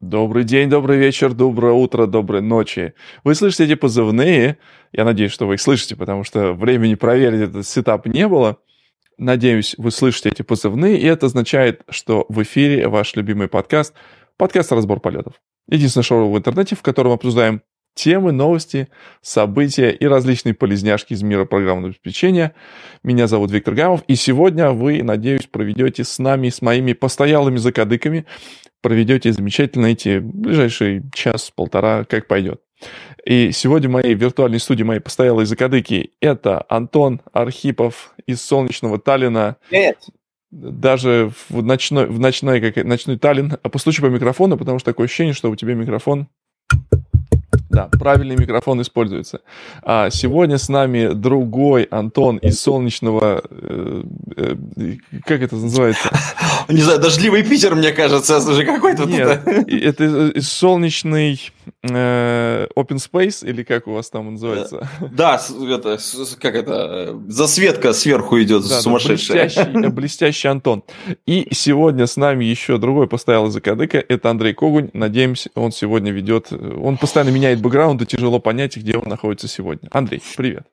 Добрый день, добрый вечер, доброе утро, доброй ночи. Вы слышите эти позывные? Я надеюсь, что вы их слышите, потому что времени проверить этот сетап не было. Надеюсь, вы слышите эти позывные, и это означает, что в эфире ваш любимый подкаст, подкаст «Разбор полетов». Единственное шоу в интернете, в котором обсуждаем темы, новости, события и различные полезняшки из мира программного обеспечения. Меня зовут Виктор Гамов, и сегодня вы, надеюсь, проведете с нами, с моими постоялыми закадыками, проведете замечательно эти ближайшие час-полтора, как пойдет. И сегодня в моей виртуальной студии, мои постоялые закадыки, это Антон Архипов из солнечного Таллина. Привет. Даже в ночной, в ночной, как, ночной Таллин. А постучу по микрофону, потому что такое ощущение, что у тебя микрофон да, правильный микрофон используется. А сегодня с нами другой Антон из солнечного... Э, э, как это называется? Не знаю, дождливый Питер, мне кажется, уже какой-то... Нет, это из солнечный open space, или как у вас там называется? Да, это, как это, засветка сверху идет да, сумасшедшая. Блестящий, блестящий Антон. И сегодня с нами еще другой постоялый закадыка, это Андрей Когунь. Надеемся, он сегодня ведет... Он постоянно меняет нет бэкграунда, тяжело понять, где он находится сегодня. Андрей, привет.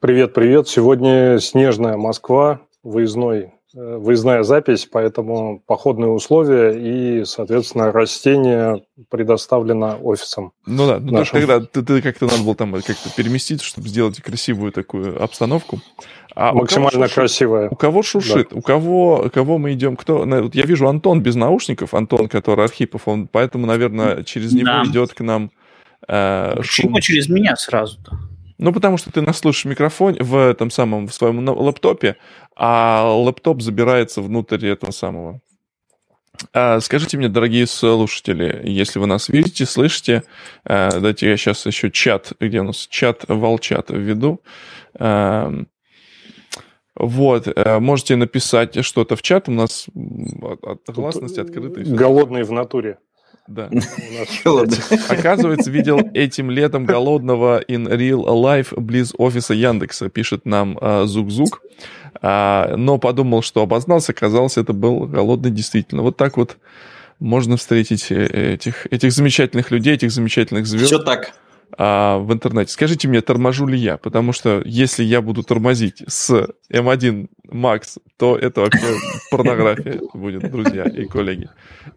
Привет, привет. Сегодня снежная Москва, выездной, э, выездная запись, поэтому походные условия и, соответственно, растение предоставлено офисом. Ну да, ну нашим. тогда ты, ты как-то надо было там как-то переместить, чтобы сделать красивую такую обстановку. А Максимально красивая. У кого шуршит? Да. У кого, у кого мы идем? Кто? Я вижу Антон без наушников, Антон, который Архипов, он поэтому, наверное, через него да. идет к нам Э, Почему шум. через меня сразу-то? Ну, потому что ты нас слушаешь в микрофоне, в этом самом, в своем лэптопе, а лэптоп забирается внутрь этого самого. А, скажите мне, дорогие слушатели, если вы нас видите, слышите, а, дайте я сейчас еще чат, где у нас чат, волчат введу. А, вот, можете написать что-то в чат, у нас от гласности открыты. Голодные в натуре. Да. Оказывается, видел этим летом голодного in real life близ офиса Яндекса, пишет нам а, Зук-Зук. А, но подумал, что обознался, оказалось, это был голодный действительно. Вот так вот можно встретить э, этих, этих замечательных людей, этих замечательных звезд. Все так а, в интернете. Скажите мне, торможу ли я? Потому что если я буду тормозить с M1 Max, то это вообще порнография будет, друзья и коллеги.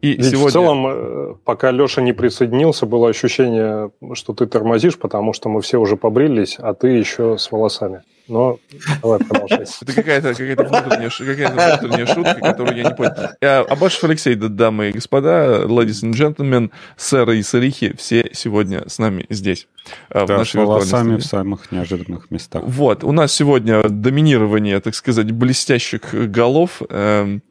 И Ведь сегодня... в целом, э, пока Леша не присоединился, было ощущение, что ты тормозишь, потому что мы все уже побрились, а ты еще с волосами. Но давай продолжай. Это какая-то какая внутренняя, какая внутренняя шутка, которую я не понял. Абашев Алексей, дамы и господа, ladies and gentlemen, сэры и сырихи, все сегодня с нами здесь. Э, да, с волосами в самых неожиданных местах. Вот, у нас сегодня доминирование, так сказать, блестящих голов эм,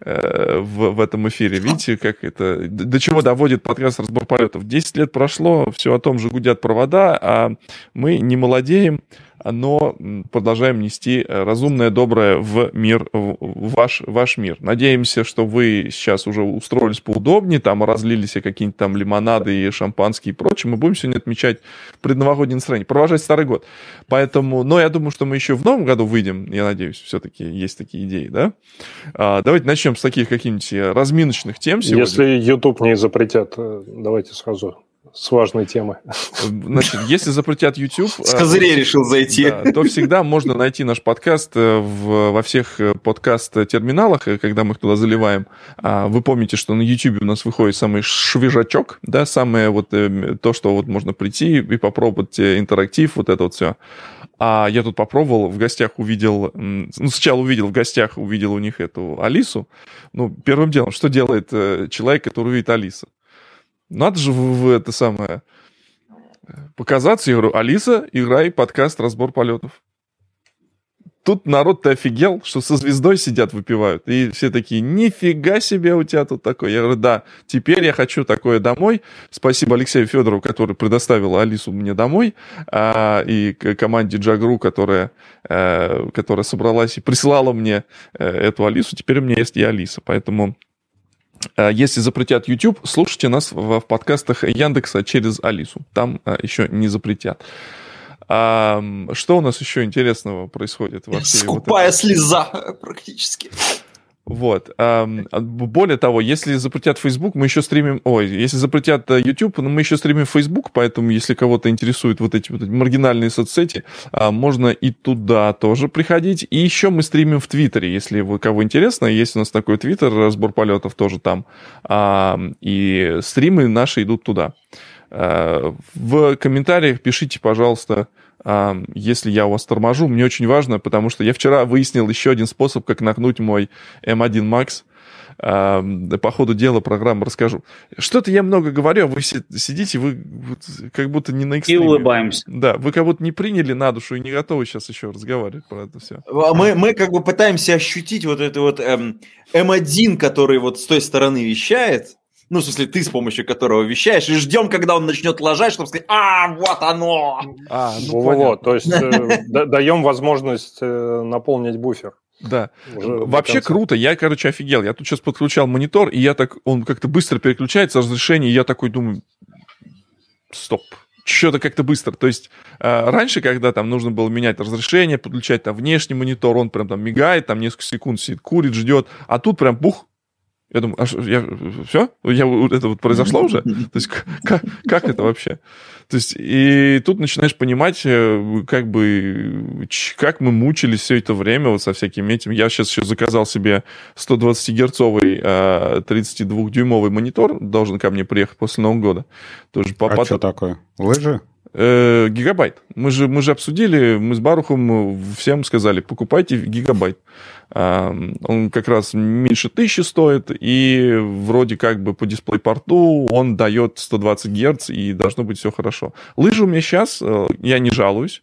э, в, в этом эфире. Видите, как это... До чего доводит подкаст «Разбор полетов». Десять лет прошло, все о том же гудят провода, а мы не молодеем, но продолжаем нести э, разумное, доброе в мир, в ваш, ваш мир. Надеемся, что вы сейчас уже устроились поудобнее, там разлили себе какие-нибудь там лимонады и шампанские и прочее. Мы будем сегодня отмечать предновогоднее настроение, провожать старый год. Поэтому, но я думаю, что мы еще в новом году выйдем, я надеюсь, все-таки есть такие идеи, да? А, давайте начнем с таких каких-нибудь э, разминочных тем сегодня. Если YouTube не запретят, э, давайте сразу с важной темы. Значит, если запретят YouTube... С козырей э, решил зайти. Да, то всегда можно найти наш подкаст э, в, во всех э, подкаст-терминалах, когда мы их туда заливаем. А вы помните, что на YouTube у нас выходит самый свежачок, да, самое вот то, что вот можно прийти и попробовать интерактив, вот это вот все. А я тут попробовал, в гостях увидел, ну, сначала увидел в гостях, увидел у них эту Алису. Ну, первым делом, что делает человек, который увидит Алису? Надо же в, в это самое показаться. Я говорю, Алиса, играй подкаст «Разбор полетов». Тут народ-то офигел, что со звездой сидят, выпивают. И все такие, нифига себе у тебя тут такое. Я говорю, да, теперь я хочу такое домой. Спасибо Алексею Федорову, который предоставил Алису мне домой, а, и команде Джагру, которая, а, которая собралась и прислала мне а, эту Алису. Теперь у меня есть и Алиса. Поэтому Э, если запретят YouTube, слушайте нас в, в подкастах Яндекса через Алису. Там а, еще не запретят. А, что у нас еще интересного происходит во всей Скупая вот слеза практически. Вот. Более того, если запретят Facebook, мы еще стримим... Ой, если запретят э, YouTube, мы еще стримим Facebook, поэтому если кого-то интересуют вот эти вот эти маргинальные соцсети, а, можно и туда тоже приходить. И еще мы стримим в Твиттере, если вы кого интересно. Есть у нас такой Твиттер, разбор полетов тоже там. И стримы наши идут туда. Э, в комментариях пишите, пожалуйста, если я вас торможу. Мне очень важно, потому что я вчера выяснил еще один способ, как нагнуть мой M1 Max. По ходу дела программы расскажу. Что-то я много говорю, а вы сидите, вы как будто не на экстриме. И улыбаемся. Да, вы как будто не приняли на душу и не готовы сейчас еще разговаривать про это все. А мы, мы как бы пытаемся ощутить вот это вот эм, M1, который вот с той стороны вещает, ну, в смысле, ты с помощью которого вещаешь, и ждем, когда он начнет ложать, чтобы сказать, а, вот оно! А, ну, вот, то есть э, даем возможность э, наполнить буфер. Да. Вообще круто. Я, короче, офигел. Я тут сейчас подключал монитор, и я так, он как-то быстро переключается, разрешение, и я такой думаю, стоп, что-то как-то быстро. То есть э, раньше, когда там нужно было менять разрешение, подключать там внешний монитор, он прям там мигает, там несколько секунд сидит, курит, ждет, а тут прям бух, я думаю, а что, я, все? Я, это вот произошло уже? То есть как, как это вообще? То есть и тут начинаешь понимать, э, как бы, как мы мучились все это время вот со всякими этим. Я сейчас еще заказал себе 120-герцовый 32-дюймовый а, монитор, должен ко мне приехать после Нового года. Тоже по, а что такое? Лыжи? Э, гигабайт. Мы же, мы же обсудили, мы с Барухом всем сказали, покупайте гигабайт. Он как раз меньше тысячи стоит, и вроде как бы по дисплей-порту он дает 120 Гц, и должно быть все хорошо. Лыжи у меня сейчас, э, я не жалуюсь,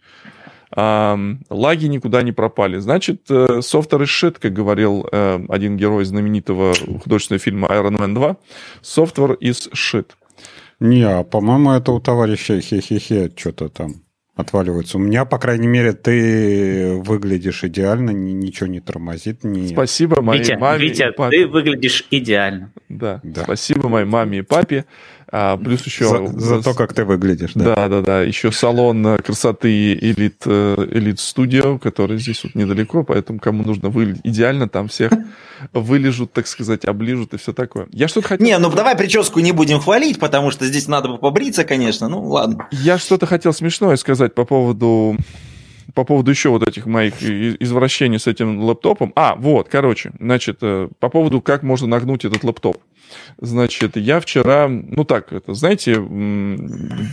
лаги никуда не пропали. Значит, э, is shit, как говорил э, один герой знаменитого художественного фильма Iron Man 2. Software is shit. Не, а, по-моему, это у товарища хе-хе-хе что-то там отваливаются. У меня, по крайней мере, ты выглядишь идеально, ничего не тормозит. Не... Спасибо моей Витя, маме Витя, и папе. ты выглядишь идеально. Да. да, спасибо моей маме и папе. А, плюс еще... За, за то, как ты выглядишь, да? Да, да, да. Еще салон красоты Elite, Elite Studio, который здесь вот недалеко, поэтому кому нужно выглядеть идеально, там всех вылежут, так сказать, оближут и все такое. Я что-то хотел... Не, ну давай прическу не будем хвалить, потому что здесь надо бы побриться, конечно, ну ладно. Я что-то хотел смешное сказать по поводу по поводу еще вот этих моих извращений с этим лэптопом. А, вот, короче, значит, э, по поводу, как можно нагнуть этот лэптоп. Значит, я вчера, ну так, это, знаете,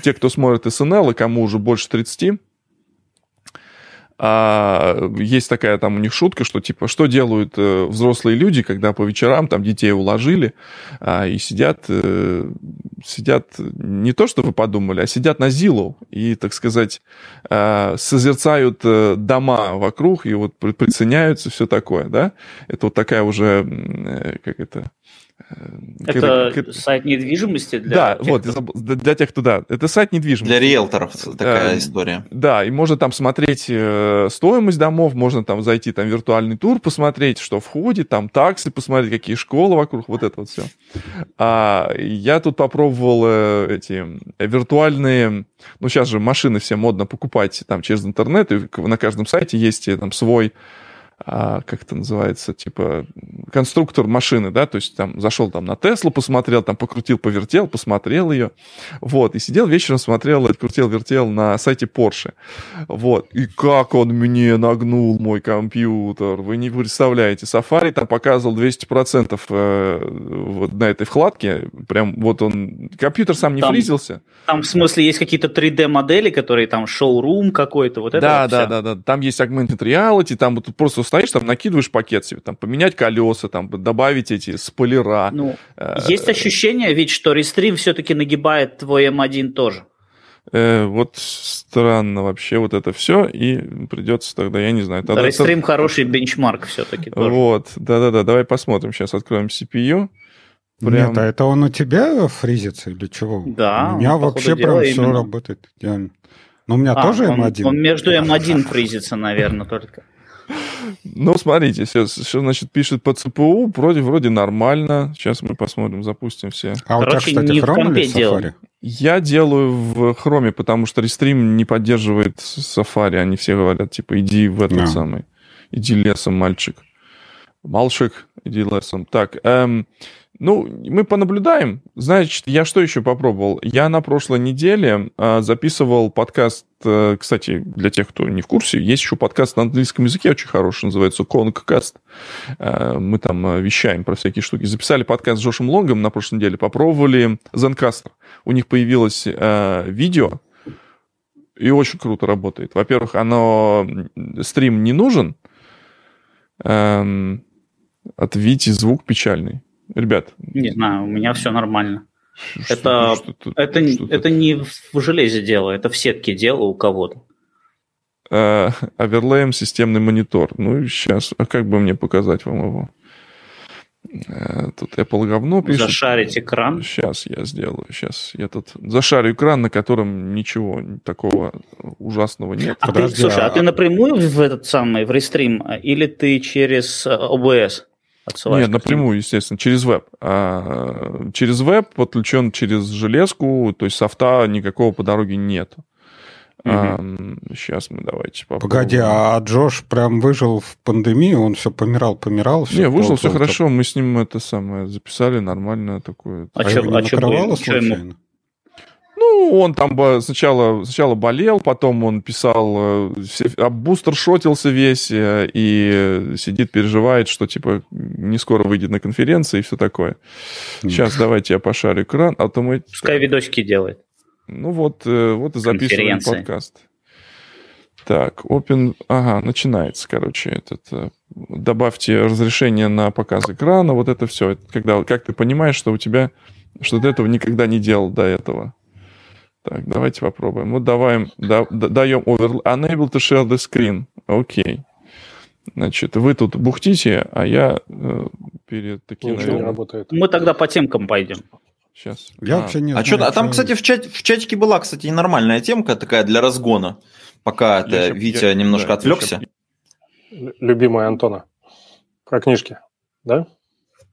те, кто смотрит СНЛ, и кому уже больше 30, а, есть такая там у них шутка, что типа, что делают э, взрослые люди, когда по вечерам там детей уложили а, и сидят, э, сидят не то, что вы подумали, а сидят на зилу и, так сказать, а, созерцают э, дома вокруг и вот приценяются, все такое, да? Это вот такая уже, как это, это к... сайт недвижимости для Да, тех, вот, кто... для тех, кто, да, это сайт недвижимости. Для риэлторов такая э, история. Да, и можно там смотреть э, стоимость домов, можно там зайти, там виртуальный тур посмотреть, что входит, там таксы посмотреть, какие школы вокруг, вот это вот все. А, я тут попробовал э, эти виртуальные, ну сейчас же машины все модно покупать там через интернет, и на каждом сайте есть э, там свой а, как это называется, типа конструктор машины, да, то есть там зашел там на Теслу, посмотрел, там покрутил, повертел, посмотрел ее, вот, и сидел вечером, смотрел, крутил, вертел на сайте Porsche, вот, и как он мне нагнул мой компьютер, вы не представляете, Safari там показывал 200% э, вот на этой вкладке, прям вот он, компьютер сам не там, фризился. Там в смысле есть какие-то 3D-модели, которые там шоу-рум какой-то, вот это Да, вот да, да, да, там есть augmented reality, там вот просто стоишь, там накидываешь пакет себе, там поменять колеса, там добавить эти спойлера. Ну, э, есть ощущение ведь, что рестрим все-таки нагибает твой M1 тоже. Э, вот странно вообще вот это все, и придется тогда, я не знаю. Тогда Рестрим это... хороший бенчмарк все-таки тоже. Вот, да-да-да, давай посмотрим, сейчас откроем CPU. Прям... Нет, а это он у тебя фризится или чего? Да. У меня вообще прям все именно. работает идеально. Но у меня а, тоже он, M1. Он между M1 фризится, наверное, только. Ну, смотрите, сейчас, что значит пишет по ЦПУ, вроде вроде нормально. Сейчас мы посмотрим, запустим все. А у тебя, кстати, Chrome или Safari? Я делаю в Chrome, потому что Restream не поддерживает Safari. Они все говорят, типа, иди в этот а. самый, иди лесом, мальчик. Мальчик. DLSM. Так, эм, ну, мы понаблюдаем. Значит, я что еще попробовал? Я на прошлой неделе э, записывал подкаст, э, кстати, для тех, кто не в курсе, есть еще подкаст на английском языке очень хороший, называется Concast. Э, мы там э, вещаем про всякие штуки. Записали подкаст с Джошем Лонгом на прошлой неделе, попробовали Zencaster. У них появилось видео, и очень круто работает. Во-первых, оно стрим не нужен, эм, от Вити звук печальный. Ребят. Не знаю, у меня все нормально. Что, это, что это, это не в железе дело, это в сетке дело у кого-то. Uh, оверлеем системный монитор. Ну, сейчас, а как бы мне показать вам его? Uh, тут Apple говно пишет. Зашарить экран. Сейчас я сделаю. Сейчас я тут зашарю экран, на котором ничего такого ужасного нет. А Подожди, ты, слушай, а... а ты напрямую в этот самый, в рестрим, или ты через OBS? Отсылаешь Нет, напрямую, естественно, через веб. А, через веб подключен через железку, то есть софта никакого по дороге нет. Угу. А, сейчас мы давайте попробуем. Погоди, а Джош прям выжил в пандемию, он все помирал, помирал. Все Не, выжил, все хорошо, мы с ним это самое записали нормально такое. А, а, что, а что случайно? Ему? Ну, он там сначала, сначала болел, потом он писал, э, бустер шотился весь э, и сидит, переживает, что, типа, не скоро выйдет на конференции и все такое. Сейчас давайте я пошарю экран. А то мы... Пускай видосики делает. Ну вот, э, вот и записываем подкаст. Так, Open... Ага, начинается, короче, этот... Добавьте разрешение на показ экрана, вот это все. Когда, как ты понимаешь, что у тебя... Что ты этого никогда не делал до этого. Так, давайте попробуем. Вот давай, да, даем over, enable to share the screen. Окей. Значит, вы тут бухтите, а я э, перед таким... Ничего не работает. Мы тогда по темкам пойдем. Сейчас. Я а. вообще не а, знаю, что, а там, кстати, в, чат, в чатике была, кстати, нормальная темка такая для разгона, пока это Витя я, немножко да, отвлекся. Любимая Антона. Про книжки, да?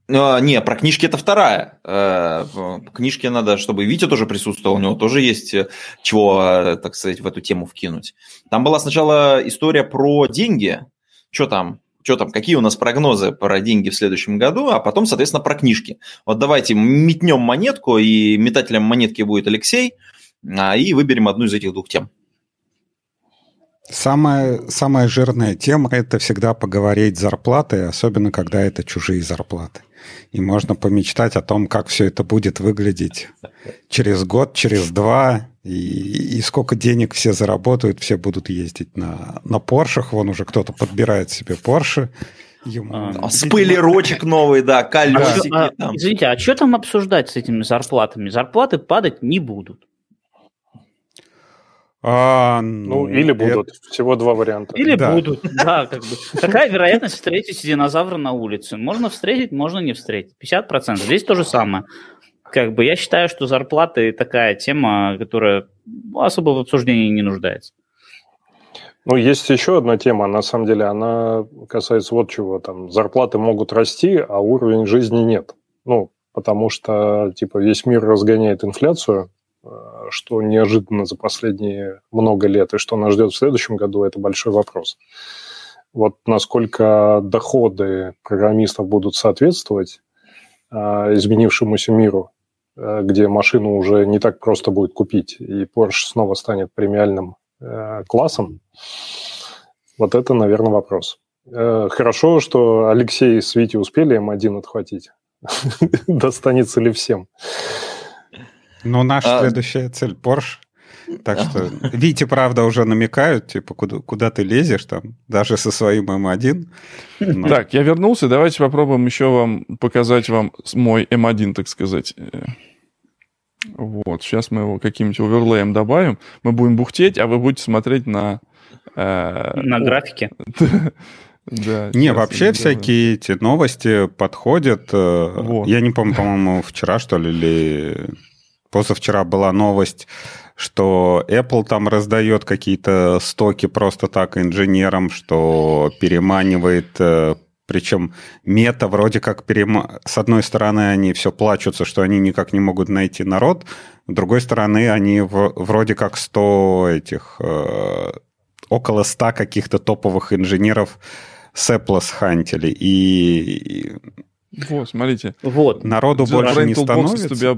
А, не, про книжки это вторая. Э, книжки надо, чтобы Витя тоже присутствовал, у него тоже есть э, чего, э, так сказать, в эту тему вкинуть. Там была сначала история про деньги. Что там? Что там, какие у нас прогнозы про деньги в следующем году, а потом, соответственно, про книжки. Вот давайте метнем монетку, и метателем монетки будет Алексей, а, и выберем одну из этих двух тем. Самая, самая жирная тема – это всегда поговорить зарплаты, особенно когда это чужие зарплаты и можно помечтать о том, как все это будет выглядеть через год, через два, и, и сколько денег все заработают, все будут ездить на, на Поршах, вон уже кто-то подбирает себе Порше. Ему, а, спойлерочек новый, да, колесики. А, там. Извините, а что там обсуждать с этими зарплатами? Зарплаты падать не будут. А, ну, ну, или будут. Это... Всего два варианта. Или да. будут, да. Как бы. Какая вероятность встретить динозавра на улице? Можно встретить, можно не встретить. 50%. Здесь то же самое. Как бы я считаю, что зарплаты такая тема, которая особо в обсуждении не нуждается. Ну, есть еще одна тема, на самом деле, она касается вот чего. Там зарплаты могут расти, а уровень жизни нет. Ну, потому что, типа, весь мир разгоняет инфляцию, что неожиданно за последние много лет и что нас ждет в следующем году, это большой вопрос. Вот насколько доходы программистов будут соответствовать э, изменившемуся миру, э, где машину уже не так просто будет купить, и Porsche снова станет премиальным классом, вот это, наверное, вопрос. Хорошо, что Алексей с Вити успели М1 отхватить. Достанется ли всем? Ну, наша а... следующая цель Porsche. Так что Вите, правда, уже намекают, типа, куда, куда ты лезешь там, даже со своим М1. Но... Так, я вернулся, давайте попробуем еще вам показать вам мой М1, так сказать. Вот, сейчас мы его каким-нибудь оверлеем добавим. Мы будем бухтеть, а вы будете смотреть на... Э... На графике. Да, не, вообще всякие эти новости подходят. Э, вот. Я не помню, по-моему, вчера, что ли, или Позавчера была новость, что Apple там раздает какие-то стоки просто так инженерам, что переманивает э, причем мета вроде как перема... С одной стороны, они все плачутся, что они никак не могут найти народ. С другой стороны, они в... вроде как 100 этих... Э... Около 100 каких-то топовых инженеров с Apple схантили, и... Вот, смотрите. Вот. Народу больше не становится.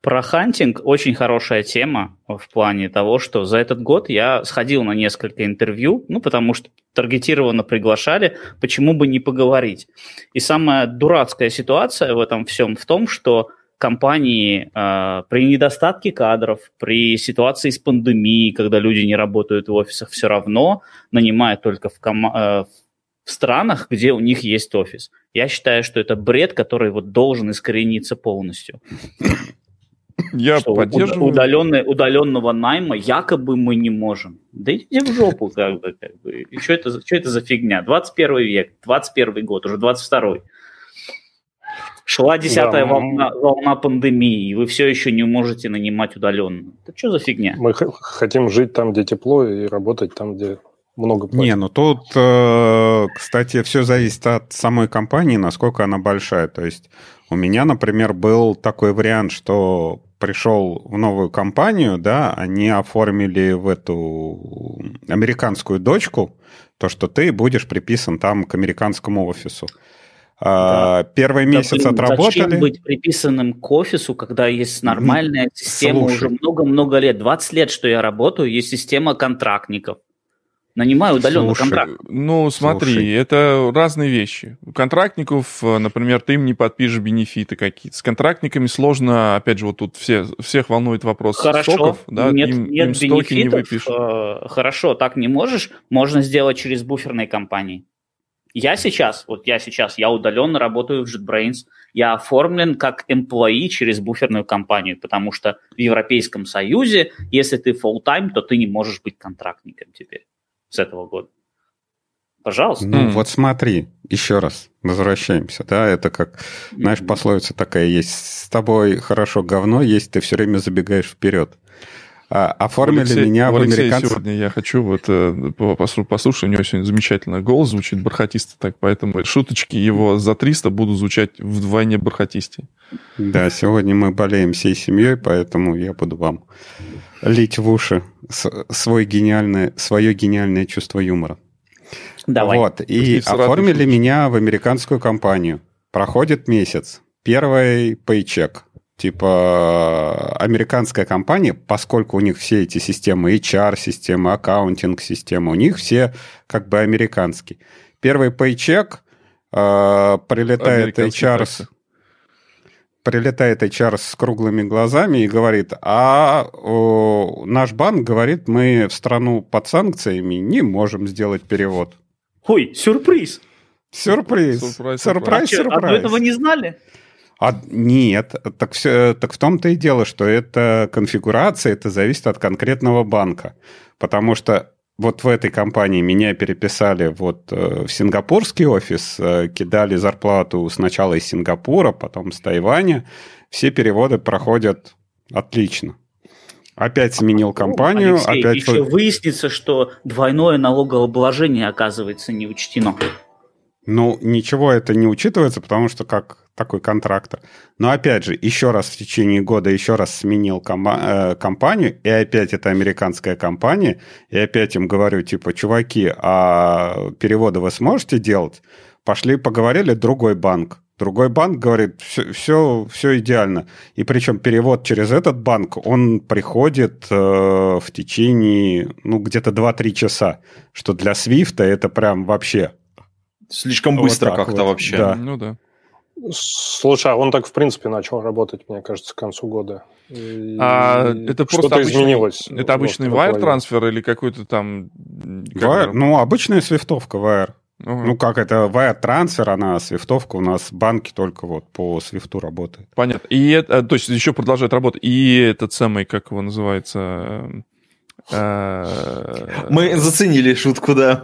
Про хантинг очень хорошая тема в плане того, что за этот год я сходил на несколько интервью, ну, потому что таргетированно приглашали, почему бы не поговорить. И самая дурацкая ситуация в этом всем в том, что компании э, при недостатке кадров, при ситуации с пандемией, когда люди не работают в офисах, все равно нанимают только в, ком- э, в странах, где у них есть офис. Я считаю, что это бред, который вот должен искорениться полностью. Я что поддерживаю. Удаленный, удаленного найма якобы мы не можем. Да идите в жопу, как бы. Как бы. И что это, что это за фигня? 21 век, 21 год, уже 22 Шла десятая да, волна, волна пандемии, и вы все еще не можете нанимать удаленно. Это что за фигня? Мы хотим жить там, где тепло, и работать там, где много платят. Не, ну тут, э, кстати, все зависит от самой компании, насколько она большая. То есть у меня, например, был такой вариант, что пришел в новую компанию, да, они оформили в эту американскую дочку, то, что ты будешь приписан там к американскому офису. А, да. Первый да, месяц блин, отработали. Зачем быть приписанным к офису, когда есть нормальная система Слушай. уже много-много лет? 20 лет, что я работаю, есть система контрактников. Нанимаю удаленно Слушай, контракт. Ну, смотри, Слушай. это разные вещи. У контрактников, э, например, ты им не подпишешь бенефиты какие-то. С контрактниками сложно, опять же, вот тут все, всех волнует вопрос Хорошо. стоков. Да? Нет, им, нет им стоки не выпишут. Э, хорошо, так не можешь. Можно сделать через буферные компании. Я сейчас, вот я сейчас, я удаленно работаю в JetBrains, я оформлен как employee через буферную компанию, потому что в Европейском Союзе, если ты full-time, то ты не можешь быть контрактником теперь с этого года. Пожалуйста. Ну, mm. вот смотри, еще раз возвращаемся, да, это как, знаешь, пословица такая есть, с тобой хорошо говно есть, ты все время забегаешь вперед. А, оформили Алексей, меня в американцев. сегодня я хочу вот э, послушать, у него сегодня замечательный голос звучит бархатисто так, поэтому шуточки его за 300 будут звучать вдвойне бархатистее. Да, сегодня мы болеем всей семьей, поэтому я буду вам лить в уши свой гениальное, свое гениальное чувство юмора. Давай. Вот, и оформили меня в американскую компанию. Проходит месяц. Первый пейчек – типа американская компания, поскольку у них все эти системы, HR-системы, аккаунтинг-системы, у них все как бы американские. Первый пейчек э, прилетает HR с, прилетает HR с круглыми глазами и говорит, а о, наш банк говорит, мы в страну под санкциями не можем сделать перевод. Ой, сюрприз! Сюрприз! Сюрприз, сюрприз. А, а этого не знали? А, нет, так, все, так в том-то и дело, что это конфигурация, это зависит от конкретного банка. Потому что вот в этой компании меня переписали вот э, в сингапурский офис, э, кидали зарплату сначала из Сингапура, потом с Тайваня. Все переводы проходят отлично. Опять сменил компанию. Алексей, опять... еще выяснится, что двойное налогообложение, оказывается, не учтено. Ну, ничего это не учитывается, потому что как такой контрактор. Но опять же, еще раз в течение года еще раз сменил кома- э, компанию, и опять это американская компания, и опять им говорю, типа, чуваки, а переводы вы сможете делать? Пошли поговорили, другой банк. Другой банк говорит, все, все, все идеально. И причем перевод через этот банк, он приходит э, в течение, ну, где-то 2-3 часа. Что для Свифта это прям вообще... Слишком быстро вот как-то вот. вообще. Да. Ну да. Слушай, а он так, в принципе, начал работать, мне кажется, к концу года. а это просто обычный, изменилось. Это обычный wire трансфер или какой-то там... Wire, ну, обычная свифтовка wire. Угу. Ну, как это, wire трансфер, она свифтовка, у нас банки только вот по свифту работают. Понятно. И это, то есть еще продолжает работать. И этот самый, как его называется... Э, Мы заценили шутку, да.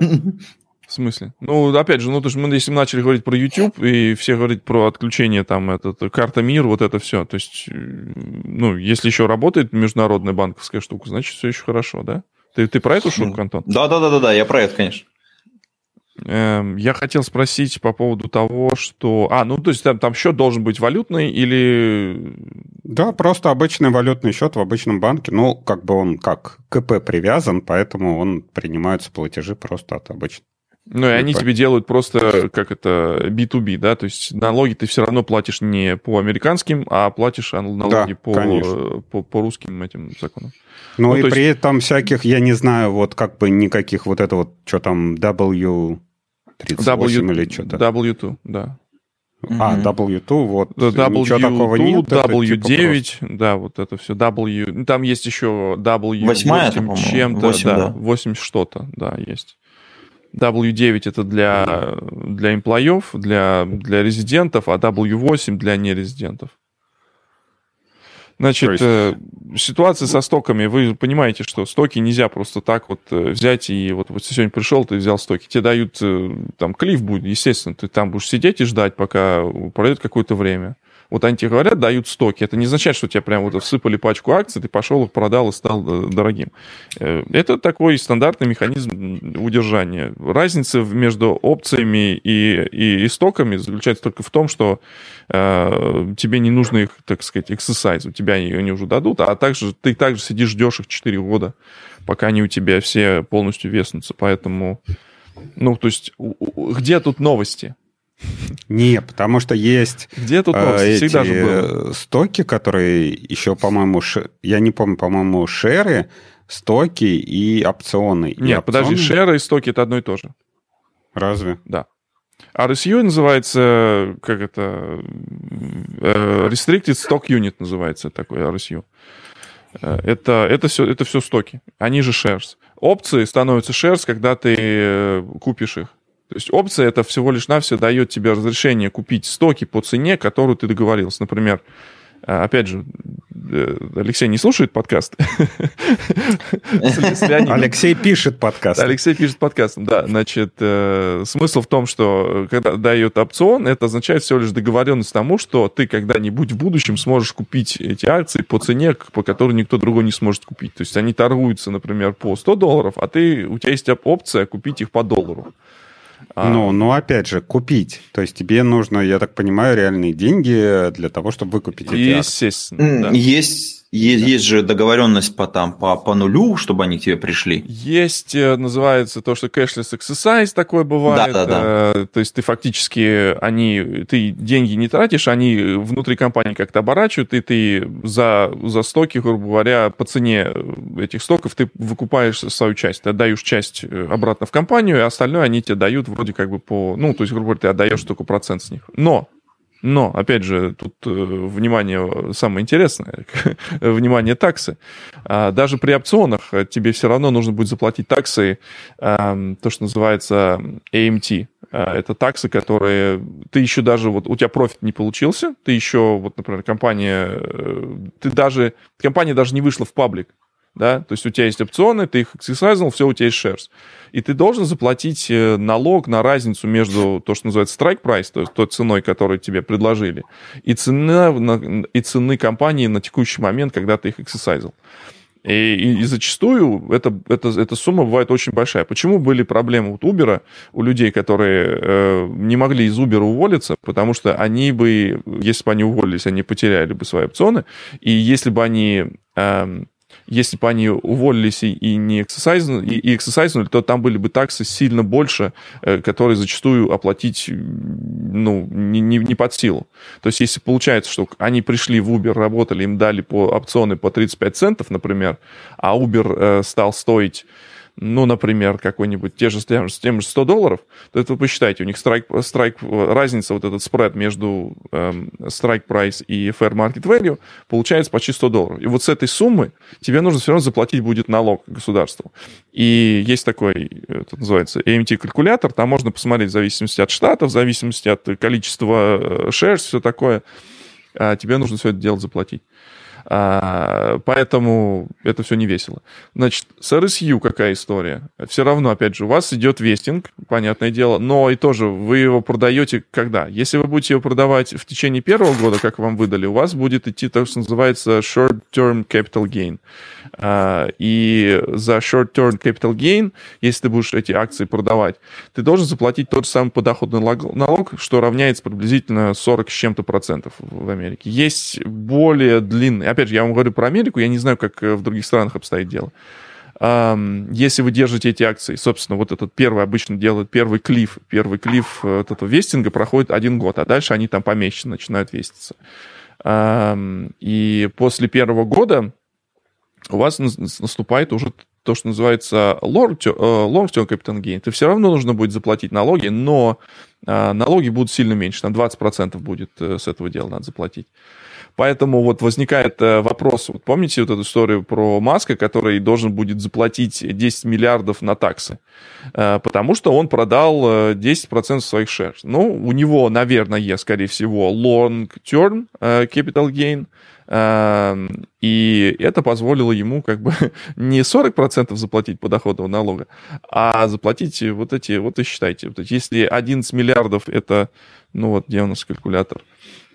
В смысле? Ну, опять же, ну, то есть мы, если мы начали говорить про YouTube, и все говорить про отключение там, этот, карта мир, вот это все. То есть, э, ну, если еще работает международная банковская штука, значит, все еще хорошо, да? Ты, ты про эту шутку, Антон? Да, да, да, да, да, я про это, конечно. Эм, я хотел спросить по поводу того, что... А, ну, то есть там, там счет должен быть валютный или... Да, просто обычный валютный счет в обычном банке. Ну, как бы он как КП привязан, поэтому он принимаются платежи просто от обычного. Ну, и они тебе делают просто, как это, B2B, да, то есть налоги ты все равно платишь не по американским, а платишь налоги да, по, по, по русским этим законам. Ну, ну и при есть... этом всяких, я не знаю, вот как бы никаких вот это вот, что там, W38 w, или что-то. W2, да. А, W2, вот. W2, ничего такого нет. W9, типа да, вот это все. W. Там есть еще W8 Восьмая, чем-то, 8, да, да, 8 что-то, да, есть. W9 это для, для эмплоев, для, для резидентов, а W8 для нерезидентов. Значит, э, ситуация со стоками, вы понимаете, что стоки нельзя просто так вот э, взять и вот, вот сегодня пришел, ты взял стоки, тебе дают, э, там, клиф будет, естественно, ты там будешь сидеть и ждать, пока пройдет какое-то время. Вот они тебе говорят, дают стоки. Это не означает, что тебе прям вот всыпали пачку акций, ты пошел их продал и стал э, дорогим. Э, это такой стандартный механизм удержания. Разница между опциями и, и, и стоками заключается только в том, что э, тебе не нужно их, так сказать, exercise, у тебя они, они уже дадут, а также ты также сидишь, ждешь их 4 года, пока они у тебя все полностью веснутся. Поэтому, ну, то есть, где тут новости? Не, потому что есть Где тут э, эти же было. стоки, которые еще, по-моему, ш... я не помню, по-моему, шеры, стоки и опционы. Нет, и подожди, шеры и стоки это одно и то же. Разве? Да. RSU называется, как это, э, Restricted Stock Unit называется такой RSU. Э, это, это, все, это все стоки, они же shares. Опции становятся shares, когда ты э, купишь их. То есть опция это всего лишь навсего дает тебе разрешение купить стоки по цене, которую ты договорился. Например, э, опять же, э, Алексей не слушает подкаст. Алексей пишет подкаст. Алексей пишет подкаст, да. Значит, э, смысл в том, что когда дает опцион, это означает всего лишь договоренность тому, что ты когда-нибудь в будущем сможешь купить эти акции по цене, по которой никто другой не сможет купить. То есть они торгуются, например, по 100 долларов, а ты, у тебя есть опция купить их по доллару. Ну, ну, опять же, купить. То есть тебе нужно, я так понимаю, реальные деньги для того, чтобы выкупить эти Естественно, акции. Да. Есть есть, есть же договоренность по, там, по, по нулю, чтобы они к тебе пришли. Есть, э, называется то, что cashless exercise такое бывает. Да, да, да. Э, то есть ты фактически, они, ты деньги не тратишь, они внутри компании как-то оборачивают, и ты за, за стоки, грубо говоря, по цене этих стоков ты выкупаешь свою часть. Ты отдаешь часть э, обратно в компанию, и остальное они тебе дают вроде как бы по... Ну, то есть, грубо говоря, ты отдаешь только процент с них. Но но, опять же, тут э, внимание самое интересное, внимание таксы. А, даже при опционах тебе все равно нужно будет заплатить таксы, то, что называется AMT. А, это таксы, которые ты еще даже, вот у тебя профит не получился, ты еще, вот, например, компания, э, ты даже, компания даже не вышла в паблик, да, то есть у тебя есть опционы, ты их эксерсайзнул, все, у тебя есть shares. И ты должен заплатить э, налог на разницу между то, что называется strike price, то есть той ценой, которую тебе предложили, и, цена, и цены компании на текущий момент, когда ты их эксерсайзил. И, и, и зачастую это, это, эта сумма бывает очень большая. Почему были проблемы у Uber, у людей, которые э, не могли из Uber уволиться, потому что они бы, если бы они уволились, они потеряли бы свои опционы, и если бы они... Э, если бы они уволились и, не эксерсайзнули, то там были бы таксы сильно больше, э, которые зачастую оплатить ну, не, не, не под силу. То есть если получается, что они пришли в Uber, работали, им дали по опционы по 35 центов, например, а Uber э, стал стоить ну, например, какой-нибудь, те же, с тем, с тем же 100 долларов, то это вы посчитайте, у них страйк, страйк, разница, вот этот спред между эм, price и fair market value получается почти 100 долларов. И вот с этой суммы тебе нужно все равно заплатить будет налог государству. И есть такой, это называется, AMT-калькулятор, там можно посмотреть в зависимости от штата, в зависимости от количества э, shares, все такое, а тебе нужно все это дело заплатить. А, поэтому это все не весело. Значит, с RSU какая история? Все равно, опять же, у вас идет вестинг, понятное дело, но и тоже вы его продаете когда? Если вы будете его продавать в течение первого года, как вам выдали, у вас будет идти то, что называется short-term capital gain. А, и за short-term capital gain, если ты будешь эти акции продавать, ты должен заплатить тот же самый подоходный налог, что равняется приблизительно 40 с чем-то процентов в Америке. Есть более длинный, опять же, я вам говорю про Америку, я не знаю, как э, в других странах обстоит дело. если вы держите эти акции, собственно, вот этот первый обычно делают первый клиф, первый клиф э, этого вестинга проходит один год, а дальше они там помесячно начинают веститься. И после первого года у вас наступает уже то, что называется long-term э, capital gain. Это все равно нужно будет заплатить налоги, но а, налоги будут сильно меньше, там 20% будет э, с этого дела надо заплатить. Поэтому вот возникает э, вопрос, вот помните вот эту историю про Маска, который должен будет заплатить 10 миллиардов на таксы, потому что он продал 10% своих шер. Ну, у него, наверное, скорее всего, long-term capital gain – и это позволило ему как бы не 40% заплатить подоходного налога, а заплатить вот эти, вот и считайте, вот эти, если 11 миллиардов это, ну вот где у нас калькулятор?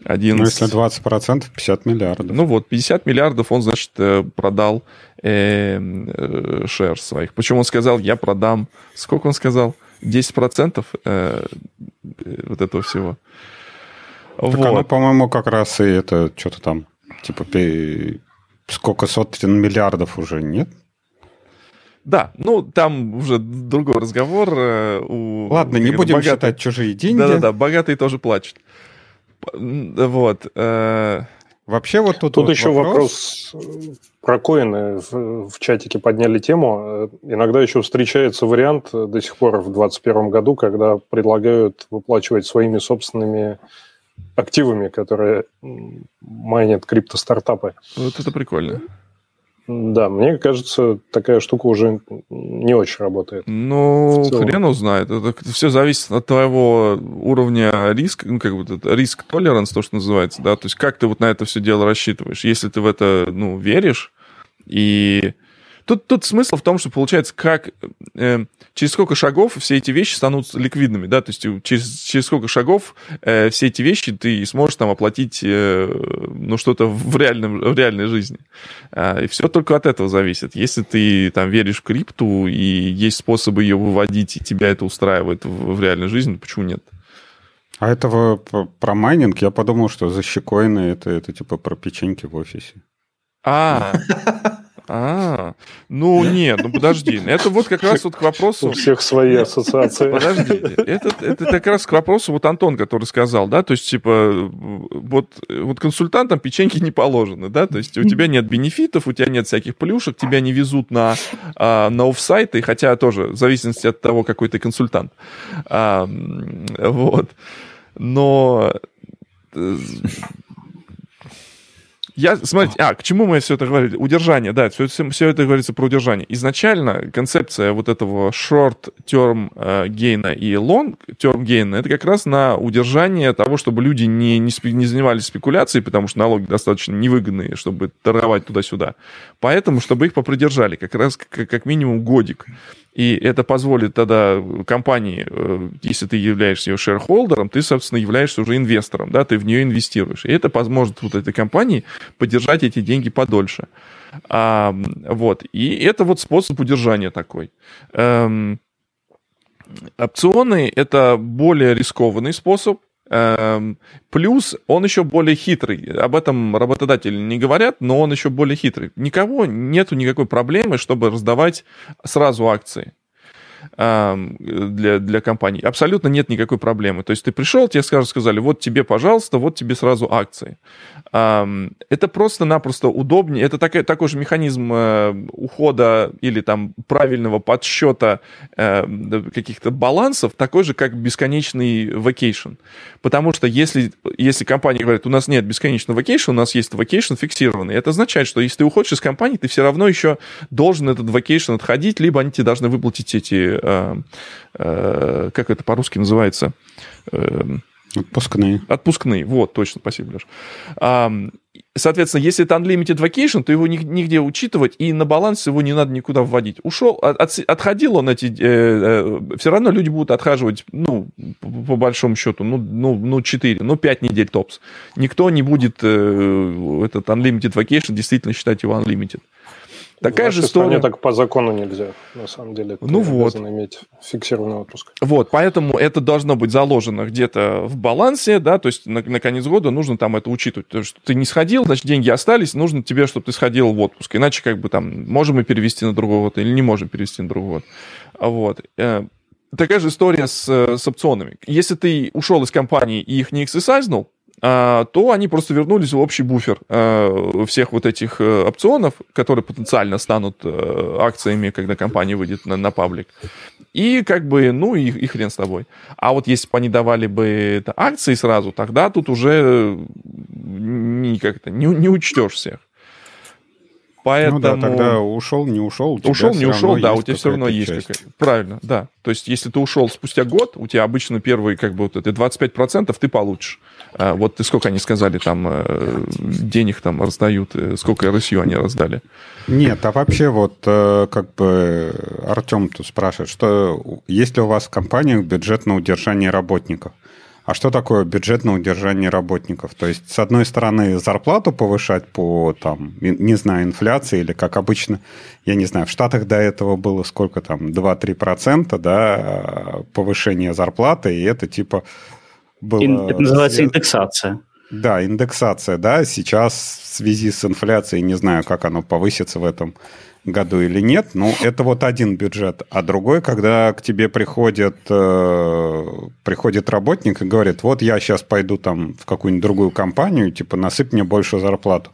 11... Ну, если 20%, 50 миллиардов. Ну вот, 50 миллиардов он, значит, э, продал э, э, шер своих. Причем он сказал, я продам, сколько он сказал? 10% э, э, вот этого всего. Так вот. оно, по-моему, как раз и это что-то там Типа, сколько сотен миллиардов уже нет? Да, ну там уже другой разговор. Э, у, Ладно, не будем богатые... считать чужие деньги. Да-да-да, богатые тоже плачут. Вот. Э... Вообще вот тут, тут вот еще вопрос... вопрос про коины в, в чатике подняли тему. Иногда еще встречается вариант до сих пор в 2021 году, когда предлагают выплачивать своими собственными активами, которые майнят крипто-стартапы. Вот это прикольно. Да, мне кажется, такая штука уже не очень работает. Ну, хрен узнает. Это все зависит от твоего уровня риска, ну, как бы риск толеранс, то, что называется, да, то есть как ты вот на это все дело рассчитываешь. Если ты в это, ну, веришь, и Тут, тут смысл в том, что получается, как э, через сколько шагов все эти вещи станут ликвидными, да, то есть через, через сколько шагов э, все эти вещи ты сможешь там оплатить, э, ну, что-то в, реальном, в реальной жизни. Э, и все только от этого зависит. Если ты там веришь в крипту и есть способы ее выводить, и тебя это устраивает в, в реальной жизни, почему нет? А этого про майнинг я подумал, что за щекоины это, это типа про печеньки в офисе. А, А, ну нет, ну подожди. Это вот как раз вот к вопросу... У всех свои ассоциации. Подожди. Это, это как раз к вопросу вот Антон, который сказал, да, то есть типа вот, вот консультантам печеньки не положены, да, то есть у тебя нет бенефитов, у тебя нет всяких плюшек, тебя не везут на, а, на офсайты, хотя тоже в зависимости от того, какой ты консультант. А, вот. Но э, я, смотрите, а, к чему мы все это говорили? Удержание, да, все, все это говорится про удержание. Изначально концепция вот этого short-term э, гейна и long-term гейна, это как раз на удержание того, чтобы люди не, не, не занимались спекуляцией, потому что налоги достаточно невыгодные, чтобы торговать туда-сюда. Поэтому, чтобы их попридержали, как раз как, как минимум годик. И это позволит тогда компании, э, если ты являешься ее шерхолдером, ты, собственно, являешься уже инвестором, да, ты в нее инвестируешь. И это поможет вот этой компании поддержать эти деньги подольше. А, вот. И это вот способ удержания такой. Эм, опционы – это более рискованный способ, Плюс он еще более хитрый. Об этом работодатели не говорят, но он еще более хитрый. Никого нету никакой проблемы, чтобы раздавать сразу акции для, для компаний. Абсолютно нет никакой проблемы. То есть ты пришел, тебе скажут, сказали, вот тебе, пожалуйста, вот тебе сразу акции. Это просто-напросто удобнее. Это такой, такой же механизм э, ухода или там правильного подсчета э, каких-то балансов, такой же, как бесконечный vacation. Потому что если, если компания говорит, у нас нет бесконечного vacation, у нас есть vacation фиксированный, это означает, что если ты уходишь из компании, ты все равно еще должен этот vacation отходить, либо они тебе должны выплатить эти э, как это по-русски называется? Э, Отпускные. Отпускные, вот, точно, спасибо, Леш. Соответственно, если это unlimited vacation, то его нигде учитывать, и на баланс его не надо никуда вводить. Ушел, от, отходил он эти... Э, э, все равно люди будут отхаживать, ну, по, по большому счету, ну, ну, ну, 4, ну, 5 недель топс. Никто не будет э, этот unlimited vacation действительно считать его unlimited. Такая же история... так по закону нельзя, на самом деле. Ты ну вот. иметь фиксированный отпуск. Вот, поэтому это должно быть заложено где-то в балансе, да, то есть на, на конец года нужно там это учитывать. Потому что ты не сходил, значит, деньги остались, нужно тебе, чтобы ты сходил в отпуск. Иначе как бы там можем мы перевести на другой год или не можем перевести на другой год. Вот. Э, такая же история с, с опционами. Если ты ушел из компании и их не эксесайзнул, то они просто вернулись в общий буфер а, всех вот этих э, опционов, которые потенциально станут э, акциями, когда компания выйдет на, на паблик. И как бы, ну и, и хрен с тобой. А вот если бы они давали бы акции сразу, тогда тут уже не, как-то не, не учтешь всех. Поэтому... Ну да, тогда ушел, не ушел. Ушел, не ушел, да, у тебя все равно есть какая-то. Правильно, да. То есть, если ты ушел спустя год, у тебя обычно первые, как бы, вот это 25% ты получишь. А вот ты сколько они сказали, там, э, денег там раздают, э, сколько РСЮ они раздали? Нет, а вообще вот, э, как бы, Артем тут спрашивает, что есть ли у вас в компаниях бюджет на удержание работников? А что такое бюджет на удержание работников? То есть, с одной стороны, зарплату повышать по, там, не знаю, инфляции или, как обычно, я не знаю, в Штатах до этого было сколько там, 2-3%, да, повышение зарплаты, и это типа было... Это называется индексация. Да, индексация, да. Сейчас в связи с инфляцией, не знаю, как оно повысится в этом году или нет. Ну, это вот один бюджет. А другой, когда к тебе приходит, э, приходит работник и говорит, вот я сейчас пойду там в какую-нибудь другую компанию, типа насыпь мне больше зарплату.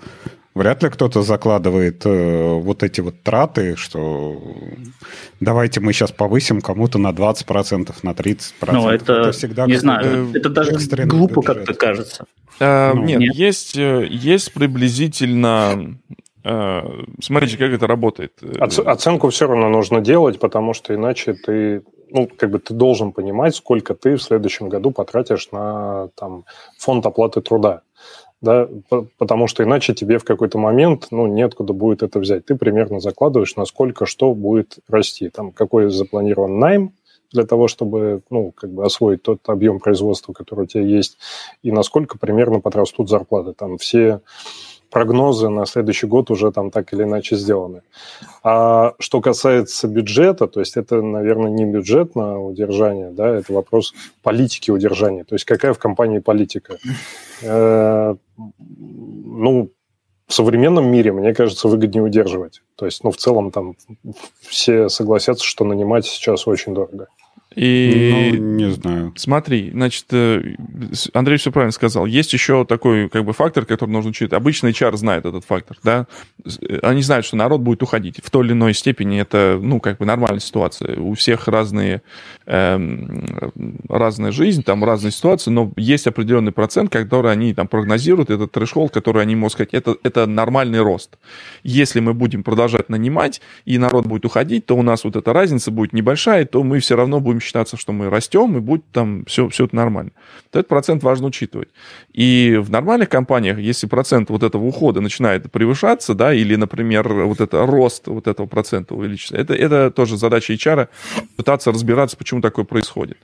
Вряд ли кто-то закладывает э, вот эти вот траты, что давайте мы сейчас повысим кому-то на 20%, на 30%. Ну, это, это всегда не знаю, это даже глупо как-то кажется. А, ну, нет, нет, есть, э, есть приблизительно а, смотрите, как это работает. Оц- оценку все равно нужно делать, потому что иначе ты, ну, как бы ты должен понимать, сколько ты в следующем году потратишь на там, фонд оплаты труда. Да, потому что иначе тебе в какой-то момент ну, неоткуда будет это взять. Ты примерно закладываешь, насколько что будет расти. Там какой запланирован найм, для того, чтобы ну, как бы освоить тот объем производства, который у тебя есть, и насколько примерно подрастут зарплаты. Там все прогнозы на следующий год уже там так или иначе сделаны. А что касается бюджета, то есть это, наверное, не бюджет на удержание, да, это вопрос политики удержания. То есть какая в компании политика? Э, ну, в современном мире, мне кажется, выгоднее удерживать. То есть, ну, в целом там все согласятся, что нанимать сейчас очень дорого. И ну, не знаю. Смотри, значит, э, Андрей все правильно сказал. Есть еще такой как бы фактор, который нужно учить. Обычно HR знает этот фактор, да. Они знают, что народ будет уходить. В той или иной степени это, ну, как бы нормальная ситуация. У всех разные, эм, разная жизнь, там разные ситуации, но есть определенный процент, который они там прогнозируют, этот трэш который они могут сказать, это, это нормальный рост. Если мы будем продолжать нанимать, и народ будет уходить, то у нас вот эта разница будет небольшая, то мы все равно будем считаться, что мы растем, и будет там все, все это нормально. То этот процент важно учитывать. И в нормальных компаниях, если процент вот этого ухода начинает превышаться, да, или, например, вот это рост вот этого процента увеличится, это, это тоже задача HR пытаться разбираться, почему такое происходит.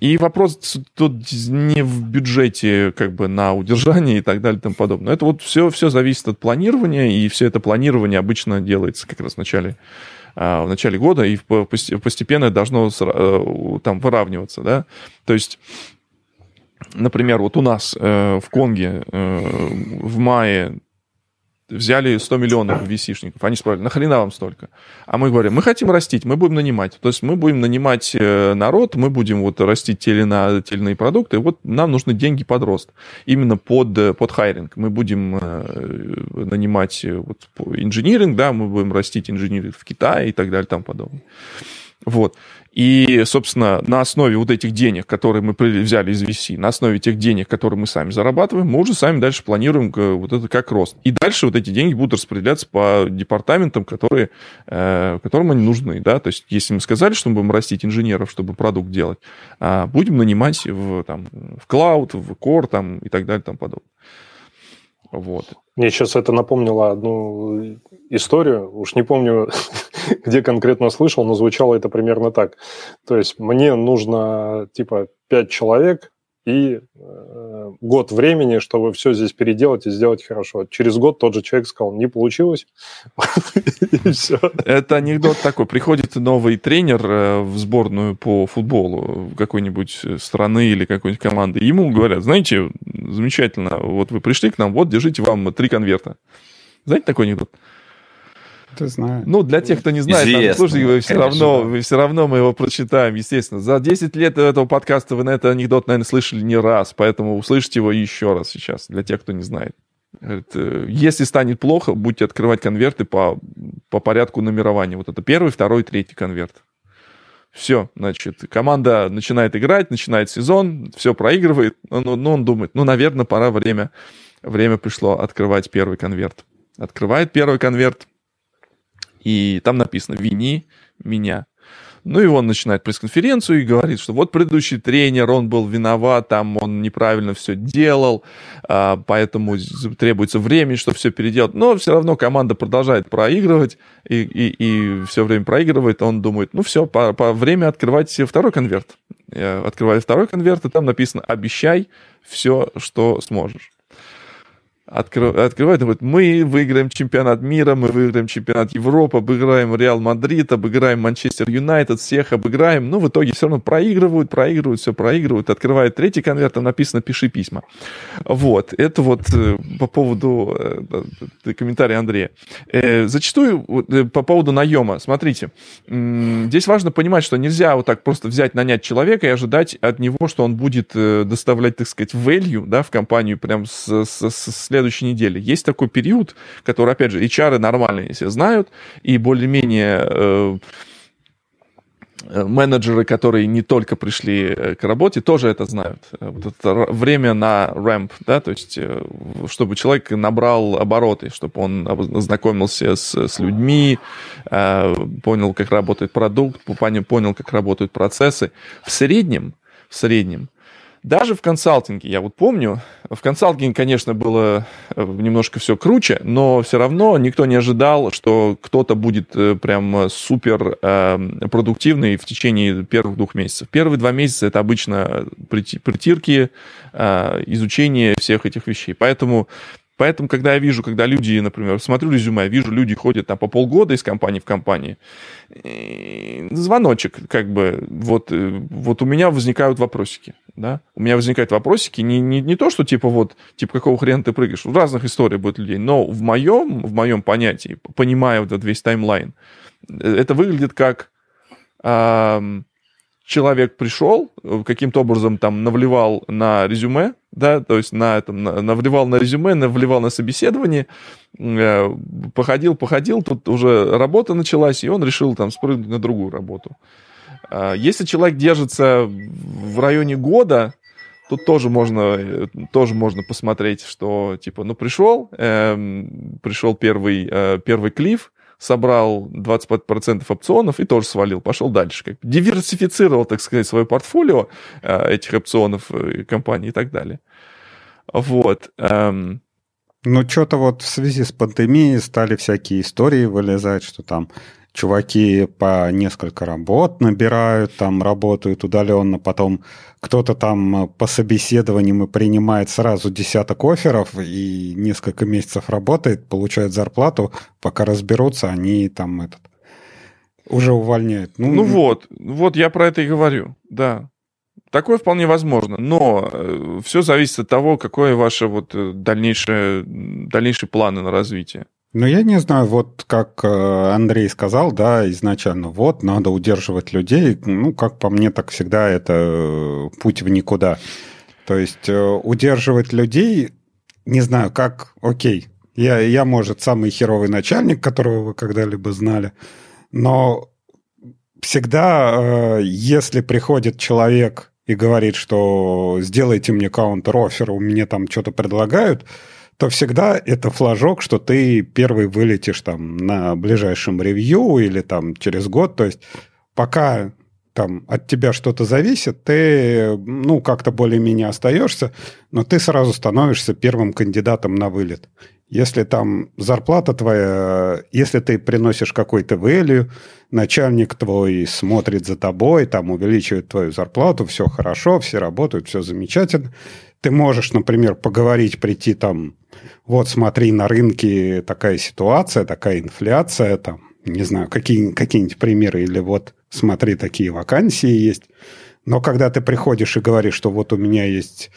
И вопрос тут не в бюджете как бы на удержание и так далее и тому подобное. Это вот все, все зависит от планирования, и все это планирование обычно делается как раз в начале в начале года, и постепенно должно э, там выравниваться, да. То есть например, вот у нас э, в Конге э, в мае взяли 100 миллионов VC-шников. Они спрашивали, нахрена вам столько? А мы говорим, мы хотим растить, мы будем нанимать. То есть мы будем нанимать э, народ, мы будем вот растить те или, иные, те или иные продукты, вот нам нужны деньги под рост. Именно под, э, под хайринг. Мы будем э, нанимать вот, инжиниринг, да, мы будем растить инжиниринг в Китае и так далее тому подобное. Вот. И, собственно, на основе вот этих денег, которые мы взяли из VC, на основе тех денег, которые мы сами зарабатываем, мы уже сами дальше планируем вот это как рост. И дальше вот эти деньги будут распределяться по департаментам, которые, э, которым они нужны. Да? То есть, если мы сказали, что мы будем растить инженеров, чтобы продукт делать, а будем нанимать в, там, в клауд, в core там, и так далее и тому подобное. Вот. Мне сейчас это напомнило одну историю, уж не помню, где конкретно слышал, но звучало это примерно так. То есть мне нужно типа пять человек, и э, год времени, чтобы все здесь переделать и сделать хорошо. Через год тот же человек сказал, не получилось, все. Это анекдот такой. Приходит новый тренер э, в сборную по футболу какой-нибудь страны или какой-нибудь команды, ему говорят, знаете, замечательно, вот вы пришли к нам, вот, держите вам три конверта. Знаете такой анекдот? Ты знаешь. Ну, для тех, кто не знает, там, слушайте, вы все, равно, вы все равно мы его прочитаем, естественно. За 10 лет этого подкаста вы на этот анекдот, наверное, слышали не раз, поэтому услышите его еще раз сейчас, для тех, кто не знает. Это, если станет плохо, будете открывать конверты по, по порядку номерования. Вот это первый, второй, третий конверт. Все, значит, команда начинает играть, начинает сезон, все проигрывает, но, но ну, он думает, ну, наверное, пора время, время пришло открывать первый конверт. Открывает первый конверт, и там написано «Вини меня». Ну и он начинает пресс-конференцию и говорит, что вот предыдущий тренер, он был виноват, там он неправильно все делал, а, поэтому требуется время, чтобы все переделать. Но все равно команда продолжает проигрывать и, и, и все время проигрывает. Он думает, ну все, по, по время открывать второй конверт. Открывает второй конверт, и там написано «Обещай все, что сможешь» откры, открывает и говорит, мы выиграем чемпионат мира, мы выиграем чемпионат Европы, обыграем Реал Мадрид, обыграем Манчестер Юнайтед, всех обыграем. Но в итоге все равно проигрывают, проигрывают, все проигрывают. Открывает третий конверт, там написано «пиши письма». Вот, это вот э, по поводу э, комментария Андрея. Э, зачастую по поводу наема, смотрите, здесь важно понимать, что нельзя вот так просто взять, нанять человека и ожидать от него, что он будет доставлять, так сказать, value, да, в компанию прям с, с, с следующей неделе. Есть такой период, который, опять же, HR нормальные все знают, и более-менее э, э, менеджеры, которые не только пришли э, к работе, тоже это знают. Вот это время на рэмп, да, то есть чтобы человек набрал обороты, чтобы он ознакомился с, с людьми, понял, как работает продукт, понял, как работают процессы. В среднем, в среднем даже в консалтинге, я вот помню, в консалтинге, конечно, было э, немножко все круче, но все равно никто не ожидал, что кто-то будет э, прям супер э, продуктивный в течение первых двух месяцев. Первые два месяца это обычно притирки, изучение всех этих вещей. Поэтому Поэтому, когда я вижу, когда люди, например, смотрю резюме, вижу, люди ходят там по полгода из компании в компании, звоночек, как бы, вот, э, вот у меня возникают вопросики, да, у меня возникают вопросики, не, не, не то, что типа вот, типа какого хрена ты прыгаешь, в разных историях будет людей, но в моем, в моем понятии, понимая вот этот весь таймлайн, э, это выглядит как эм, человек пришел, э, каким-то образом там навливал на резюме, да, то есть на этом, навливал на резюме, навливал на собеседование, э, походил, походил, тут уже работа началась, и он решил там спрыгнуть на другую работу. А если человек держится в районе года, тут тоже можно, э, тоже можно посмотреть, что типа, ну пришел, э, пришел первый, э, первый клиф, собрал 25% опционов и тоже свалил, пошел дальше. Как диверсифицировал, так сказать, свое портфолио э, этих опционов э, компаний и так далее. Вот. Ну, что-то вот в связи с пандемией стали всякие истории вылезать, что там чуваки по несколько работ набирают, там работают удаленно, потом кто-то там по собеседованиям и принимает сразу десяток офферов и несколько месяцев работает, получает зарплату, пока разберутся, они там этот уже увольняют. Ну, ну вот, вот я про это и говорю, да. Такое вполне возможно, но э, все зависит от того, какое ваше вот э, дальнейшее, дальнейшие планы на развитие. Ну, я не знаю, вот как э, Андрей сказал, да, изначально, вот, надо удерживать людей. Ну, как по мне, так всегда это путь в никуда. То есть удерживать людей, не знаю, как, окей, я, я, может, самый херовый начальник, которого вы когда-либо знали, но всегда, если приходит человек и говорит, что сделайте мне каунтер-оффер, у меня там что-то предлагают, то всегда это флажок, что ты первый вылетишь там на ближайшем ревью или там через год. То есть пока там от тебя что-то зависит, ты, ну, как-то более-менее остаешься, но ты сразу становишься первым кандидатом на вылет. Если там зарплата твоя, если ты приносишь какой-то value, начальник твой смотрит за тобой, там увеличивает твою зарплату, все хорошо, все работают, все замечательно, ты можешь, например, поговорить, прийти там, вот смотри, на рынке такая ситуация, такая инфляция, там, не знаю, какие, какие-нибудь примеры, или вот смотри, такие вакансии есть. Но когда ты приходишь и говоришь, что вот у меня есть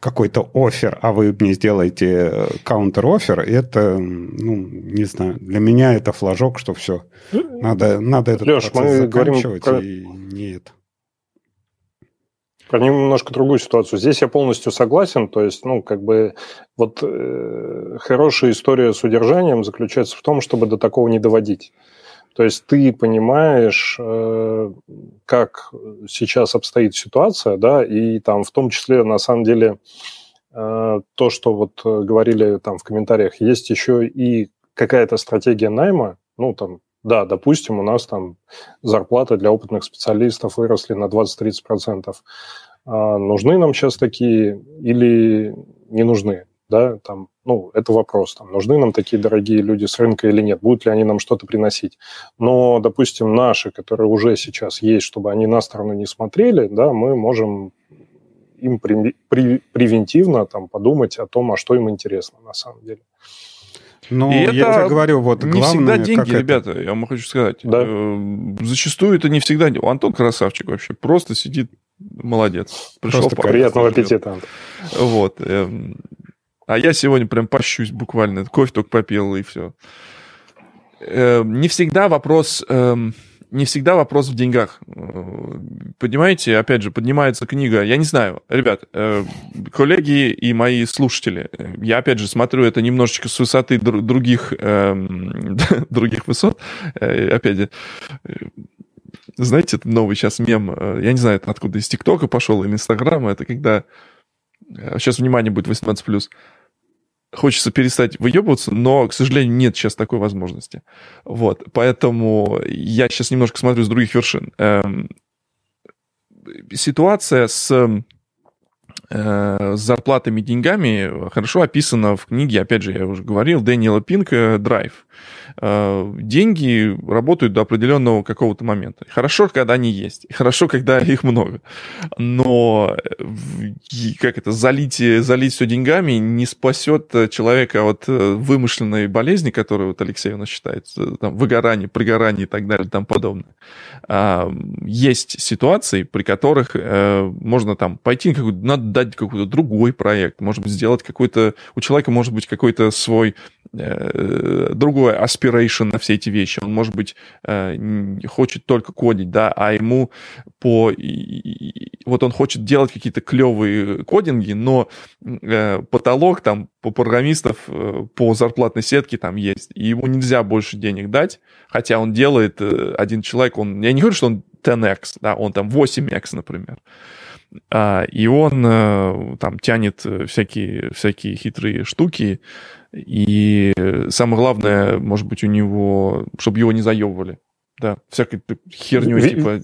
какой-то офер, а вы мне сделаете каунтер-офер, это, ну, не знаю, для меня это флажок, что все, надо, надо этот Леш, процесс мы заканчивать говорим про... и не это. Про немножко другую ситуацию. Здесь я полностью согласен. То есть, ну, как бы, вот э, хорошая история с удержанием заключается в том, чтобы до такого не доводить. То есть ты понимаешь, э, как сейчас обстоит ситуация, да, и там в том числе, на самом деле, э, то, что вот говорили там в комментариях, есть еще и какая-то стратегия найма, ну, там, да, допустим, у нас там зарплаты для опытных специалистов выросли на 20-30%. А нужны нам сейчас такие или не нужны? Да, там ну, это вопрос, там, нужны нам такие дорогие люди с рынка или нет, будут ли они нам что-то приносить. Но, допустим, наши, которые уже сейчас есть, чтобы они на сторону не смотрели, да, мы можем им при, при, превентивно там, подумать о том, а что им интересно на самом деле. Ну, я тебе говорю, вот не главное, всегда деньги, ребята, это... я вам хочу сказать. Да? Э, зачастую это не всегда... Антон красавчик вообще, просто сидит, молодец. Пришел просто приятного аппетита. Вот. Эм, а я сегодня прям пощусь буквально. Кофе только попил, и все. Э, не всегда вопрос... Э, не всегда вопрос в деньгах. Э, понимаете, опять же, поднимается книга. Я не знаю, ребят, э, коллеги и мои слушатели, э, я опять же смотрю это немножечко с высоты других, эм, других высот. Опять же, знаете, это новый сейчас мем, я не знаю, это откуда из ТикТока пошел или Инстаграма, это когда... Сейчас, внимание, будет 18+ хочется перестать выебываться, но, к сожалению, нет сейчас такой возможности. Вот, поэтому я сейчас немножко смотрю с других вершин. Эм, ситуация с э, с зарплатами и деньгами хорошо описана в книге, опять же, я уже говорил, Дэниела Пинка «Драйв». Э, деньги работают до определенного какого-то момента. Хорошо, когда они есть, хорошо, когда их много. Но как это, залить, залить все деньгами не спасет человека от э, вымышленной болезни, которую вот Алексей у нас считает, там, выгорание, пригорание и так далее и тому подобное. А, есть ситуации, при которых э, можно там пойти, надо дать какой-то другой проект, может быть, сделать какой-то... У человека может быть какой-то свой э, другой aspiration на все эти вещи. Он, может быть, э, хочет только кодить, да, а ему по... Вот он хочет делать какие-то клевые кодинги, но э, потолок там по программистов э, по зарплатной сетке там есть, и ему нельзя больше денег дать, хотя он делает, один человек, он... Я не говорю, что он 10x, да, он там 8x, например. А, и он там тянет всякие, всякие хитрые штуки, и самое главное, может быть, у него, чтобы его не заебывали. Да, всякой херню типа...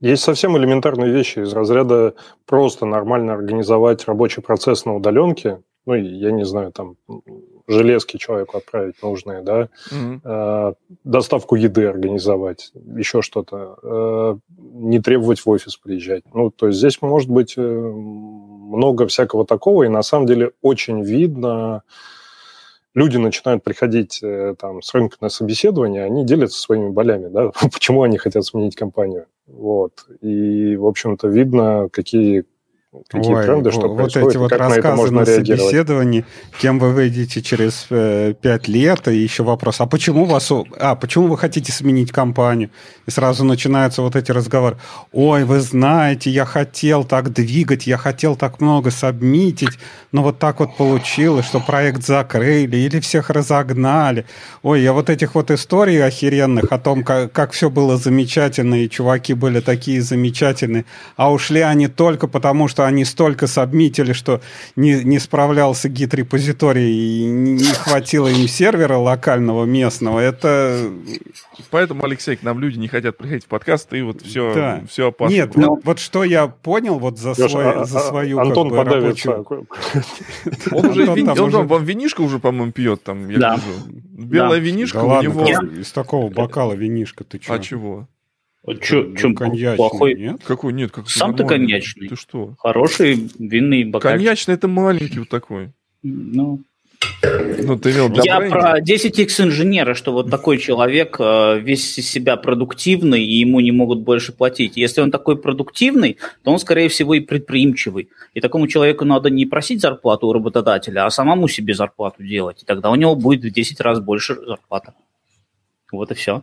Есть совсем элементарные вещи из разряда просто нормально организовать рабочий процесс на удаленке. Ну, я не знаю, там железки человеку отправить нужные, да, mm-hmm. э, доставку еды организовать, еще что-то, э, не требовать в офис приезжать. Ну, то есть здесь может быть э, много всякого такого, и на самом деле очень видно, люди начинают приходить э, там с рынка на собеседование, они делятся своими болями, да, почему они хотят сменить компанию. Вот. И, в общем-то, видно, какие какие Ой, тренды, что вот эти вот рассказы на, на собеседовании, кем вы выйдете через э, пять лет, и еще вопрос, а почему вас, а почему вы хотите сменить компанию? И сразу начинаются вот эти разговоры. Ой, вы знаете, я хотел так двигать, я хотел так много сабмитить, но вот так вот получилось, что проект закрыли или всех разогнали. Ой, я вот этих вот историй охеренных о том, как, как все было замечательно, и чуваки были такие замечательные, а ушли они только потому, что они столько сабмитили, что не, не справлялся гид-репозиторий и не хватило им сервера локального местного. Это... Поэтому, Алексей, к нам люди не хотят приходить в подкаст, и вот все, да. все опасно. Нет, ну, вот что я понял вот за, Леша, свой, а, за а, свою Антон как бы, рабочую... Он уже, он винишко уже, по-моему, пьет там, я вижу. Белая винишка у него... Из такого бокала винишка, ты что? А чего? Че, ну, чем коньячный, плохой? Нет? Какой нет? Как Сам ты коньячный. Ты что? Хороший винный бокальчик. Коньячный это маленький вот такой. Ну, ну, ты имел Я бренди. про 10x инженера, что вот такой человек э, весь из себя продуктивный, и ему не могут больше платить. Если он такой продуктивный, то он, скорее всего, и предприимчивый. И такому человеку надо не просить зарплату у работодателя, а самому себе зарплату делать. И тогда у него будет в 10 раз больше зарплата. Вот и все.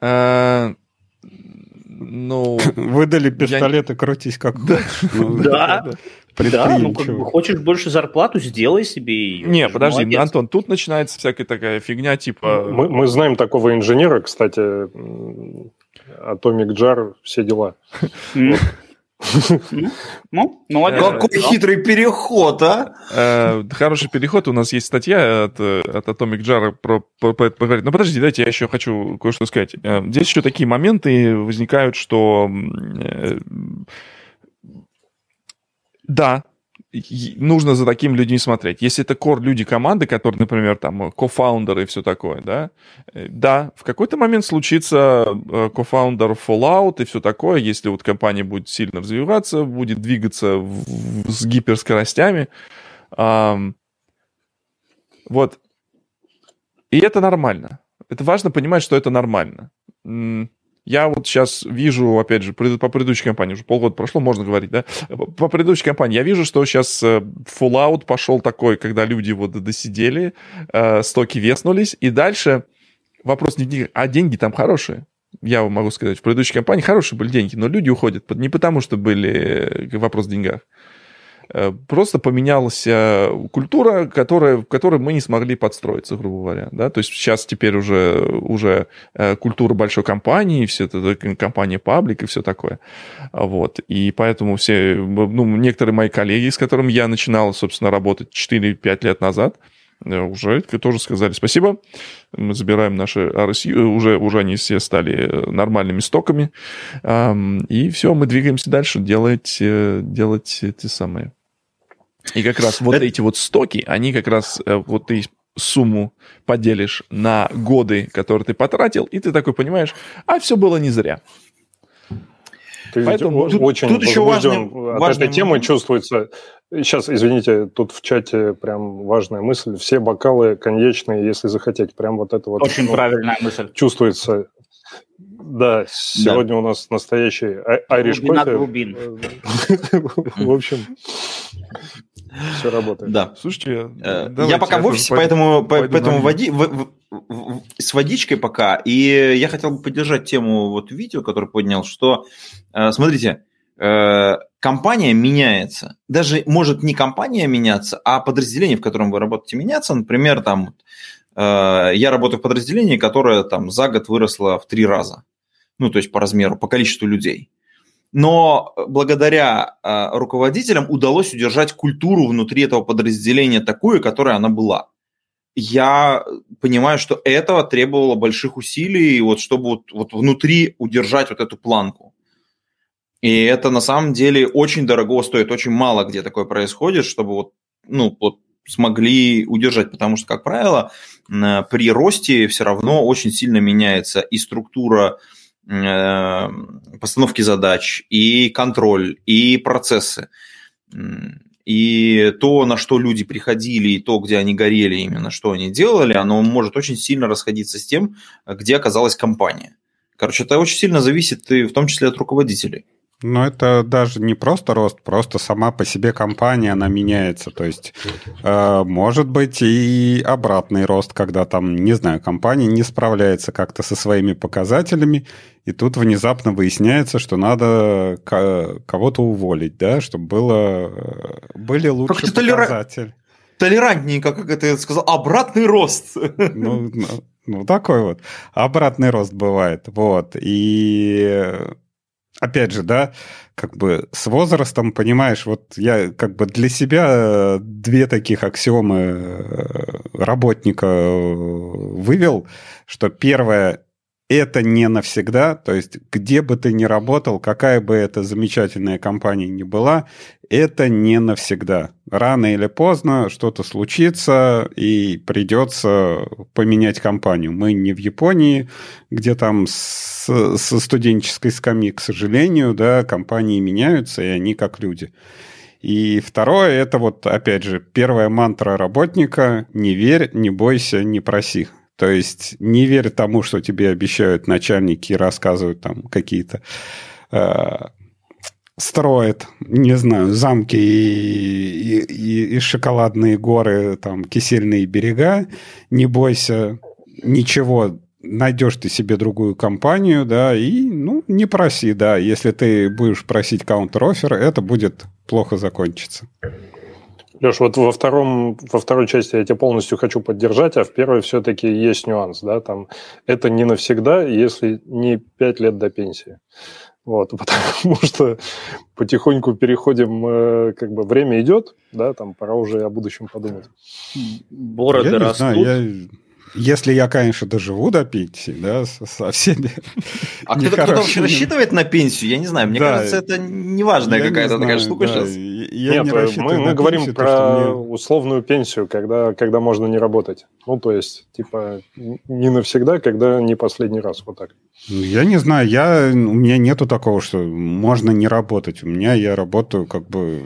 А, ну, Выдали пистолет и крутись как хочешь. Да, да, ну как бы хочешь больше зарплату, сделай себе ее. Не, подожди, молодец. Антон, тут начинается всякая такая фигня, типа... Мы, мы знаем такого инженера, кстати, Atomic Jar, все дела. Ну, молодец. Какой хитрый переход, а? Э, хороший переход. У нас есть статья от, от Atomic Jar про, про, про, про... Но подожди, дайте я еще хочу кое-что сказать. Э, здесь еще такие моменты возникают, что э, да, нужно за такими людьми смотреть. Если это кор люди команды, которые, например, там, кофаундеры и все такое, да, э, да, в какой-то момент случится э, кофаундер Fallout и все такое, если вот компания будет сильно развиваться, будет двигаться в, в, с гиперскоростями. Um, вот. И это нормально. Это важно понимать, что это нормально. Я вот сейчас вижу, опять же, по предыдущей компании, уже полгода прошло, можно говорить, да, по предыдущей компании, я вижу, что сейчас э, Fallout пошел такой, когда люди вот досидели, э, стоки веснулись, и дальше вопрос не денег, а деньги там хорошие. Я могу сказать, в предыдущей компании хорошие были деньги, но люди уходят не потому, что были э, вопрос в деньгах. Э, просто поменялась э, культура, которая, в которой мы не смогли подстроиться, грубо говоря. Да? То есть сейчас теперь уже, уже э, культура большой компании, все это компания паблик и все такое. Вот. И поэтому все, ну, некоторые мои коллеги, с которыми я начинал, собственно, работать 4-5 лет назад, уже тоже сказали спасибо. Мы забираем наши RSU, уже, уже они все стали нормальными стоками. И все, мы двигаемся дальше делать, делать эти самые и как раз вот Это... эти вот стоки, они как раз, э, вот ты сумму поделишь на годы, которые ты потратил, и ты такой понимаешь, а все было не зря. Ты Поэтому тут, очень тут еще важный, от важный этой темы чувствуется. Сейчас, извините, тут в чате прям важная мысль. Все бокалы коньячные, если захотеть. Прям вот это вот. Очень ну, правильная мысль. Чувствуется. Да, сегодня да. у нас настоящий айриш кофе. В общем, все работает. Да. Слушайте, э, я пока в офисе, поэтому, поэтому води, с водичкой пока. И я хотел бы поддержать тему вот видео, которое поднял, что, э, смотрите, э, компания меняется. Даже может не компания меняться, а подразделение, в котором вы работаете, меняться. Например, там я работаю в подразделении, которое там за год выросло в три раза. Ну, то есть по размеру, по количеству людей но благодаря э, руководителям удалось удержать культуру внутри этого подразделения такую, которая она была. Я понимаю, что этого требовало больших усилий, вот, чтобы вот, вот внутри удержать вот эту планку. И это на самом деле очень дорого стоит, очень мало где такое происходит, чтобы вот, ну, вот смогли удержать, потому что, как правило, при росте все равно очень сильно меняется и структура Э, постановки задач, и контроль, и процессы. И то, на что люди приходили, и то, где они горели, именно что они делали, оно может очень сильно расходиться с тем, где оказалась компания. Короче, это очень сильно зависит и в том числе от руководителей. Но это даже не просто рост, просто сама по себе компания, она меняется. То есть э, может быть и обратный рост, когда там, не знаю, компания не справляется как-то со своими показателями, и тут внезапно выясняется, что надо кого-то уволить, да, чтобы было, э, были лучшие показатели. Толерантненько, как это сказал, обратный рост. Ну, ну, ну, такой вот. Обратный рост бывает. Вот. И опять же, да, как бы с возрастом, понимаешь, вот я как бы для себя э, две таких аксиомы э, работника э, вывел, что первое, это не навсегда, то есть где бы ты ни работал, какая бы это замечательная компания ни была, это не навсегда. Рано или поздно что-то случится и придется поменять компанию. Мы не в Японии, где там с, со студенческой скамьи, к сожалению, да, компании меняются, и они как люди. И второе, это вот, опять же, первая мантра работника «не верь, не бойся, не проси». То есть не верь тому, что тебе обещают начальники и рассказывают там какие-то э, строят, не знаю, замки и, и, и шоколадные горы, там, кисельные берега. Не бойся ничего, найдешь ты себе другую компанию, да, и, ну, не проси, да. Если ты будешь просить counter-offer, это будет плохо закончиться. Леш, вот во, втором, во второй части я тебя полностью хочу поддержать, а в первой все-таки есть нюанс, да, там это не навсегда, если не 5 лет до пенсии. Вот, потому что потихоньку переходим, э, как бы время идет, да, там пора уже о будущем подумать. Бороды я растут. Знаю, я если я, конечно, доживу до пенсии, да, со, всеми. А кто-то кто вообще рассчитывает на пенсию? Я не знаю. Мне да, кажется, это неважная какая-то не такая штука да. сейчас. Я Нет, не мы, мы говорим пенсию, про мне... условную пенсию, когда, когда можно не работать. Ну, то есть, типа, не навсегда, когда не последний раз, вот так. Я не знаю, я, у меня нету такого, что можно не работать. У меня я работаю как бы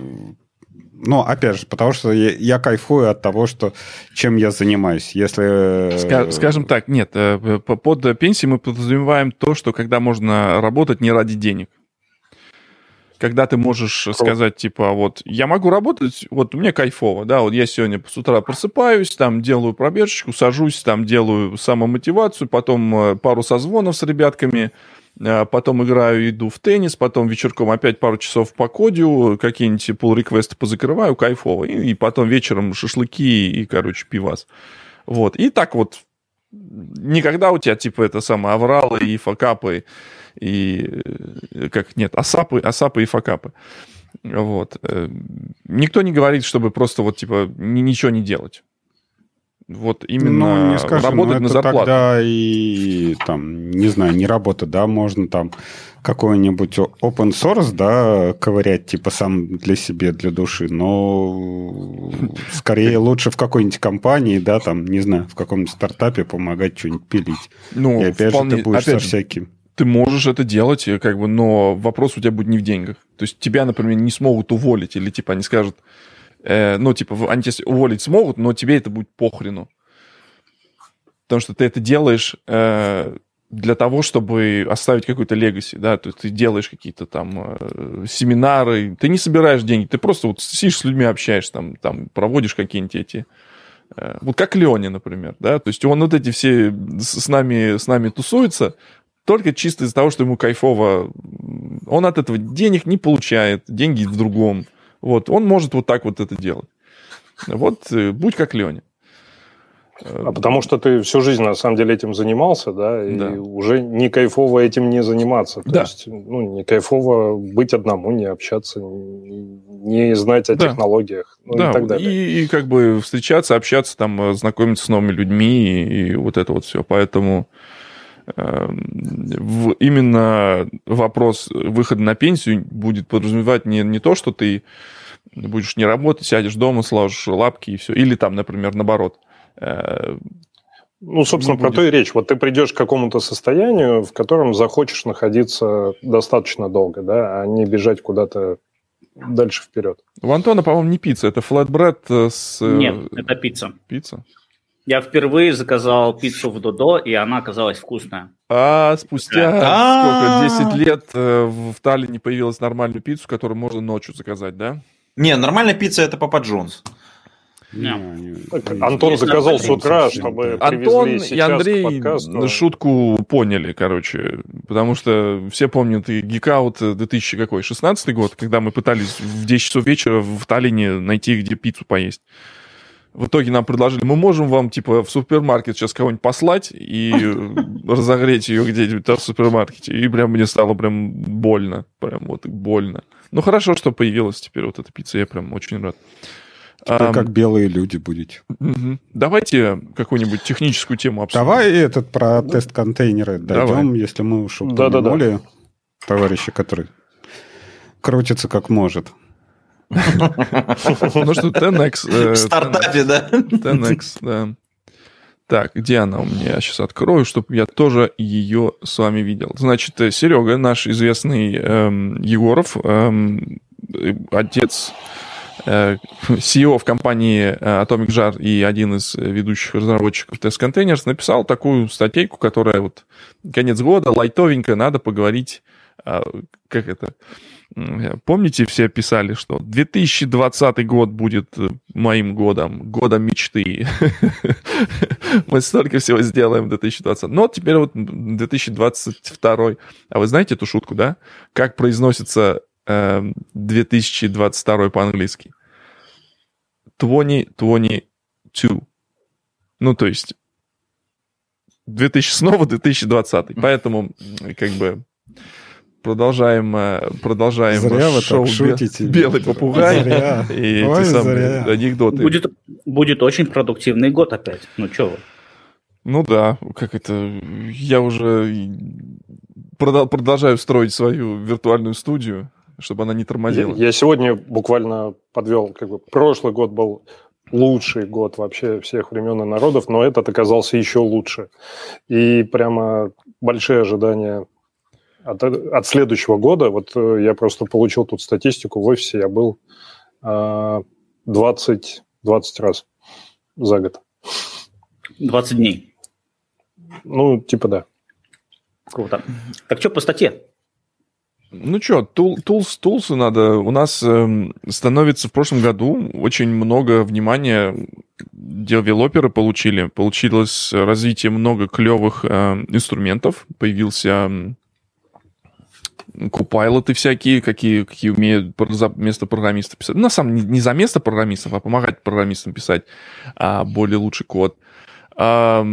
ну, опять же, потому что я, я кайфую от того, что чем я занимаюсь. Если... Скажем так, нет, э, под пенсией мы подразумеваем то, что когда можно работать не ради денег. Когда ты можешь сказать, типа, вот, я могу работать, вот мне кайфово, да, вот я сегодня с утра просыпаюсь, там делаю пробежечку, сажусь, там делаю самомотивацию, потом э, пару созвонов с ребятками, а потом играю, иду в теннис, потом вечерком опять пару часов по кодю, какие-нибудь pull реквесты позакрываю, кайфово. И, и потом вечером шашлыки и, короче, пивас. Вот. И так вот никогда у тебя, типа, это самое, авралы и факапы, и, э, как, нет, асапы, асапы и факапы. Вот. Э, никто не говорит, чтобы просто вот, типа, ничего не делать. Вот именно ну, не скажем, работать на зарплату. тогда и, там, не знаю, не работа, да, можно там какой-нибудь open source, да, ковырять, типа, сам для себя, для души, но скорее лучше в какой-нибудь компании, да, там, не знаю, в каком-нибудь стартапе помогать что-нибудь пилить. Ну, и опять вполне, же, ты будешь опять со всяким. Ты можешь это делать, как бы, но вопрос у тебя будет не в деньгах. То есть тебя, например, не смогут уволить, или, типа, они скажут, э, ну, типа, они тебя уволить смогут, но тебе это будет похрену. Потому что ты это делаешь э, для того, чтобы оставить какой-то легаси, да, то есть ты делаешь какие-то там э, семинары, ты не собираешь деньги, ты просто вот сидишь с людьми, общаешься, там, там проводишь какие-нибудь эти... Э, вот как Леони, например, да, то есть он вот эти все с нами, с нами тусуется, только чисто из-за того, что ему кайфово. Он от этого денег не получает, деньги в другом. Вот, он может вот так вот это делать. Вот, э, будь как Леня. А потому что ты всю жизнь на самом деле этим занимался, да, и да. уже не кайфово этим не заниматься. То да. есть, ну, не кайфово быть одному, не общаться, не знать о да. технологиях, ну, да. и так далее. И, и как бы встречаться, общаться, там, э, знакомиться с новыми людьми и, и вот это вот все. Поэтому э, в, именно вопрос выхода на пенсию будет подразумевать не, не то, что ты будешь не работать, сядешь дома, сложишь лапки и все. Или там, например, наоборот. Э, ну, собственно, про то и речь. Вот ты придешь к какому-то состоянию, в котором захочешь находиться достаточно долго, да, а не бежать куда-то дальше вперед. У Антона, по-моему, не пицца, это flatbread с... Э, Нет, это пицца. Пицца? Я впервые заказал пиццу в Додо, и она оказалась вкусная. А спустя сколько, 10 лет э, в Таллине появилась нормальную пиццу, которую можно ночью заказать, да? Не, нормальная пицца это Папа Джонс. Антон заказал с утра, чтобы Антон и Андрей шутку поняли, короче, потому что все помнят и Гикаут 2000 какой, 16 год, когда мы пытались в 10 часов вечера в Таллине найти, где пиццу поесть. В итоге нам предложили, мы можем вам, типа, в супермаркет сейчас кого-нибудь послать и разогреть ее где-нибудь в супермаркете. И прям мне стало прям больно. Прям вот больно. Ну, хорошо, что появилась теперь вот эта пицца, я прям очень рад. Теперь а, как белые люди будете. Угу. Давайте какую-нибудь техническую тему обсудим. Давай этот про тест-контейнеры дойдем, Давай. если мы уж упомянули да, да, да. товарища, который крутится как может. Ну что, 10x. Э, В стартапе, да? 10x, да. Так, где она у меня? Я сейчас открою, чтобы я тоже ее с вами видел. Значит, э, Серега, наш известный эм, Егоров, эм, отец э, CEO в компании э, Atomic Jar и один из ведущих разработчиков Test Containers, написал такую статейку, которая вот конец года, лайтовенькая, надо поговорить, э, как это, Помните, все писали, что 2020 год будет э, моим годом, годом мечты. Мы столько всего сделаем в 2020. Но теперь вот 2022. А вы знаете эту шутку, да? Как произносится э, 2022 по-английски? 2022. Ну, то есть 2000, снова 2020. Поэтому, как бы, продолжаем, э, продолжаем зря вы шоу шутите, «Белый попугай» зря. и Ой, эти самые зря. анекдоты. Будет, будет очень продуктивный год опять. Ну, вы? Ну да, как это... Я уже продолжаю строить свою виртуальную студию, чтобы она не тормозила. Я, я сегодня буквально подвел, как бы, прошлый год был лучший год вообще всех времен и народов, но этот оказался еще лучше. И прямо большие ожидания от, от следующего года, вот э, я просто получил тут статистику в офисе, я был 20, а, 20 раз за год. 20 дней? Ну, типа да. Круто. Так что по статье? Ну что, тул, тулс, тулсы надо. У нас э, становится в прошлом году очень много внимания девелоперы получили. Получилось развитие много клевых э, инструментов. Появился купайлоты всякие, какие, какие умеют за место программиста писать. На самом деле, не за место программистов, а помогать программистам писать а более лучший код. А,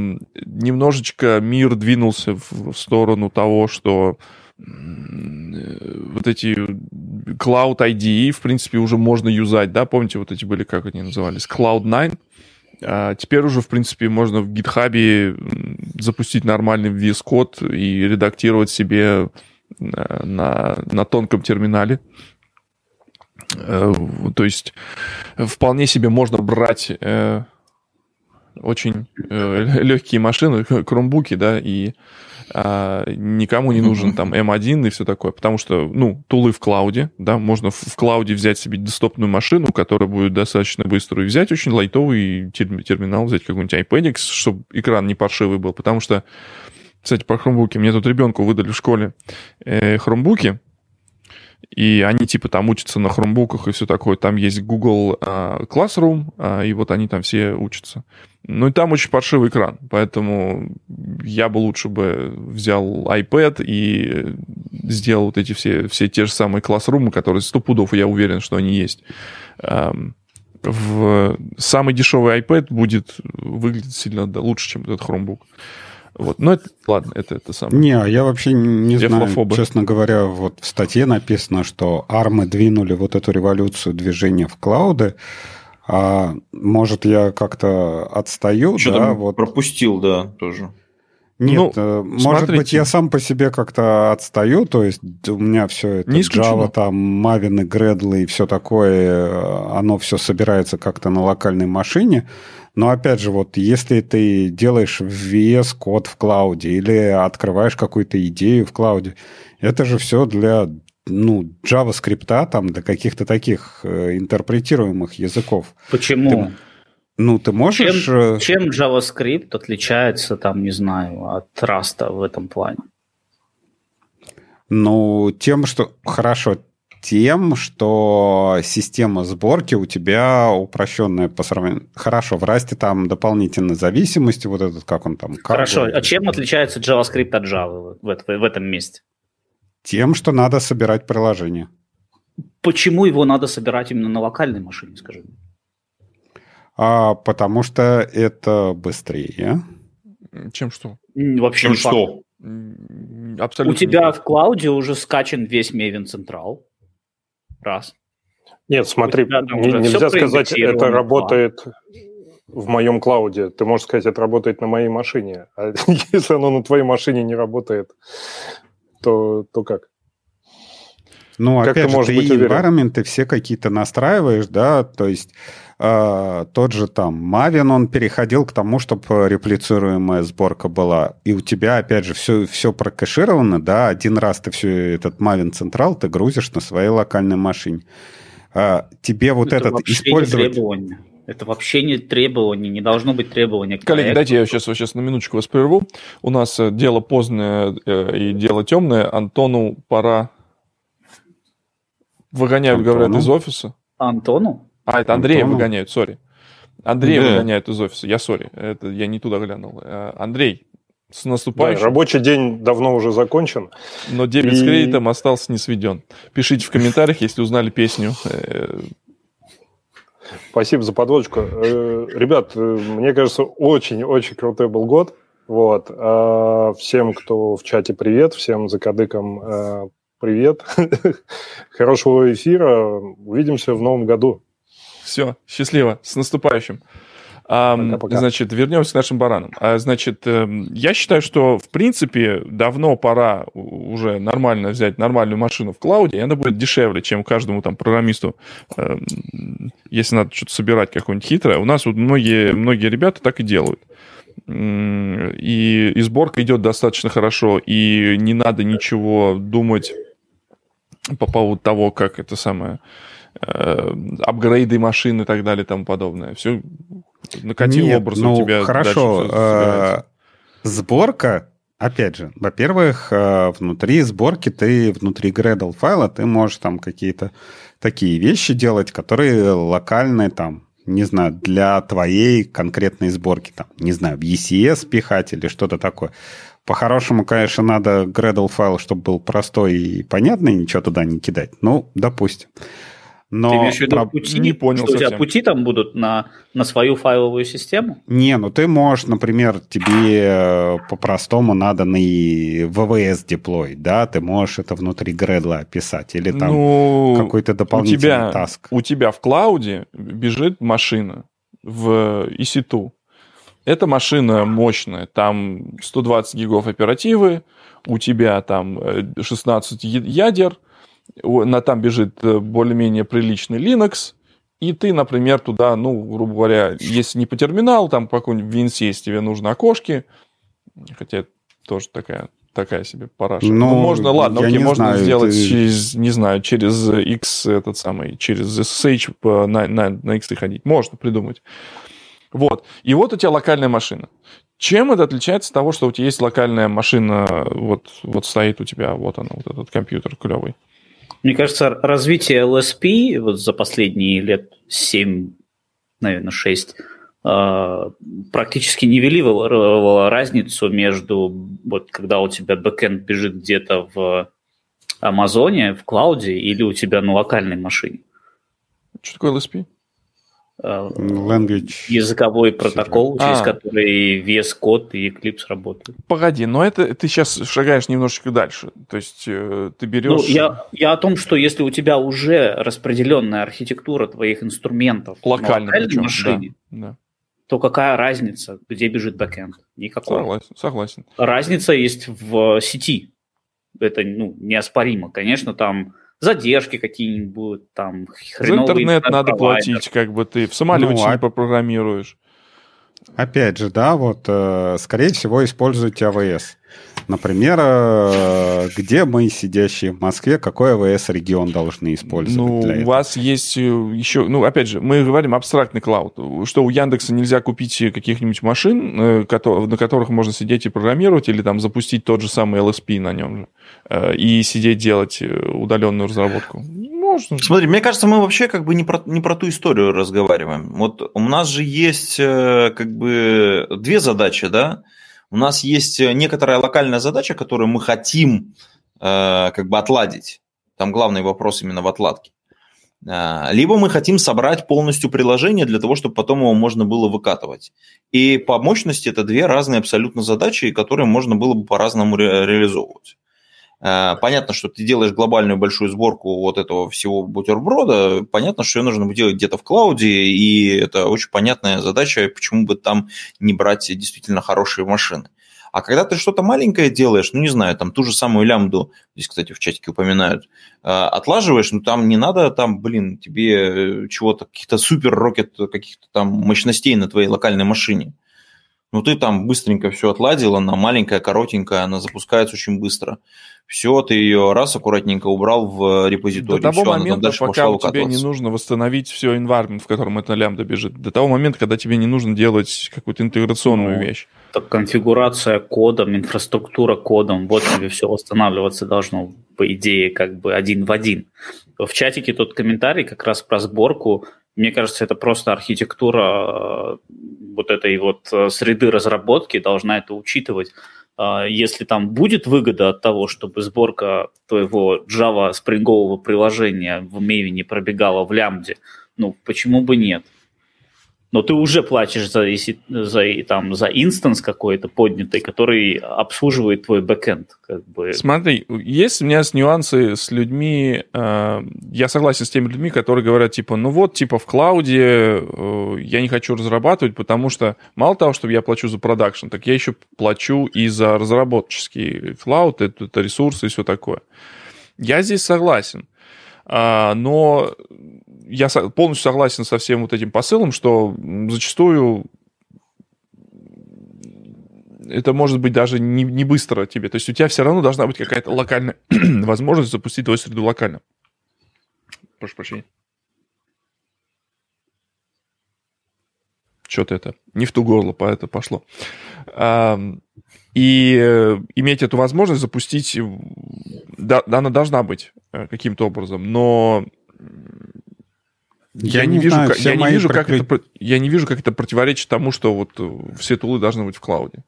немножечко мир двинулся в, в сторону того, что вот эти Cloud IDE, в принципе, уже можно юзать, да, помните, вот эти были, как они назывались, Cloud9, а теперь уже, в принципе, можно в GitHub запустить нормальный VS Code и редактировать себе на, на тонком терминале. Э, то есть вполне себе можно брать э, очень э, легкие машины, кромбуки, да, и а, никому не нужен там M1 и все такое, потому что, ну, тулы в клауде, да, можно в, в клауде взять себе десктопную машину, которая будет достаточно быструю, взять очень лайтовый терминал, взять какой-нибудь iPadX, чтобы экран не паршивый был, потому что кстати, про хромбуки. Мне тут ребенку выдали в школе э, хромбуки, и они типа там учатся на хромбуках и все такое. Там есть Google э, Classroom, э, и вот они там все учатся. Ну и там очень паршивый экран, поэтому я бы лучше бы взял iPad и сделал вот эти все, все те же самые классрумы, которые сто пудов, я уверен, что они есть. Эм, в самый дешевый iPad будет выглядеть сильно лучше, чем этот Chromebook. Вот. Но это, ладно, это, это самое. Не, я вообще не знаю, честно говоря, вот в статье написано, что армы двинули вот эту революцию движения в клауды, а может, я как-то отстаю, Что да? Вот. Пропустил, да, тоже. Нет, ну, э, может смотрите. быть, я сам по себе как-то отстаю, то есть у меня все это Не Java, там, Maven и Gradle и все такое, э, оно все собирается как-то на локальной машине, но опять же, вот если ты делаешь VS код в клауде или открываешь какую-то идею в клауде, это же все для ну, JavaScript, там, для каких-то таких э, интерпретируемых языков. Почему? Ты, ну, ты можешь... Чем, э, чем JavaScript отличается, там, не знаю, от Rust в этом плане? Ну, тем, что... Хорошо, тем, что система сборки у тебя упрощенная по сравнению... Хорошо, в Расте там дополнительные зависимости, вот этот, как он там... Хорошо, а чем отличается JavaScript от Java в, в, в этом месте? Тем, что надо собирать приложение. Почему его надо собирать именно на локальной машине, скажи? А, потому что это быстрее. Чем что? Вообще Чем что? Абсолютно. У тебя в клауде уже скачан весь Maven Central. Раз. Нет, смотри, нельзя сказать, это работает в моем клауде. Ты можешь сказать, это работает на моей машине. А если оно на твоей машине не работает, то, то как? Ну, как опять ты же, ты environment все какие-то настраиваешь, да, то есть э, тот же там Maven, он переходил к тому, чтобы реплицируемая сборка была, и у тебя, опять же, все, все прокэшировано, да, один раз ты все этот Maven Central ты грузишь на своей локальной машине. А, тебе вот Это этот использовать... Это вообще не требование, не должно быть требования. Коллеги, проекту. дайте я сейчас, сейчас на минуточку вас прерву. У нас э, дело позднее э, и дело темное. Антону пора Выгоняют, Антону? говорят, из офиса. Антону? А, это Андрея Антону? выгоняют, сори. Андрея да. выгоняют из офиса. Я сори, это я не туда глянул. Э, Андрей, с наступающим. Да, рабочий день давно уже закончен. Но дебет и... с кредитом остался не сведен. Пишите в комментариях, если узнали песню. Э, Спасибо за подводочку. Э, ребят, мне кажется, очень-очень крутой был год. Вот. А всем, кто в чате, привет. Всем за кадыком привет. Хорошего эфира. Увидимся в новом году. Все, счастливо. С наступающим. Пока, пока. Значит, вернемся к нашим баранам. А, значит, эм, я считаю, что, в принципе, давно пора уже нормально взять нормальную машину в клауде, и она будет дешевле, чем каждому там программисту, эм, если надо что-то собирать какое-нибудь хитрое. У нас вот многие, многие ребята так и делают. И, и сборка идет достаточно хорошо, и не надо ничего думать по поводу того, как это самое э, апгрейды машин и так далее и тому подобное. Все накатил Нет, образ ну, у тебя. Хорошо. Э, сборка, опять же, во-первых, э, внутри сборки ты, внутри Gradle файла ты можешь там какие-то такие вещи делать, которые локальные там, не знаю, для твоей конкретной сборки, там, не знаю, в ECS пихать или что-то такое. По-хорошему, конечно, надо Gradle файл, чтобы был простой и понятный, ничего туда не кидать. Ну, допустим. Но ты имеешь в виду про... пути? Не понял что совсем. у тебя пути там будут на, на свою файловую систему? Не, ну ты можешь, например, тебе э, по-простому надо на VVS деплой, да, ты можешь это внутри Gradle описать, или там ну, какой-то дополнительный у тебя, таск. У тебя в клауде бежит машина в EC2, эта машина мощная, там 120 гигов оперативы, у тебя там 16 э, ядер, на там бежит э, более-менее приличный Linux, и ты, например, туда, ну, грубо говоря, если не по терминалу, там какой-нибудь WinSys тебе нужны окошки, хотя тоже такая такая себе параша. Ну, ну можно, ладно, окей, можно знаю, сделать это... через, не знаю, через X этот самый, через SSH на, на, на X ходить. Можно придумать. Вот. И вот у тебя локальная машина. Чем это отличается от того, что у тебя есть локальная машина, вот, вот стоит у тебя, вот она, вот этот компьютер клевый? Мне кажется, развитие LSP вот за последние лет 7, наверное, 6 а, практически нивелировало разницу между, вот когда у тебя бэкэнд бежит где-то в Амазоне, в клауде, или у тебя на локальной машине. Что такое LSP? Language. языковой протокол, через а. который VS Code и Eclipse работают. Погоди, но это ты сейчас шагаешь немножечко дальше. То есть э, ты берешь... Ну, я, я о том, что если у тебя уже распределенная архитектура твоих инструментов Локально, на локальной машине, да, да. то какая разница, где бежит бэкэнд? Никакой. Согласен, согласен. Разница есть в сети. Это ну, неоспоримо. Конечно, там задержки какие-нибудь будут, там, За интернет надо платить, как бы ты в самолете ну, не а... попрограммируешь. Опять же, да, вот, э, скорее всего, используйте AWS. Например, э, где мы, сидящие в Москве, какой AWS-регион должны использовать ну, для этого? У вас есть э, еще, ну, опять же, мы говорим абстрактный клауд, что у Яндекса нельзя купить каких-нибудь машин, на которых можно сидеть и программировать, или там запустить тот же самый LSP на нем же. Э, и сидеть делать э, удаленную разработку. Можно. Смотри, мне кажется, мы вообще как бы не про, не про ту историю разговариваем. Вот у нас же есть э, как бы две задачи, да? У нас есть некоторая локальная задача, которую мы хотим как бы отладить. Там главный вопрос именно в отладке. Либо мы хотим собрать полностью приложение для того, чтобы потом его можно было выкатывать. И по мощности это две разные абсолютно задачи, которые можно было бы по-разному ре- реализовывать. Э, понятно, что ты делаешь глобальную большую сборку вот этого всего бутерброда, понятно, что ее нужно делать где-то в клауде, и это очень понятная задача, почему бы там не брать действительно хорошие машины. А когда ты что-то маленькое делаешь, ну, не знаю, там ту же самую лямбду, здесь, кстати, в чатике упоминают, э, отлаживаешь, ну, там не надо, там, блин, тебе чего-то, каких-то супер-рокет, каких-то там мощностей на твоей локальной машине. Ну, ты там быстренько все отладил, она маленькая, коротенькая, она запускается очень быстро. Все, ты ее раз аккуратненько убрал в репозиторий. До того все, момента, пока у тебя не нужно восстановить все environment, в котором эта лямбда бежит. До того момента, когда тебе не нужно делать какую-то интеграционную ну, вещь. Так конфигурация кодом, инфраструктура кодом, вот тебе все восстанавливаться должно, по идее, как бы один в один. В чатике тот комментарий как раз про сборку. Мне кажется, это просто архитектура вот этой вот э, среды разработки должна это учитывать. А, если там будет выгода от того, чтобы сборка твоего Java Spring ового приложения в Maven пробегала в лямбде, ну, почему бы нет? Но ты уже платишь за, за, там, за instance какой-то поднятый, который обслуживает твой бэкэнд. Как бы. Смотри, есть у меня нюансы с людьми, э, я согласен с теми людьми, которые говорят, типа, ну вот, типа, в клауде э, я не хочу разрабатывать, потому что мало того, что я плачу за продакшн, так я еще плачу и за разработческий клауд, это, это ресурсы и все такое. Я здесь согласен. А, но я полностью согласен со всем вот этим посылом, что зачастую это может быть даже не, не быстро тебе. То есть у тебя все равно должна быть какая-то локальная возможность запустить твою среду локально. Прошу прощения. Что-то это не в ту горло, поэтому пошло. И э, иметь эту возможность запустить, да, она должна быть э, каким-то образом, но я, я не, не вижу, знаю, как, я, не вижу как это, я не вижу, как это противоречит тому, что вот э, все тулы должны быть в клауде.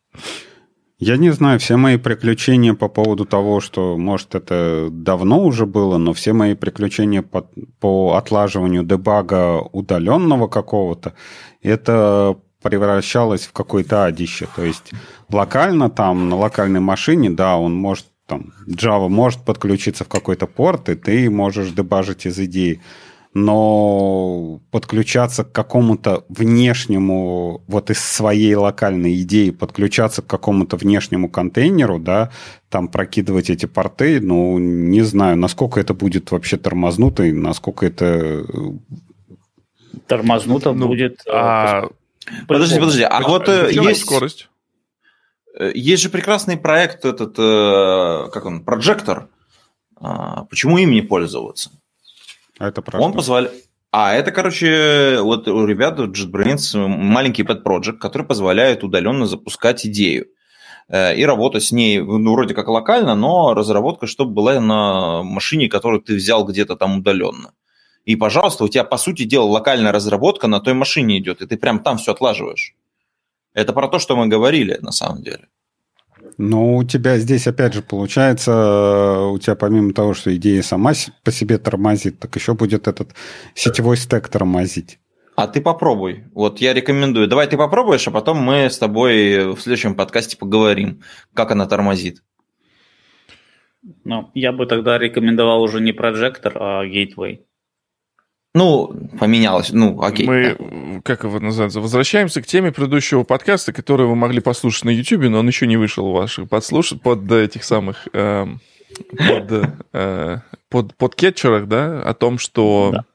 Я не знаю, все мои приключения по поводу того, что, может, это давно уже было, но все мои приключения по, по отлаживанию дебага удаленного какого-то, это превращалось в какое-то адище. То есть локально там, на локальной машине, да, он может, там, Java может подключиться в какой-то порт, и ты можешь дебажить из идеи. Но подключаться к какому-то внешнему, вот из своей локальной идеи, подключаться к какому-то внешнему контейнеру, да, там прокидывать эти порты, ну, не знаю, насколько это будет вообще тормознуто и насколько это... Тормознуто ну, будет... А... Подожди, подожди, а вот э, есть... скорость? Э, есть же прекрасный проект этот, э, как он, Projector. А, почему им не пользоваться? А это правда. Он позволяет... А это, короче, вот у ребят у JetBrains маленький pet project, который позволяет удаленно запускать идею и работать с ней, ну, вроде как локально, но разработка, чтобы была на машине, которую ты взял где-то там удаленно. И, пожалуйста, у тебя, по сути дела, локальная разработка на той машине идет, и ты прям там все отлаживаешь. Это про то, что мы говорили на самом деле. Ну, у тебя здесь, опять же, получается, у тебя помимо того, что идея сама по себе тормозит, так еще будет этот сетевой стек тормозить. А ты попробуй. Вот я рекомендую. Давай ты попробуешь, а потом мы с тобой в следующем подкасте поговорим, как она тормозит. Ну, я бы тогда рекомендовал уже не прожектор, а Gateway. Ну, поменялось. Ну, окей. Мы, как его называется, возвращаемся к теме предыдущего подкаста, который вы могли послушать на YouTube, но он еще не вышел у ваших подслуш... под этих самых... Э, под, э, под, под кетчерах, да, о том, что... Да.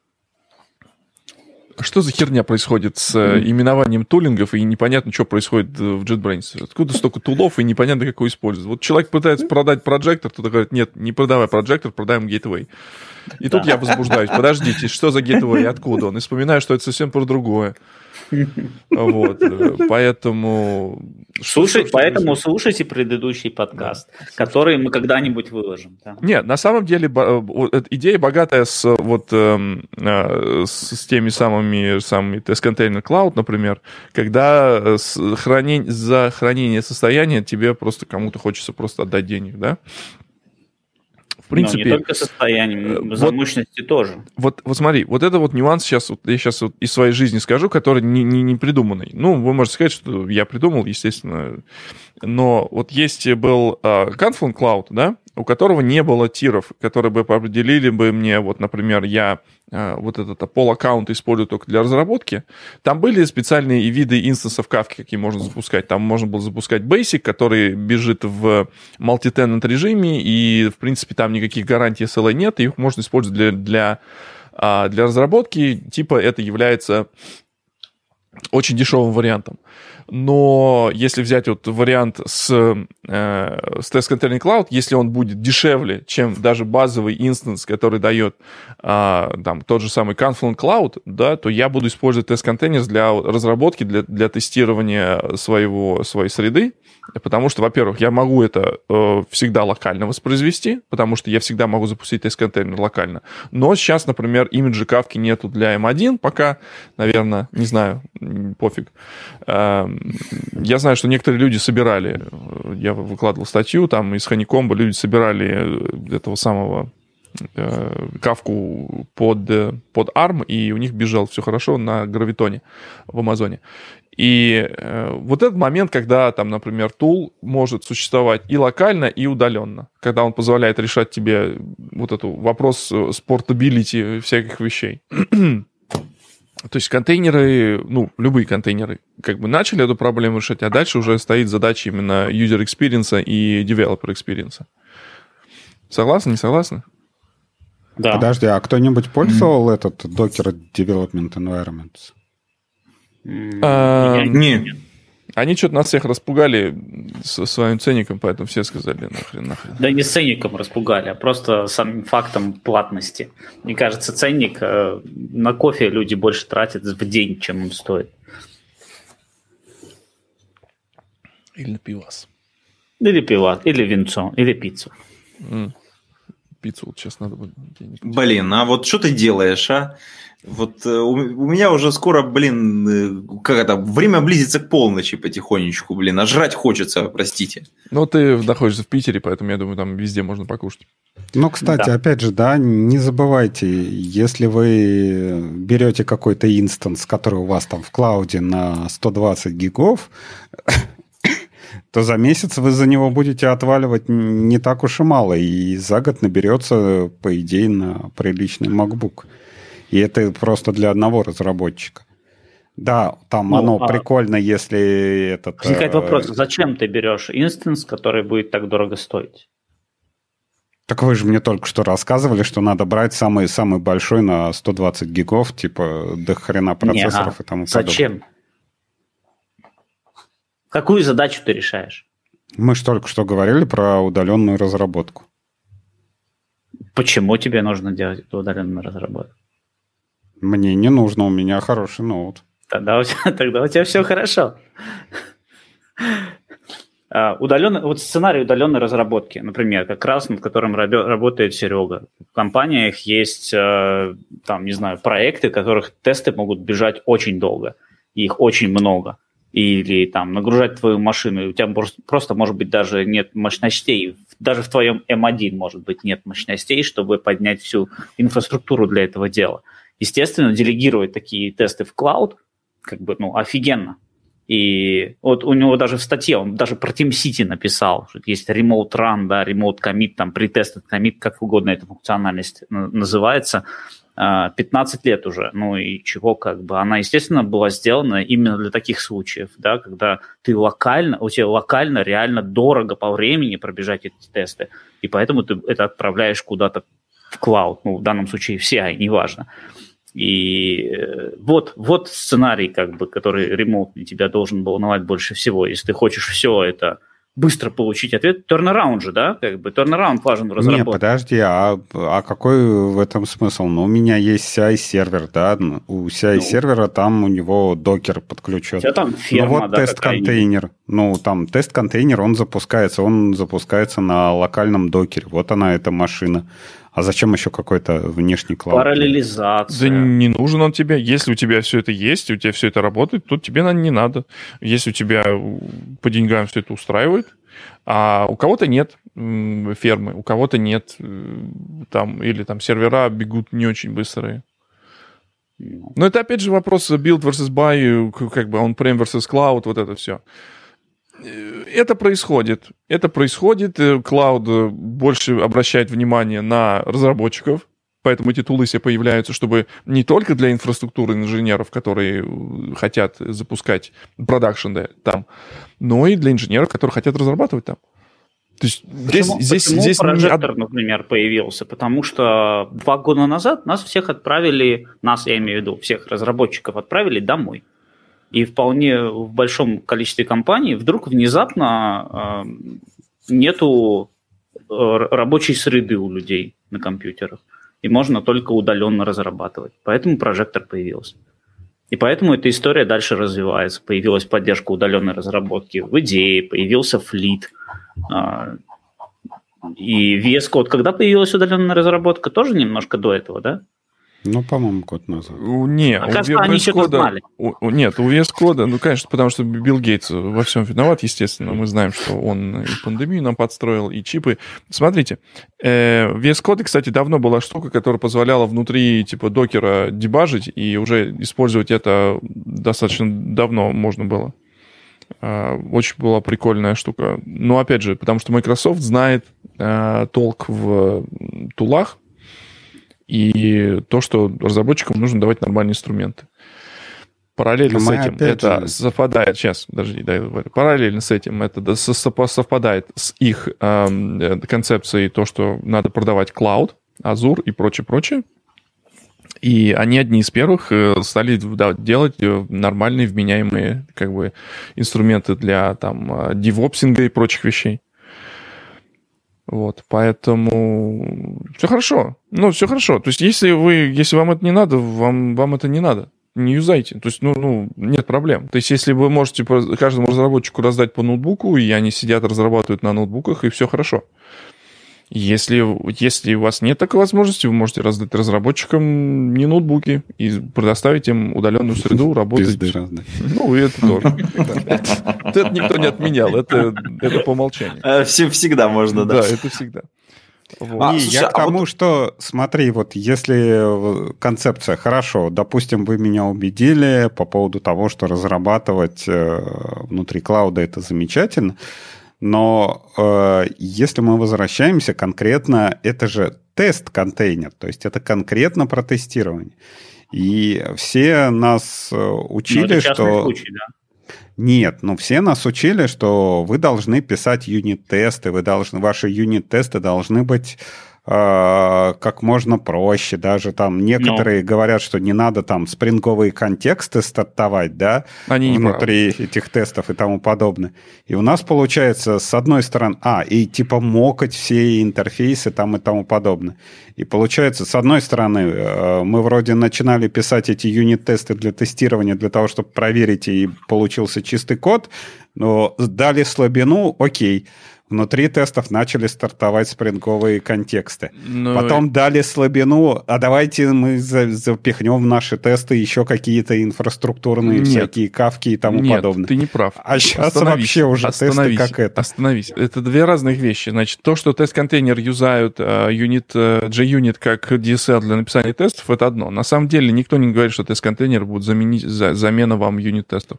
Что за херня происходит с mm-hmm. именованием тулингов, и непонятно, что происходит в JetBrains? Откуда столько тулов, и непонятно, какой использовать? Вот человек пытается продать прожектор, кто-то говорит, нет, не продавай прожектор, продаем Gateway. И тут я возбуждаюсь. Подождите, что за Gateway, откуда он? И вспоминаю, что это совсем про другое. Вот, э, поэтому... Слушай, что, поэтому слушайте предыдущий подкаст, который мы когда-нибудь выложим. Нет, на самом деле э, идея богатая с, вот, эм, э, с, теми самыми, самыми тест-контейнер Cloud, например, когда за хранение состояния тебе просто кому-то хочется просто отдать денег, да? В принципе... Но не только состоянием, за вот, мощности тоже. Вот, вот смотри, вот это вот нюанс сейчас, вот, я сейчас вот из своей жизни скажу, который не, не, не придуманный. Ну, вы можете сказать, что я придумал, естественно, но вот есть был uh, Confluent Cloud, да, у которого не было тиров, которые бы определили бы мне, вот, например, я э, вот этот Apollo аккаунт использую только для разработки. Там были специальные виды инстансов Kafka, какие можно запускать. Там можно было запускать Basic, который бежит в multi-tenant режиме, и, в принципе, там никаких гарантий SLA нет, и их можно использовать для, для, а, для разработки. Типа это является очень дешевым вариантом. Но если взять вот вариант с, э, с Test Container Cloud, если он будет дешевле, чем даже базовый инстанс, который дает э, там, тот же самый Confluent Cloud, да, то я буду использовать Test Containers для разработки, для, для тестирования своего, своей среды, потому что, во-первых, я могу это э, всегда локально воспроизвести, потому что я всегда могу запустить тест-контейнер локально. Но сейчас, например, имиджа кавки нету для M1 пока, наверное, не знаю, пофиг. Э, я знаю, что некоторые люди собирали, э, я выкладывал статью, там из Honeycomb люди собирали э, этого самого э, кавку под, под ARM, и у них бежал все хорошо на гравитоне в Амазоне. И э, вот этот момент, когда там, например, тул может существовать и локально, и удаленно, когда он позволяет решать тебе вот этот вопрос спортабилити всяких вещей. То есть контейнеры, ну, любые контейнеры, как бы начали эту проблему решать, а дальше уже стоит задача именно user experience и developer experience. Согласны, не согласны? Да. Подожди, а кто-нибудь пользовал mm-hmm. этот Docker Development Environment? А, не. Они что-то нас всех распугали со своим ценником, поэтому все сказали нахрен, нахрен. Да не с ценником распугали, а просто самим фактом платности. Мне кажется, ценник э, на кофе люди больше тратят в день, чем им стоит. Или на пивас. Или пивас, или винцо, или пиццу. Mm. Пиццу вот сейчас надо будет. Блин, а вот что ты делаешь, а? Вот э, у, у меня уже скоро, блин, э, как это, время близится к полночи потихонечку, блин, а жрать хочется, простите. Ну, ты находишься в Питере, поэтому я думаю, там везде можно покушать. Ну, кстати, да. опять же, да, не забывайте, если вы берете какой-то инстанс, который у вас там в клауде на 120 гигов, то за месяц вы за него будете отваливать не так уж и мало, и за год наберется, по идее, на приличный MacBook. И это просто для одного разработчика. Да, там ну, оно а... прикольно, если этот... Возникает э... вопрос, зачем ты берешь инстанс, который будет так дорого стоить? Так вы же мне только что рассказывали, что надо брать самый, самый большой на 120 гигов, типа до хрена процессоров Не, а и тому подобное. Зачем? Какую задачу ты решаешь? Мы же только что говорили про удаленную разработку. Почему тебе нужно делать эту удаленную разработку? Мне не нужно, у меня хороший ноут. Тогда у тебя, тогда у тебя все хорошо. Uh, удаленный, вот сценарий удаленной разработки, например, как раз над которым работает Серега. В компаниях есть, uh, там, не знаю, проекты, которых тесты могут бежать очень долго, их очень много. Или там нагружать твою машину, и у тебя просто, может быть, даже нет мощностей, даже в твоем M1, может быть, нет мощностей, чтобы поднять всю инфраструктуру для этого дела. Естественно, делегировать такие тесты в клауд, как бы, ну, офигенно. И вот у него даже в статье, он даже про TeamCity написал, что есть remote run, да, remote commit, там, pretested commit, как угодно эта функциональность называется, 15 а, лет уже. Ну и чего как бы? Она, естественно, была сделана именно для таких случаев, да, когда ты локально, у тебя локально реально дорого по времени пробежать эти тесты, и поэтому ты это отправляешь куда-то в клауд, ну, в данном случае в CI, неважно. И э, вот, вот сценарий, как бы, который ремонтный тебя должен волновать больше всего. Если ты хочешь все это быстро получить ответ. Turnaround же, да? Как бы turnaround важен в разработке. Не, подожди, а, а какой в этом смысл? Ну, у меня есть CI-сервер, да? У CI-сервера ну, там у него докер подключен. Там ферма, Ну, вот да, тест-контейнер. Ну, там тест-контейнер, он запускается, он запускается на локальном докере. Вот она, эта машина. А зачем еще какой-то внешний клауд? Параллелизация. Да не нужен он тебе. Если у тебя все это есть, у тебя все это работает, то тебе не надо. Если у тебя по деньгам все это устраивает, а у кого-то нет фермы, у кого-то нет э, там, или там сервера бегут не очень быстрые. Но это опять же вопрос build versus buy, как бы on-prem versus cloud, вот это все. Это происходит. Это происходит. Клауд больше обращает внимание на разработчиков, Поэтому эти тулы себе появляются, чтобы не только для инфраструктуры инженеров, которые хотят запускать продакшн да, там, но и для инженеров, которые хотят разрабатывать там. То есть почему, здесь, почему здесь прожектор, не... например, появился? Потому что два года назад нас всех отправили, нас, я имею в виду, всех разработчиков отправили домой. И вполне в большом количестве компаний вдруг внезапно э, нету э, рабочей среды у людей на компьютерах и можно только удаленно разрабатывать. Поэтому прожектор появился. И поэтому эта история дальше развивается. Появилась поддержка удаленной разработки в идее, появился флит. А, и VS Code, когда появилась удаленная разработка, тоже немножко до этого, да? Ну, по-моему, год назад. Не, у что-то знали. У, у, нет, у VS Code, ну, конечно, потому что Билл Гейтс во всем виноват, естественно. Мы знаем, что он и пандемию нам подстроил, и чипы. Смотрите, э, Code, кстати, давно была штука, которая позволяла внутри, типа, докера дебажить, и уже использовать это достаточно давно можно было. Э, очень была прикольная штука. Но, опять же, потому что Microsoft знает э, толк в тулах, и то, что разработчикам нужно давать нормальные инструменты. Параллельно с этим это же... совпадает, сейчас, подожди, дай, параллельно с этим это совпадает с их э, концепцией то, что надо продавать клауд, Azure и прочее, прочее. И они одни из первых э, стали да, делать э, нормальные, вменяемые как бы, инструменты для там, девопсинга и прочих вещей. Вот, поэтому все хорошо. Ну, все хорошо. То есть, если вы, если вам это не надо, вам, вам это не надо. Не юзайте. То есть, ну, ну, нет проблем. То есть, если вы можете каждому разработчику раздать по ноутбуку, и они сидят, разрабатывают на ноутбуках, и все хорошо. Если, если у вас нет такой возможности, вы можете раздать разработчикам не ноутбуки и предоставить им удаленную среду работать. Ну, и это тоже. Это никто не отменял, это по умолчанию. Э, всегда можно, да. Да, это всегда. Вот. А, слушай, я к а тому, вот... что, смотри, вот если концепция хорошо, допустим, вы меня убедили по поводу того, что разрабатывать э, внутри клауда это замечательно, но э, если мы возвращаемся конкретно, это же тест-контейнер, то есть это конкретно про тестирование. И все нас э, учили, что... Случай, да? Нет, ну все нас учили, что вы должны писать юнит-тесты, вы должны, ваши юнит-тесты должны быть как можно проще. Даже там некоторые no. Ну. говорят, что не надо там спринговые контексты стартовать, да, Они внутри этих тестов и тому подобное. И у нас получается, с одной стороны, а, и типа мокать все интерфейсы там и тому подобное. И получается, с одной стороны, э, мы вроде начинали писать эти юнит-тесты для тестирования, для того, чтобы проверить, и получился чистый код, но дали слабину, окей, Внутри тестов начали стартовать спринговые контексты. Но... Ну Потом дали слабину, а давайте мы запихнем в наши тесты еще какие-то инфраструктурные Нет. всякие кавки и тому Нет, подобное. ты не прав. А сейчас вообще уже тесты как это. Остановись. Это две разных вещи. Значит, то, что тест-контейнер юзают unit, uh, JUnit как DSL для написания тестов, это одно. На самом деле никто не говорит, что тест-контейнер будет заменить, за, замена вам юнит-тестов.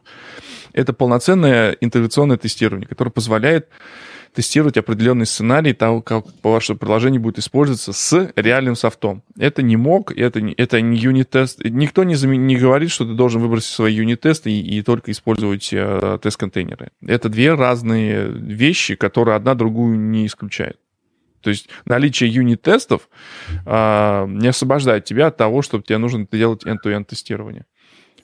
Это полноценное интеграционное тестирование, которое позволяет тестировать определенный сценарий того, как ваше приложение будет использоваться с реальным софтом. Это не мог, это, не, это не юнит-тест. Никто не, не говорит, что ты должен выбросить свои юнит-тесты и, и только использовать э, тест-контейнеры. Это две разные вещи, которые одна другую не исключают. То есть наличие юнит-тестов э, не освобождает тебя от того, чтобы тебе нужно делать end-to-end тестирование.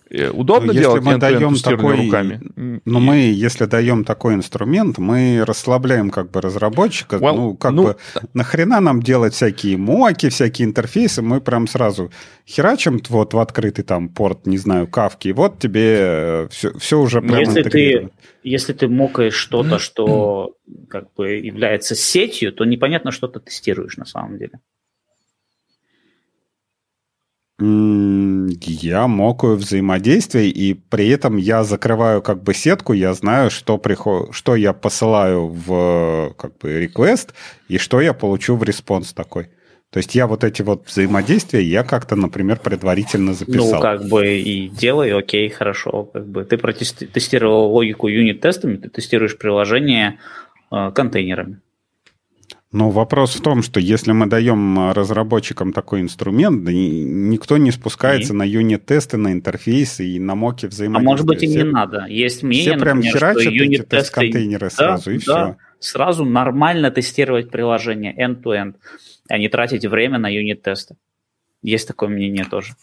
Э, удобно если делать мы даем такой, руками? Но и... мы, если даем такой инструмент, мы расслабляем как бы разработчика. Well, ну, как ну, бы, нахрена нам делать всякие моки, всякие интерфейсы? Мы прям сразу херачим вот в открытый там порт, не знаю, кавки, и вот тебе все, э, все уже прям если ты, если ты мокаешь что-то, что как бы является сетью, то непонятно, что ты тестируешь на самом деле. Я мокаю взаимодействие, и при этом я закрываю как бы сетку, я знаю, что, приход... что я посылаю в как бы request, и что я получу в response такой. То есть я вот эти вот взаимодействия, я как-то, например, предварительно записал. Ну, как бы и делай, окей, хорошо. Как бы ты протестировал логику юнит-тестами, ты тестируешь приложение э, контейнерами. Но вопрос в том, что если мы даем разработчикам такой инструмент, да никто не спускается и? на юнит-тесты, на интерфейсы и на моки взаимодействия. А может быть и все, не надо. Есть мнение, все прям например, что юнит-тесты... контейнеры да, сразу, и да. все. Сразу нормально тестировать приложение end-to-end, а не тратить время на юнит-тесты. Есть такое мнение тоже.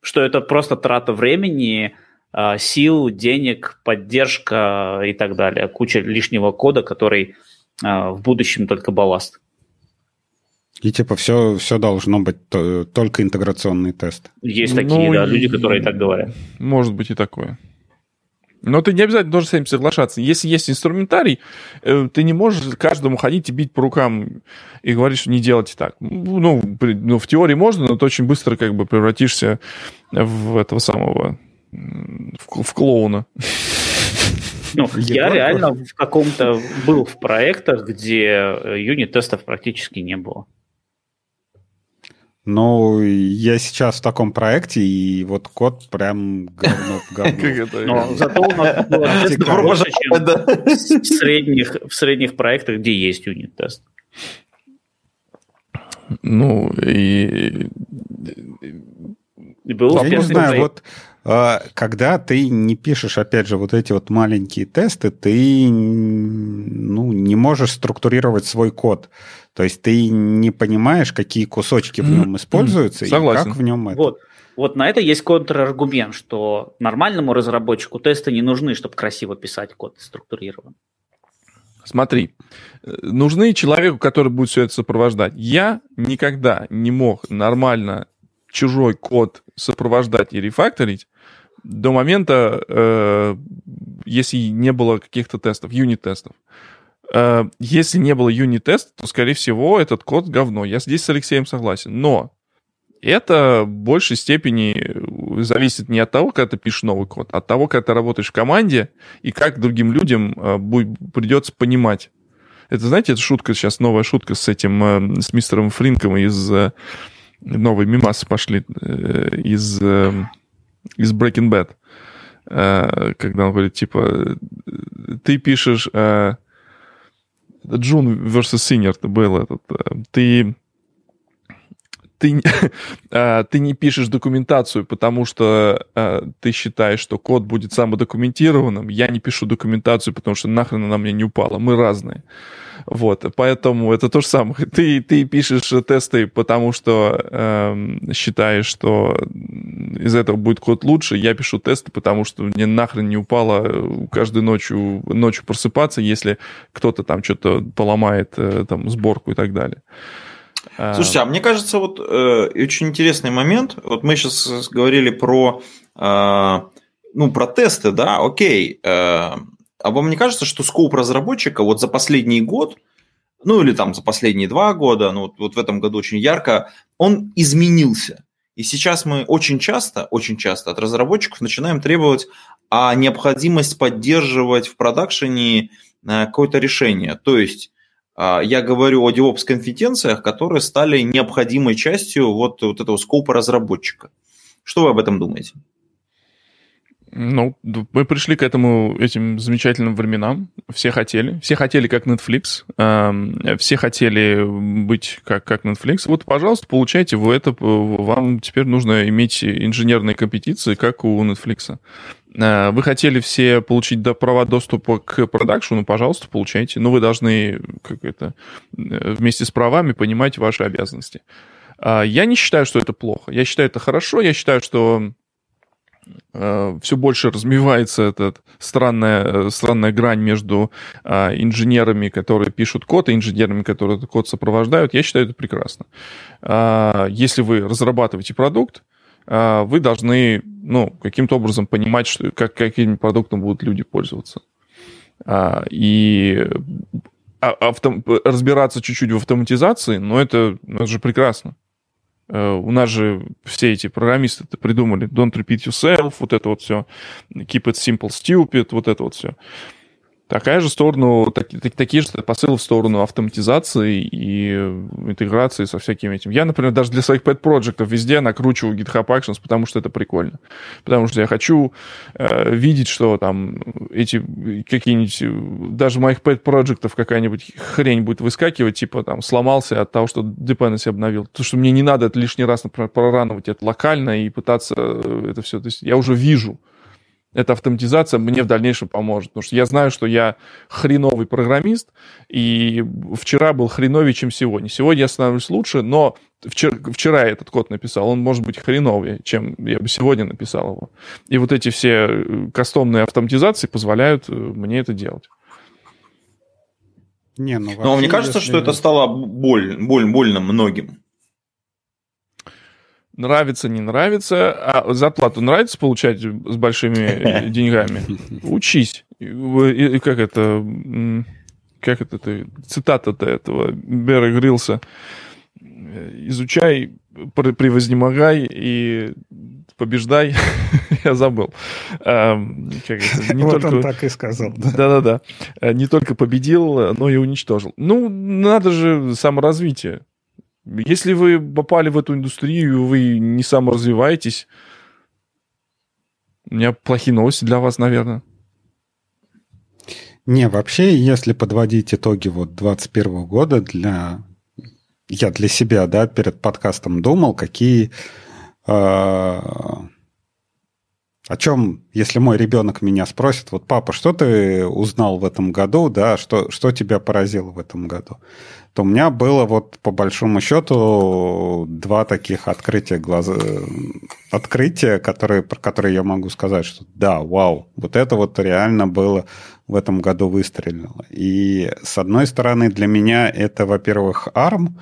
Что это просто трата времени, а, сил, денег, поддержка и так далее. Куча лишнего кода, который а, в будущем только балласт. И типа все, все должно быть только интеграционный тест. Есть ну, такие, да, люди, которые так говорят. Может быть и такое. Но ты не обязательно должен с этим соглашаться. Если есть инструментарий, э, ты не можешь каждому ходить и бить по рукам и говорить, что не делайте так. Ну, ну в теории можно, но ты очень быстро как бы превратишься в этого самого, в, в клоуна. Ну, я реально в каком-то был в проектах, где э, юнит-тестов практически не было. Ну, я сейчас в таком проекте, и вот код прям говно говно. Но зато у нас было больше, чем в средних, в средних проектах, где есть юнит-тест. Ну, и... и был я не знаю, вот когда ты не пишешь, опять же, вот эти вот маленькие тесты, ты ну, не можешь структурировать свой код. То есть ты не понимаешь, какие кусочки в нем используются Согласен. и как в нем это. Вот. Вот на это есть контраргумент, что нормальному разработчику тесты не нужны, чтобы красиво писать код структурирован. Смотри, нужны человеку, который будет все это сопровождать. Я никогда не мог нормально чужой код сопровождать и рефакторить, до момента, э, если не было каких-то тестов, юнит-тестов. Э, если не было юнит-теста, то, скорее всего, этот код говно. Я здесь с Алексеем согласен. Но это в большей степени зависит не от того, когда ты пишешь новый код, а от того, когда ты работаешь в команде и как другим людям э, придется понимать. Это, знаете, это шутка сейчас, новая шутка с этим, э, с мистером Фринком из... Э, новые мимасы пошли э, из из Breaking Bad, э, когда он говорит, типа, ты пишешь... Э, Джун versus Синер был этот. Э, ты ты, э, ты не пишешь документацию, потому что э, ты считаешь, что код будет самодокументированным. Я не пишу документацию, потому что нахрен она мне не упала. Мы разные. Вот, поэтому это то же самое. Ты, ты пишешь тесты, потому что э, считаешь, что из этого будет код лучше. Я пишу тесты, потому что мне нахрен не упало каждую ночью, ночью просыпаться, если кто-то там что-то поломает, э, там, сборку и так далее. Слушайте, а мне кажется, вот э, очень интересный момент. Вот мы сейчас говорили про, э, ну, про тесты, да, окей. Э, а вам не кажется, что скоп разработчика вот за последний год, ну или там за последние два года, ну вот, вот в этом году очень ярко, он изменился. И сейчас мы очень часто, очень часто от разработчиков начинаем требовать а необходимость поддерживать в продакшене э, какое-то решение. То есть я говорю о DevOps-компетенциях, которые стали необходимой частью вот, вот этого скопа разработчика. Что вы об этом думаете? Ну, мы пришли к этому, этим замечательным временам. Все хотели. Все хотели как Netflix. Все хотели быть как, как Netflix. Вот, пожалуйста, получайте вы это. Вам теперь нужно иметь инженерные компетенции, как у Netflix. А, вы хотели все получить права доступа к продакшену, пожалуйста, получайте. Но вы должны как это, э, вместе с правами понимать ваши обязанности. А, я не считаю, что это плохо. Я считаю, это хорошо. Я считаю, что э, все больше размивается эта странная, э, странная грань между а, инженерами, которые пишут код, и инженерами, которые этот код сопровождают. Я считаю, это прекрасно. Если вы разрабатываете продукт, а, вы должны ну, каким-то образом понимать, что, как, каким продуктом будут люди пользоваться. А, и а, авто, разбираться чуть-чуть в автоматизации, но это, ну, это же прекрасно. У нас же все эти программисты это придумали. Don't repeat yourself, вот это вот все. Keep it simple, stupid, вот это вот все. Такая же сторону, так, такие же посылы в сторону автоматизации и интеграции со всякими этим. Я, например, даже для своих pet проектов везде накручиваю GitHub Actions, потому что это прикольно. Потому что я хочу э, видеть, что там эти какие-нибудь, даже моих pet проектов какая-нибудь хрень будет выскакивать, типа там сломался от того, что dependency обновил. То, что мне не надо это лишний раз, например, прорановать это локально и пытаться это все. То есть я уже вижу, эта автоматизация мне в дальнейшем поможет. Потому что я знаю, что я хреновый программист, и вчера был хреновее, чем сегодня. Сегодня я становлюсь лучше, но вчера, вчера я этот код написал, он может быть хреновее, чем я бы сегодня написал его. И вот эти все э, кастомные автоматизации позволяют э, мне это делать. Не, ну, Но мне кажется, если... что это стало боль, боль, больно многим. Нравится, не нравится. А зарплату нравится получать с большими деньгами? Учись. И, как это... Как это ты... Цитата-то этого Бера Грилса. Изучай, превознемогай и побеждай. Я забыл. Это? Не вот только... он так и сказал. Да-да-да. Не только победил, но и уничтожил. Ну, надо же саморазвитие. Если вы попали в эту индустрию, вы не саморазвиваетесь, у меня плохие новости для вас, наверное. Не, вообще, если подводить итоги вот 21 года для... Я для себя, да, перед подкастом думал, какие... Э, о чем, если мой ребенок меня спросит, вот, папа, что ты узнал в этом году, да, что, что тебя поразило в этом году? то у меня было вот по большому счету два таких открытия глаза, открытия, которые, про которые я могу сказать, что да, вау, вот это вот реально было в этом году выстрелило. И с одной стороны для меня это, во-первых, ARM,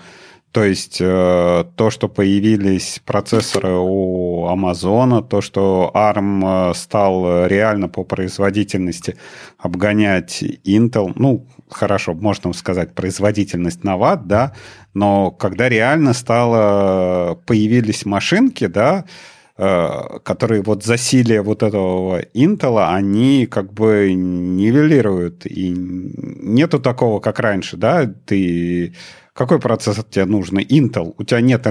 то есть э, то, что появились процессоры у Амазона, то, что ARM э, стал реально по производительности обгонять Intel, ну, хорошо, можно сказать, производительность на ватт, да, но когда реально стало, появились машинки, да, э, которые вот засилие вот этого Intel, они как бы нивелируют. И нету такого, как раньше, да, ты какой процессор тебе нужен? Intel. У тебя нет,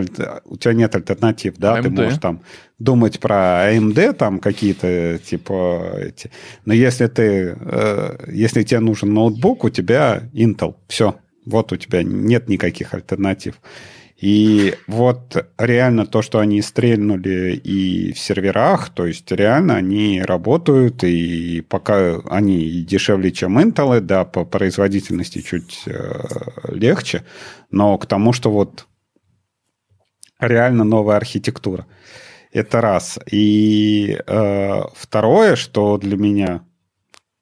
у тебя нет альтернатив, да? AMD. Ты можешь там думать про AMD, там какие-то типа эти. Но если ты, э, если тебе нужен ноутбук, у тебя Intel. Все. Вот у тебя нет никаких альтернатив. И вот реально то, что они стрельнули и в серверах, то есть реально они работают, и пока они дешевле, чем Intel, да, по производительности чуть э, легче, но к тому, что вот реально новая архитектура. Это раз. И э, второе, что для меня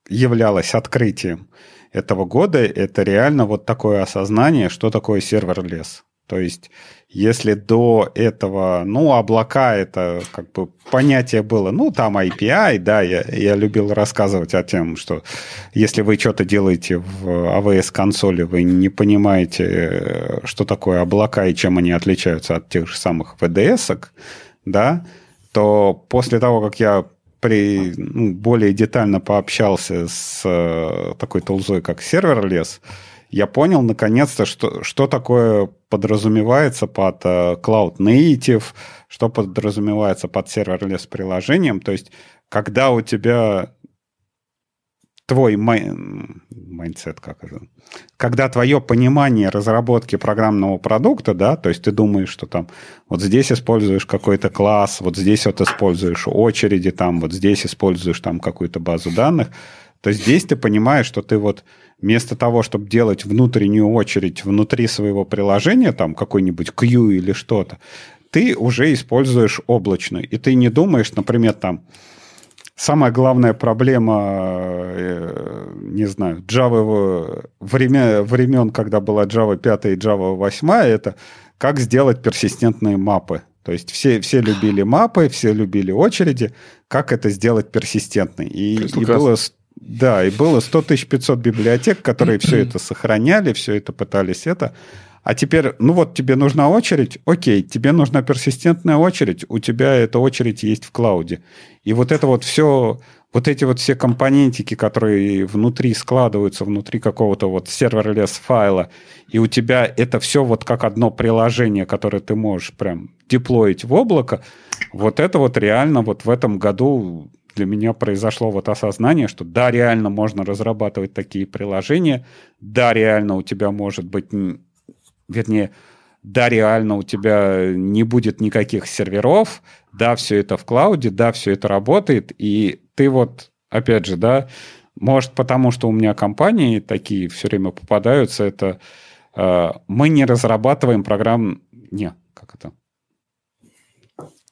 являлось открытием этого года, это реально вот такое осознание, что такое сервер-лес. То есть, если до этого, ну, облака это как бы понятие было, ну, там API, да, я, я любил рассказывать о том, что если вы что-то делаете в AWS-консоли, вы не понимаете, что такое облака и чем они отличаются от тех же самых VDS, да, то после того, как я при, ну, более детально пообщался с э, такой тулзой, как serverless, я понял наконец-то, что, что такое подразумевается под э, Cloud Native, что подразумевается под serverless приложением. То есть, когда у тебя твой mindset, как это, когда твое понимание разработки программного продукта, да, то есть ты думаешь, что там вот здесь используешь какой-то класс, вот здесь вот используешь очереди, там вот здесь используешь там какую-то базу данных, то здесь ты понимаешь, что ты вот вместо того, чтобы делать внутреннюю очередь внутри своего приложения, там какой-нибудь queue или что-то, ты уже используешь облачную. И ты не думаешь, например, там, самая главная проблема, э, не знаю, Java время, времен, когда была Java 5 и Java 8, это как сделать персистентные мапы. То есть все, все любили мапы, все любили очереди. Как это сделать персистентной? И, и было да, и было 100 500 библиотек, которые все это сохраняли, все это пытались это. А теперь, ну вот тебе нужна очередь, окей, тебе нужна персистентная очередь, у тебя эта очередь есть в cloud е. И вот это вот все, вот эти вот все компонентики, которые внутри складываются, внутри какого-то вот serverless файла, и у тебя это все вот как одно приложение, которое ты можешь прям деплоить в облако, вот это вот реально вот в этом году для меня произошло вот осознание, что да, реально можно разрабатывать такие приложения, да, реально у тебя может быть вернее, да, реально у тебя не будет никаких серверов, да, все это в клауде, да, все это работает, и ты вот, опять же, да, может, потому что у меня компании такие все время попадаются, это э, мы не разрабатываем программ... Не, как это?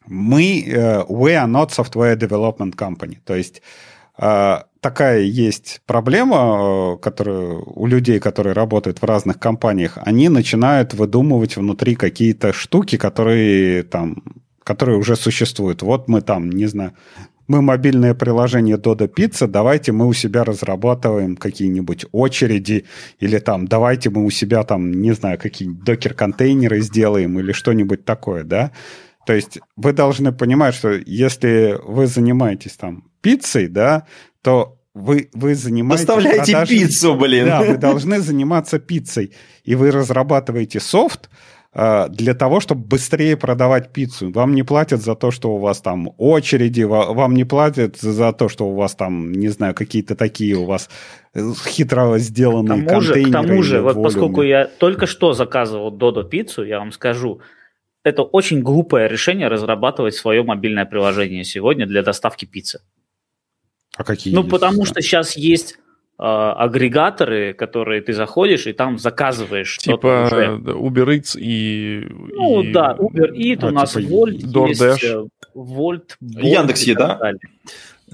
Мы... Э, we are not software development company. То есть э, такая есть проблема, э, которая у людей, которые работают в разных компаниях, они начинают выдумывать внутри какие-то штуки, которые там, которые уже существуют. Вот мы там, не знаю, мы мобильное приложение Dodo Pizza, давайте мы у себя разрабатываем какие-нибудь очереди, или там, давайте мы у себя там, не знаю, какие-нибудь докер-контейнеры сделаем, или что-нибудь такое, да. То есть вы должны понимать, что если вы занимаетесь там пиццей, да, то вы, вы занимаетесь... Доставляете продажей... пиццу, блин. Да, вы должны заниматься пиццей. И вы разрабатываете софт э, для того, чтобы быстрее продавать пиццу. Вам не платят за то, что у вас там очереди, вам не платят за то, что у вас там, не знаю, какие-то такие у вас э, хитро сделанные к тому контейнеры. Же, к тому же, вот поскольку я только что заказывал Додо пиццу, я вам скажу, это очень глупое решение разрабатывать свое мобильное приложение сегодня для доставки пиццы. А какие? Ну, есть? потому что сейчас есть э, агрегаторы, которые ты заходишь и там заказываешь типа что-то уже. Uber Eats и... Ну и... да, Uber Eats, а, у нас типа Volt DoorDash. есть, э, Volt, Яндекс Еда.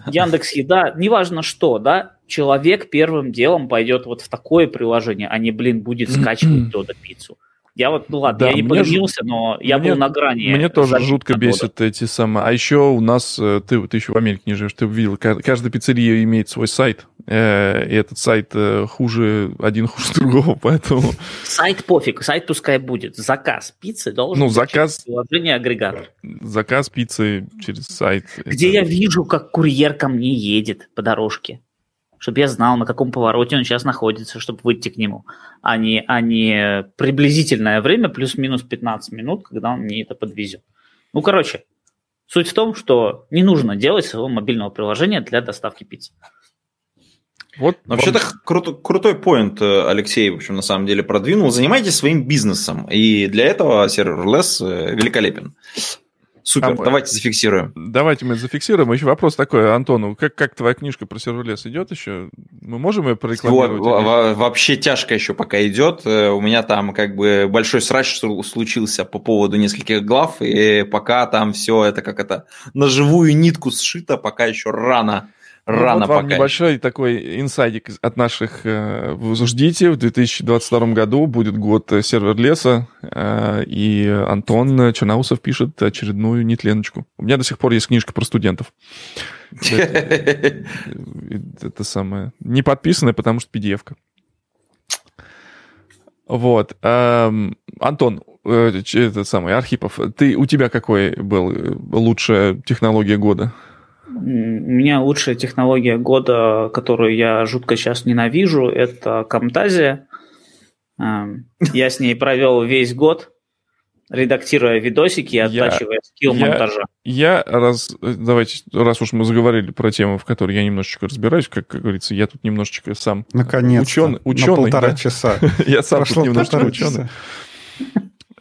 Яндекс Еда, неважно что, да, человек первым делом пойдет вот в такое приложение, а не, блин, будет скачивать Додо пиццу. Я вот, ну ладно, да, я не поленился, но я мне, был на грани. Мне тоже жутко бесит эти самые. А еще у нас, э, ты, ты еще в Америке не живешь, ты видел, каждая пиццерия имеет свой сайт, э, и этот сайт э, хуже, один хуже другого, поэтому... Сайт пофиг, сайт пускай будет. Заказ пиццы должен ну, заказ... приложение агрегатор. Заказ пиццы через сайт. Где это... я вижу, как курьер ко мне едет по дорожке чтобы я знал, на каком повороте он сейчас находится, чтобы выйти к нему, а не, а не приблизительное время плюс-минус 15 минут, когда он мне это подвезет. Ну, короче, суть в том, что не нужно делать своего мобильного приложения для доставки пиццы. Вот вообще-то кру- крутой поинт э, Алексей, в общем, на самом деле продвинул. Занимайтесь своим бизнесом, и для этого серверлесс э, великолепен. Супер, а, давайте зафиксируем. Давайте мы зафиксируем. Еще вопрос такой, Антону, как, как твоя книжка про serverless идет еще? Мы можем ее прорекламировать? Во, вообще тяжко еще пока идет. Э, у меня там как бы большой срач случился по поводу нескольких глав, и пока там все это как это на живую нитку сшито, пока еще рано ну, Рано вот вам пока. небольшой такой инсайдик от наших. Э, ждите, в 2022 году будет год э, serverless а, э, и Антон Черноусов пишет очередную нетленочку. У меня до сих пор есть книжка про студентов. Это самое. Не подписанная, потому что PDF-ка. Вот. Эм, Антон, этот самый Архипов, ты, у тебя какой был лучшая технология года? У меня лучшая технология года, которую я жутко сейчас ненавижу, это Камтазия. Эм, я с ней провел весь год, редактируя видосики и оттачивая я, скилл монтажа. Я, раз, давайте, раз уж мы заговорили про тему, в которой я немножечко разбираюсь, как, как говорится, я тут немножечко сам Наконец ученый, ученый. На полтора да? часа. Я сам тут немножечко ученый.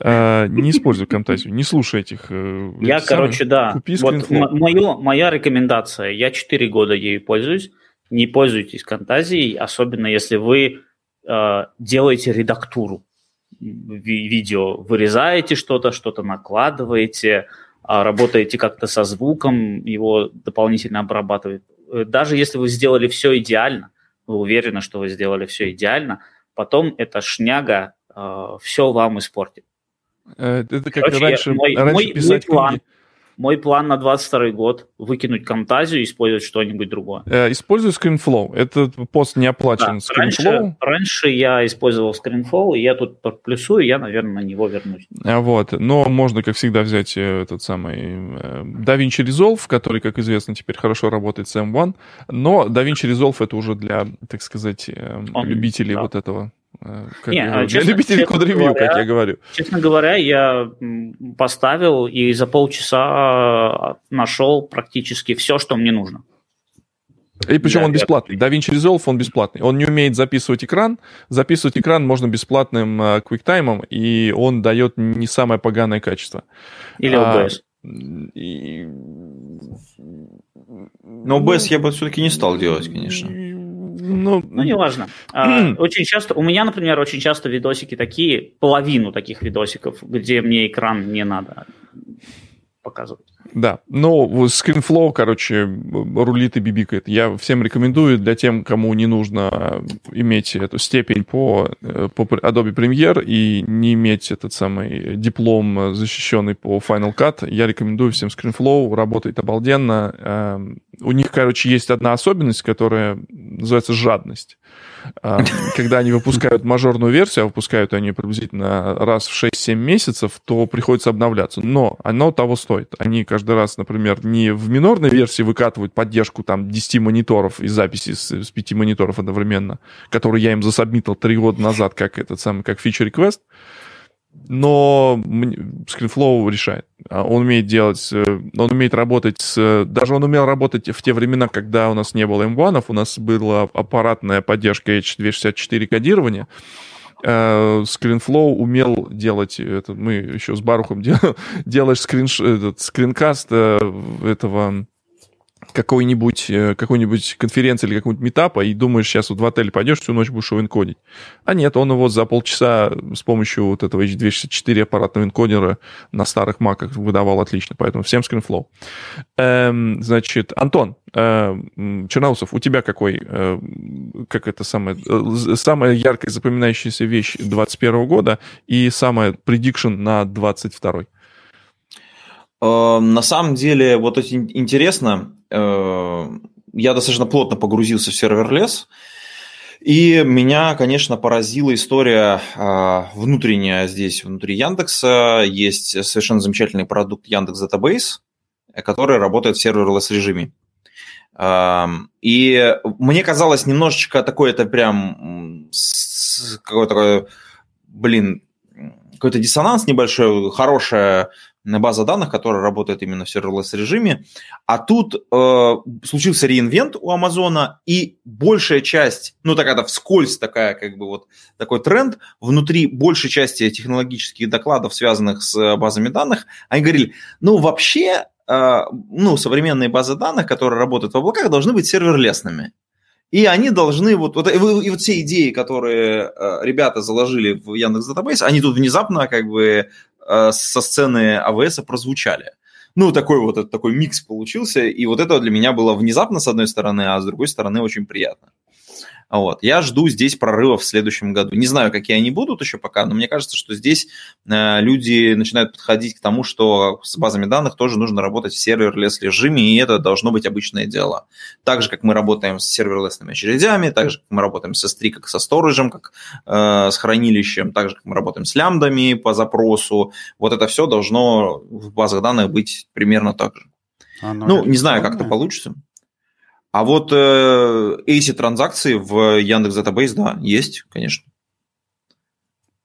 А, не используй Camtasia, не слушай этих. Э, я, короче, да. Купи вот мою, моя рекомендация. Я 4 года ею пользуюсь. Не пользуйтесь Camtasia, особенно если вы э, делаете редактуру видео. Вырезаете что-то, что-то накладываете, а работаете как-то со звуком, его дополнительно обрабатывает. Э, даже если вы сделали все идеально, вы уверены, что вы сделали все идеально, потом эта шняга э, все вам испортит. Э, это как Короче, раньше, мой, раньше мой, писать мой план, книги. Мой план на 22 год – выкинуть Camtasia и использовать что-нибудь другое. Э, используй ScreenFlow. Этот пост не оплачен да, раньше, раньше я использовал ScreenFlow, и я тут плюсую, я, наверное, на него вернусь. А вот. Но можно, как всегда, взять э, этот самый э, DaVinci Resolve, который, как известно, теперь хорошо работает с M1. Но DaVinci Resolve это уже для, так сказать, Он, любителей да. вот этого Э, как Не, я, честно, любителей код-ревью, как я говорю. Честно говоря, я поставил и за полчаса нашел практически все, что мне нужно. И причем да, он бесплатный. Я... DaVinci Resolve, он бесплатный. Он не умеет записывать экран. Записывать экран можно бесплатным uh, QuickTime, и он дает не самое поганое качество. Или OBS. А, и... Но OBS я бы все-таки не стал делать, конечно. Ну, ну неважно. А, очень часто, у меня, например, очень часто видосики такие, половину таких видосиков, где мне экран не надо показывать. Да, но ScreenFlow, короче, рулит и бибикает. Я всем рекомендую для тем, кому не нужно иметь эту степень по, по Adobe Premiere и не иметь этот самый диплом, защищенный по Final Cut, я рекомендую всем ScreenFlow, работает обалденно. Эм, у них, короче, есть одна особенность, которая называется жадность. А, когда они выпускают мажорную версию, а выпускают они приблизительно раз в 6-7 месяцев, то приходится обновляться. Но оно того стоит. Они каждый раз, например, не в минорной версии выкатывают поддержку там 10 мониторов и записи с, с 5 мониторов одновременно, которые я им засобмитил 3 года назад, как этот самый, как request, но ScreenFlow решает. А он умеет делать, э, он умеет работать с... Даже он умел работать в те времена, когда у нас не было M1, у нас была аппаратная поддержка H264 кодирования, ScreenFlow умел делать, это мы еще с Барухом дел, делаешь скринш, этот, скринкаст э, этого какой-нибудь э, какой-нибудь конференции или какого-нибудь метапа и думаешь, сейчас вот в отель пойдешь, всю ночь будешь его энкодить. А нет, он его за полчаса с помощью вот этого H264 аппаратного энкодера на старых маках выдавал отлично, поэтому всем ScreenFlow. Эм, значит, Антон, э, Черноусов, у тебя какой, э, как это самое, э, самая яркая запоминающаяся вещь 21 года и самая prediction на 22 Эм, на самом деле, вот очень интересно, э, я достаточно плотно погрузился в сервер-лес, и меня, конечно, поразила история а, внутренняя здесь, внутри Яндекса. Есть совершенно замечательный продукт Яндекс Database, который работает в серверлесс режиме. Эм, и мне казалось немножечко такое, это прям какой-то, блин, какой-то диссонанс небольшой, хорошая база данных, которая работает именно в serverless режиме. А тут э, случился реинвент у Амазона, и большая часть, ну так это вскользь такая, как бы вот такой тренд, внутри большей части технологических докладов, связанных с базами данных, они говорили, ну вообще, э, ну современные базы данных, которые работают в облаках, должны быть серверлесными. И они должны, вот, вот, и, и вот все идеи, которые э, ребята заложили в Яндекс Database, они тут внезапно как бы Э, со сцены AWS прозвучали. Ну, такой вот такой микс получился, и вот это для меня было внезапно, с одной стороны, а с другой стороны очень приятно. Вот. Я жду здесь прорывов в следующем году. Не знаю, какие они будут еще пока, но мне кажется, что здесь э, люди начинают подходить к тому, что с базами данных тоже нужно работать в serverless режиме, и это должно быть обычное дело. Так же, как мы работаем с серверлесными очередями, так же, как мы работаем с S3, как со сториджем, как э, с хранилищем, так же, как мы работаем с лямбдами по запросу. Вот это все должно в базах данных быть примерно так же. Оно ну, не знаю, как это получится. А вот э, эти транзакции в Яндекс Database, да, есть, конечно.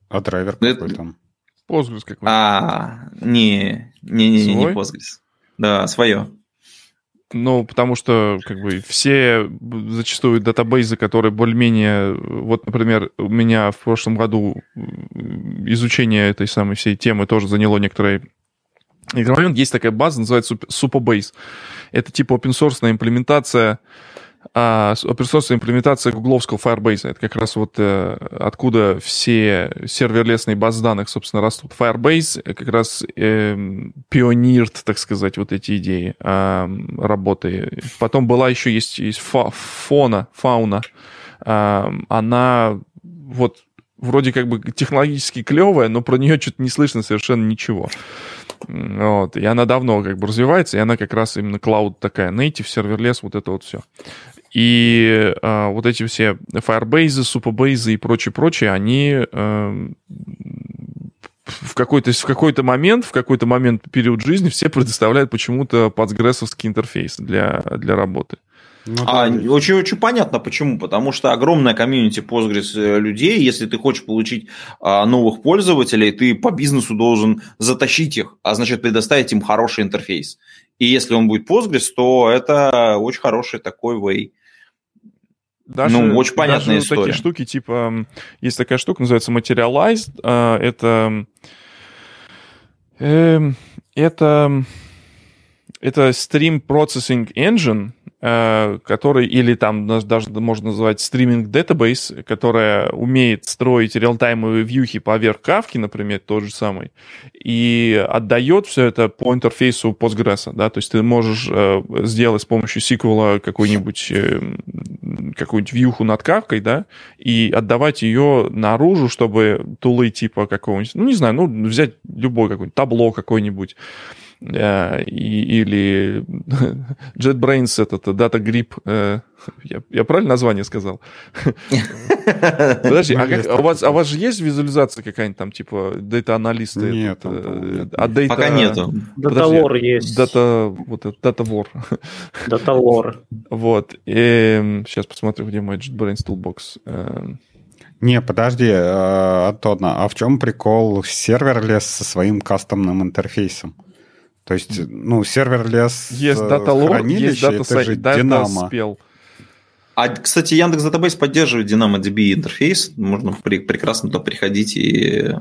А драйвер какой Это... там? Postgres какой А, не, не, не, не, не Postgres. Да, свое. Ну, потому что, как бы, все зачастую датабейзы, которые более-менее... Вот, например, у меня в прошлом году изучение этой самой всей темы тоже заняло некоторое момент. Есть такая база, называется Superbase. Это типа open source имплементация а open source имплементация гугловского Firebase. Это как раз вот э, откуда все серверлесные базы данных, собственно, растут. Firebase как раз э, пионирует, так сказать, вот эти идеи э, работы. Потом была еще есть, есть фа, фона, фауна. Э, она вот вроде как бы технологически клевая, но про нее что-то не слышно совершенно ничего. Вот. И она давно как бы развивается, и она как раз именно cloud такая, native, serverless, вот это вот все. И э, вот эти все Firebase, Superbase и прочее-прочее, они э, в какой-то в какой-то момент, в какой-то момент период жизни все предоставляют почему-то подсгрессовский интерфейс для, для работы. Ну, а очень, очень понятно почему. Потому что огромная комьюнити Postgres э, людей, если ты хочешь получить а, новых пользователей, ты по бизнесу должен затащить их, а значит предоставить им хороший интерфейс. И если он будет Postgres, то это очень хороший такой way. Даже, ну, очень понятная даже история. такие штуки, типа, есть такая штука, называется Materialized. А, это... Э, это это Stream Processing Engine, который, или там даже можно назвать стриминг database, которая умеет строить реалтаймовые вьюхи поверх кавки, например, тот же самый, и отдает все это по интерфейсу Postgres, да, то есть ты можешь э, сделать с помощью SQL какой-нибудь э, какую-нибудь вьюху над кавкой, да, и отдавать ее наружу, чтобы тулы типа какого-нибудь, ну, не знаю, ну, взять любой какой-нибудь табло какой-нибудь, Э, или JetBrains, этот Data Grip, э, я, я правильно название сказал? Подожди, а, как, а, у вас, а у вас же есть визуализация какая-нибудь там, типа, дата-аналисты? Нет, этот, э, а data, Пока нету. Датавор есть. Дата, вот это, датавор. Датавор. Вот. И, сейчас посмотрю, где мой JetBrains Toolbox. Не, подожди, Антон, а в чем прикол серверлес со своим кастомным интерфейсом? То есть, ну, серверлес есть дата есть дата это же Динамо. Спел. А, кстати, Яндекс Database поддерживает DynamoDB интерфейс. Можно при, прекрасно туда приходить и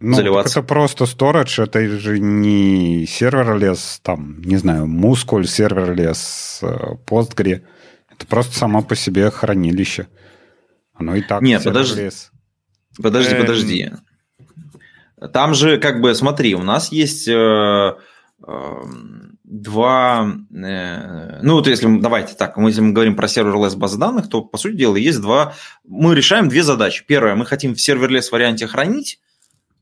ну, заливаться. это просто storage, это же не серверлес, там, не знаю, Muscle, серверлес, Postgre. Это просто само по себе хранилище. Оно и так Нет, подожди. Подожди, эм... подожди. Там же, как бы, смотри, у нас есть э, э, два... Э, ну, вот если, давайте так, мы, если мы говорим про serverless базы данных, то, по сути дела, есть два... Мы решаем две задачи. Первое, мы хотим в serverless варианте хранить,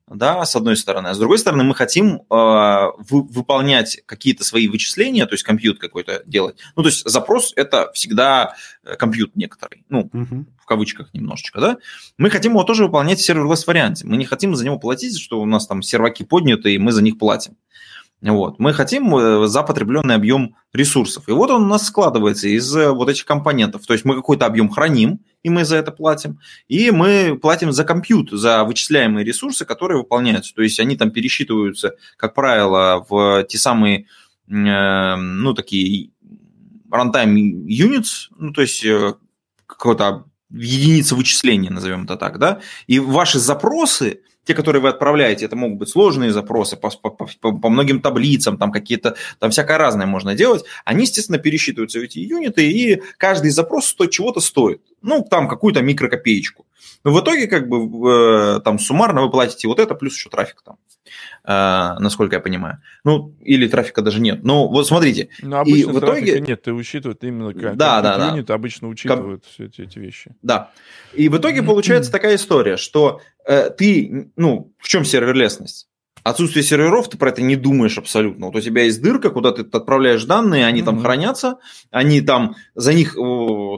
да, с одной стороны. А с другой стороны, мы хотим э, вы, выполнять какие-то свои вычисления, то есть compute какой-то делать. Ну, то есть запрос – это всегда э, компьют некоторый, ну, угу. в кавычках немножечко, да. Мы хотим его тоже выполнять в серверлесс варианте. Мы не хотим за него платить, что у нас там серваки подняты, и мы за них платим. Вот. Мы хотим э, за потребленный объем ресурсов. И вот он у нас складывается из э, вот этих компонентов. То есть мы какой-то объем храним, и мы за это платим. И мы платим за компьют, за вычисляемые ресурсы, которые выполняются. То есть они там пересчитываются, как правило, в те самые, э, ну, такие runtime units, ну, то есть какой-то единица вычисления, назовем это так, да, и ваши запросы, те, которые вы отправляете, это могут быть сложные запросы по, по, по, по многим таблицам, там какие-то, там всякое разное можно делать, они, естественно, пересчитываются в эти юниты, и каждый запрос стоит чего-то стоит. Ну, там какую-то микрокопеечку. Но в итоге, как бы, э, там суммарно вы платите вот это, плюс еще трафик там, насколько я понимаю. Ну, или трафика даже нет. Ну, вот смотрите. Но обычно и в итоге... нет, ты учитывают именно как да, да, да. юнит, обычно учитывают как... все эти, эти вещи. Да. И в итоге получается такая история, что э, ты, ну, в чем серверлесность? Отсутствие серверов, ты про это не думаешь абсолютно. Вот у тебя есть дырка, куда ты отправляешь данные, они mm-hmm. там хранятся, они там за них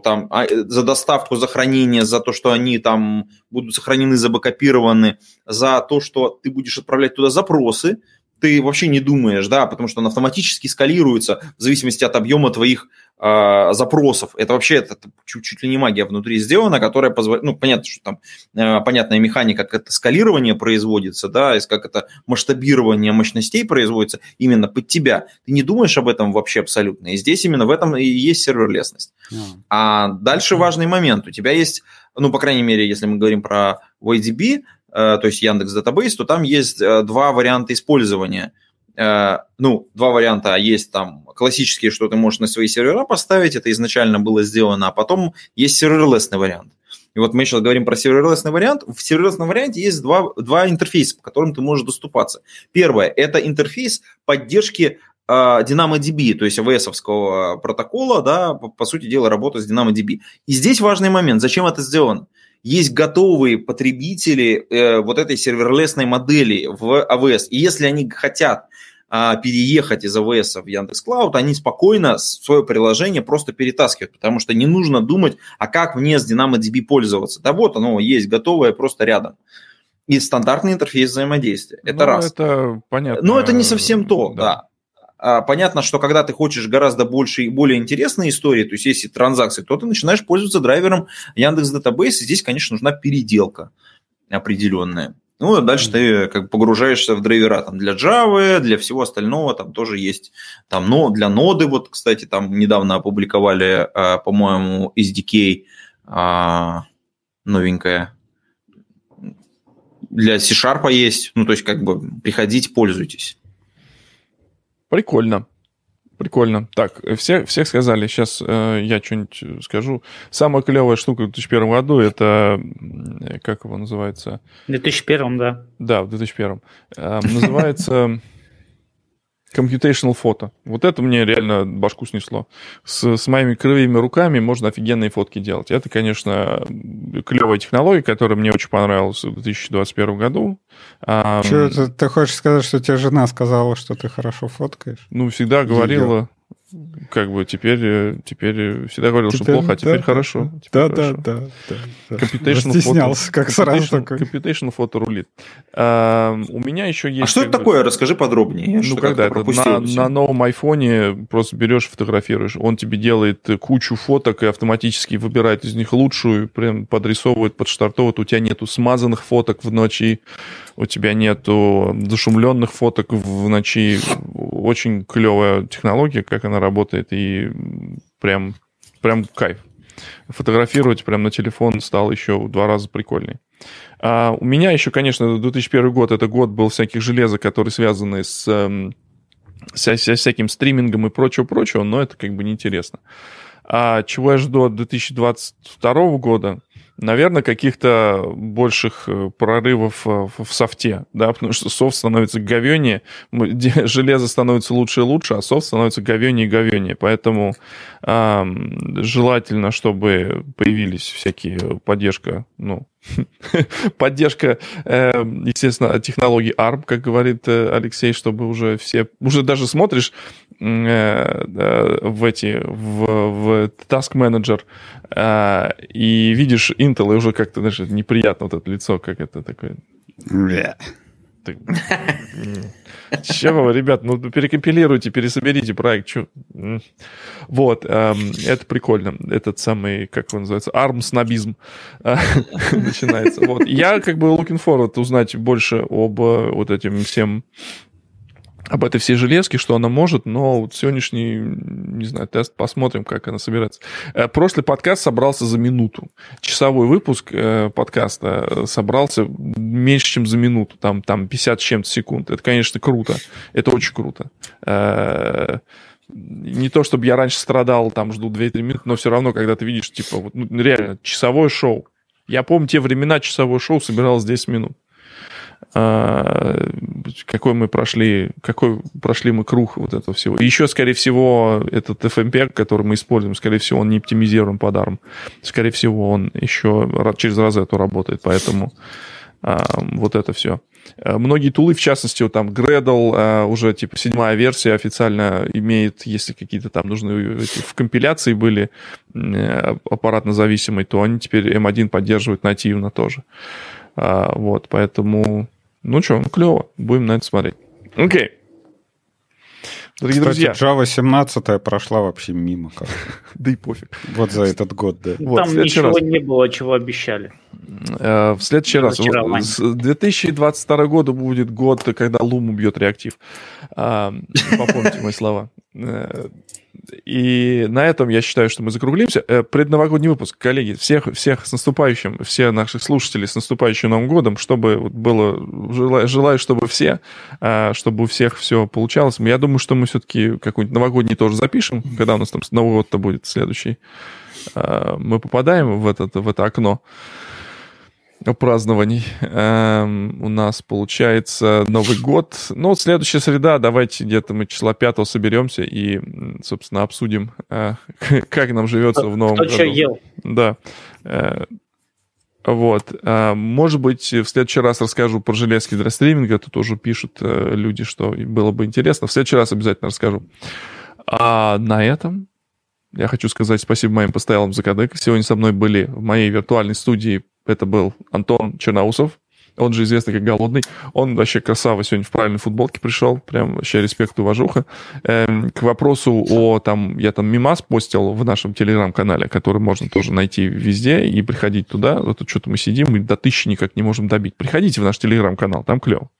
там а, за доставку, за хранение, за то, что они там будут сохранены, забакопированы, за то, что ты будешь отправлять туда запросы, ты вообще не думаешь, да, потому что он автоматически скалируется в зависимости от объема твоих э, запросов. Это вообще это, чуть, чуть ли не магия внутри сделана, которая позволяет, ну, понятно, что там э, понятная механика, как это скалирование производится, да, и как это масштабирование мощностей производится именно под тебя. Ты не думаешь об этом вообще абсолютно. И здесь именно в этом и есть серверлесность. Yeah. А дальше важный момент. У тебя есть, ну, по крайней мере, если мы говорим про YDB, то есть Яндекс Database, то там есть э, два варианта использования – Э, ну, два варианта есть там классические, что ты можешь на свои сервера поставить, это изначально было сделано, а потом есть серверлесный вариант. И вот мы сейчас говорим про серверлесный вариант. В серверлесном варианте есть два, два интерфейса, по которым ты можешь доступаться. Первое – это интерфейс поддержки э, DynamoDB, то есть AWS-овского протокола, да, по, по сути дела, работа с DynamoDB. И здесь важный момент. Зачем это сделано? Есть готовые потребители э, вот этой серверлесной модели в AWS. И если они хотят а, переехать из AWS в Яндекс Клауд, они спокойно свое приложение просто перетаскивают, потому что не нужно думать, а как мне с DynamoDB пользоваться. Да вот оно есть готовое просто рядом. И стандартный интерфейс взаимодействия. Это ну, раз. Это понятно. Но это не совсем то, да. да. А, понятно, что когда ты хочешь гораздо больше и более интересные истории, то есть если транзакции, то ты начинаешь пользоваться драйвером Яндекс Database, и здесь, конечно, нужна переделка определенная. Ну, а дальше ты как погружаешься в драйвера там, для Java, для всего остального, там тоже есть, там, но для ноды, вот, кстати, там недавно опубликовали, а, по-моему, SDK а, новенькая, для C-Sharp есть, ну, то есть, как бы, приходите, пользуйтесь. Прикольно. Прикольно. Так, все, всех сказали. Сейчас э, я что-нибудь скажу. Самая клевая штука в 2001 году это, как его называется? В 2001, да. Да, в 2001. Э, называется computational фото. Вот это мне реально башку снесло. С, с моими кривыми руками можно офигенные фотки делать. Это, конечно, клевая технология, которая мне очень понравилась в 2021 году. Что, ты, ты хочешь сказать, что тебе жена сказала, что ты хорошо фоткаешь? Ну, всегда говорила как бы теперь, э, теперь э, всегда говорил, теперь, что плохо, а теперь да, хорошо. Теперь да, хорошо. да, да, да, да. Computational Стеснялся, как сразу такой. Computational фото рулит. А, у меня еще есть... А что это бы... такое? Расскажи подробнее. Ну, когда это на, на новом айфоне просто берешь, фотографируешь, он тебе делает кучу фоток и автоматически выбирает из них лучшую, прям подрисовывает, подштартовывает. У тебя нету смазанных фоток в ночи, у тебя нету зашумленных фоток в ночи. Очень клевая технология, как она работает, и прям, прям кайф. Фотографировать прям на телефон стало еще в два раза прикольней. А у меня еще, конечно, 2001 год, это год был всяких железок, которые связаны с, эм, с, с всяким стримингом и прочего-прочего, но это как бы неинтересно. А чего я жду от 2022 года? Наверное, каких-то больших э, прорывов э, в софте, да, потому что софт становится говенее, железо становится лучше и лучше, а софт становится говенее и говенее, поэтому э, желательно, чтобы появились всякие поддержка, ну, поддержка, э, естественно, технологий ARM, как говорит э, Алексей, чтобы уже все, уже даже смотришь э, в эти, в, в Task Manager и видишь Intel, и уже как-то даже неприятно вот это лицо, как это такое. Чего, ребят, ну перекомпилируйте, пересоберите проект. Чё? Вот, эм, это прикольно. Этот самый, как он называется, арм-снобизм э, начинается. Вот. Я как бы looking forward узнать больше об э, вот этим всем об этой всей железке, что она может, но вот сегодняшний, не знаю, тест, посмотрим, как она собирается. Э, прошлый подкаст собрался за минуту. Часовой выпуск э, подкаста собрался меньше, чем за минуту, там, там 50 с чем-то секунд. Это, конечно, круто. Это очень круто. Э, не то, чтобы я раньше страдал, там, жду 2-3 минуты, но все равно, когда ты видишь, типа, вот, ну, реально, часовое шоу. Я помню те времена часовое шоу собиралось 10 минут. А, какой мы прошли, какой прошли мы круг вот этого всего. Еще, скорее всего, этот FMP, который мы используем, скорее всего, он не оптимизирован под ARM. Скорее всего, он еще через розету работает, поэтому а, вот это все. А, многие тулы, в частности, вот там Gradle, уже типа седьмая версия официально имеет, если какие-то там нужны в компиляции были аппаратно зависимые, то они теперь M1 поддерживают нативно тоже. Вот, поэтому ну что, ну клево, будем на это смотреть. Окей. Дорогие Кстати, друзья. Java 17 прошла вообще мимо. Как да и пофиг. Вот за этот год, да. Вот, Там ничего раз. не было, чего обещали. Э, в следующий раз. 2022 году будет год, когда Лум убьет реактив. А, попомните мои слова. И на этом я считаю, что мы закруглимся. Э, предновогодний выпуск, коллеги, всех, всех с наступающим, все наших слушателей с наступающим Новым годом, чтобы было, желаю, желаю, чтобы все, э, чтобы у всех все получалось. Я думаю, что мы все-таки какой-нибудь новогодний тоже запишем, когда у нас там Новый год-то будет следующий. Э, мы попадаем в, этот, в это окно празднований. Эм, у нас получается Новый год. Ну, вот следующая среда, давайте где-то мы числа 5 соберемся и, собственно, обсудим, э, как нам живется в новом Кто году. что ел. Да. Э, Вот. А, может быть, в следующий раз расскажу про железки для стриминга. Тут тоже пишут э, люди, что было бы интересно. В следующий раз обязательно расскажу. А на этом я хочу сказать спасибо моим постоялым закадыкам. Сегодня со мной были в моей виртуальной студии. Это был Антон Черноусов, он же известный как Голодный. Он вообще красава сегодня в правильной футболке пришел. Прям вообще респект, уважуха. Эм, к вопросу о, там, я там мимас постил в нашем телеграм-канале, который можно тоже найти везде и приходить туда. Вот что-то мы сидим и до тысячи никак не можем добить. Приходите в наш телеграм-канал, там клево.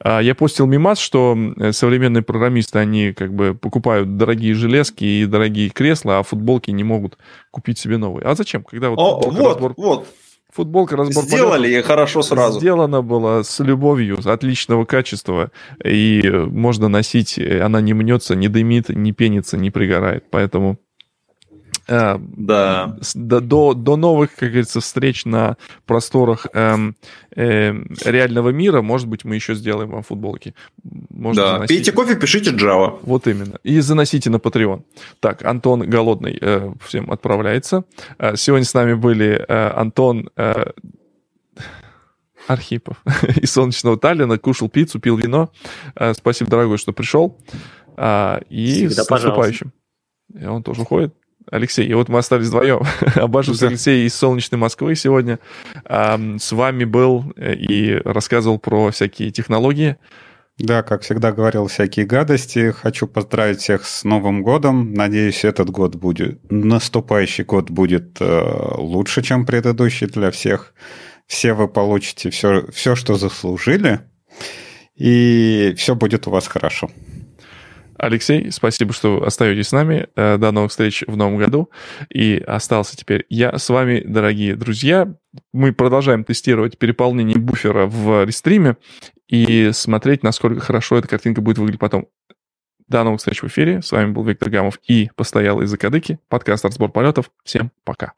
А, я постил мимас, что э, современные программисты, они как бы покупают дорогие железки и дорогие кресла, а футболки не могут купить себе новые. А зачем? Когда вот, О, вот, разбор... вот, Футболка разбор Сделали полетов, и хорошо сразу. Сделана была с любовью, отличного качества. И можно носить, она не мнется, не дымит, не пенится, не пригорает. Поэтому Э, да. До, до, до новых, как говорится, встреч на просторах э, э, реального мира. Может быть, мы еще сделаем вам футболки. Можно да, заносить. пейте кофе, пишите Java. Вот именно. И заносите на Patreon. Так, Антон Голодный э, всем отправляется. Э, сегодня с нами были э, Антон... Э, Архипов из солнечного Таллина, кушал пиццу, пил вино. Э, спасибо, дорогой, что пришел. А, и Всегда с наступающим. И он тоже уходит. Алексей, и вот мы остались вдвоем. Обожу да. Алексей из солнечной Москвы сегодня. С вами был э, и рассказывал про всякие технологии. Да, как всегда говорил всякие гадости. Хочу поздравить всех с Новым годом. Надеюсь, этот год будет, наступающий год будет э, лучше, чем предыдущий для всех. Все вы получите все, все, что заслужили, и все будет у вас хорошо. Алексей, спасибо, что остаетесь с нами. Э, до новых встреч в новом году. И остался теперь я с вами, дорогие друзья. Мы продолжаем тестировать переполнение буфера в рестриме и смотреть, насколько хорошо эта картинка будет выглядеть потом. До новых встреч в эфире. С вами был Виктор Гамов и постоялый из Закадыки. Подкаст «Разбор полетов». Всем пока.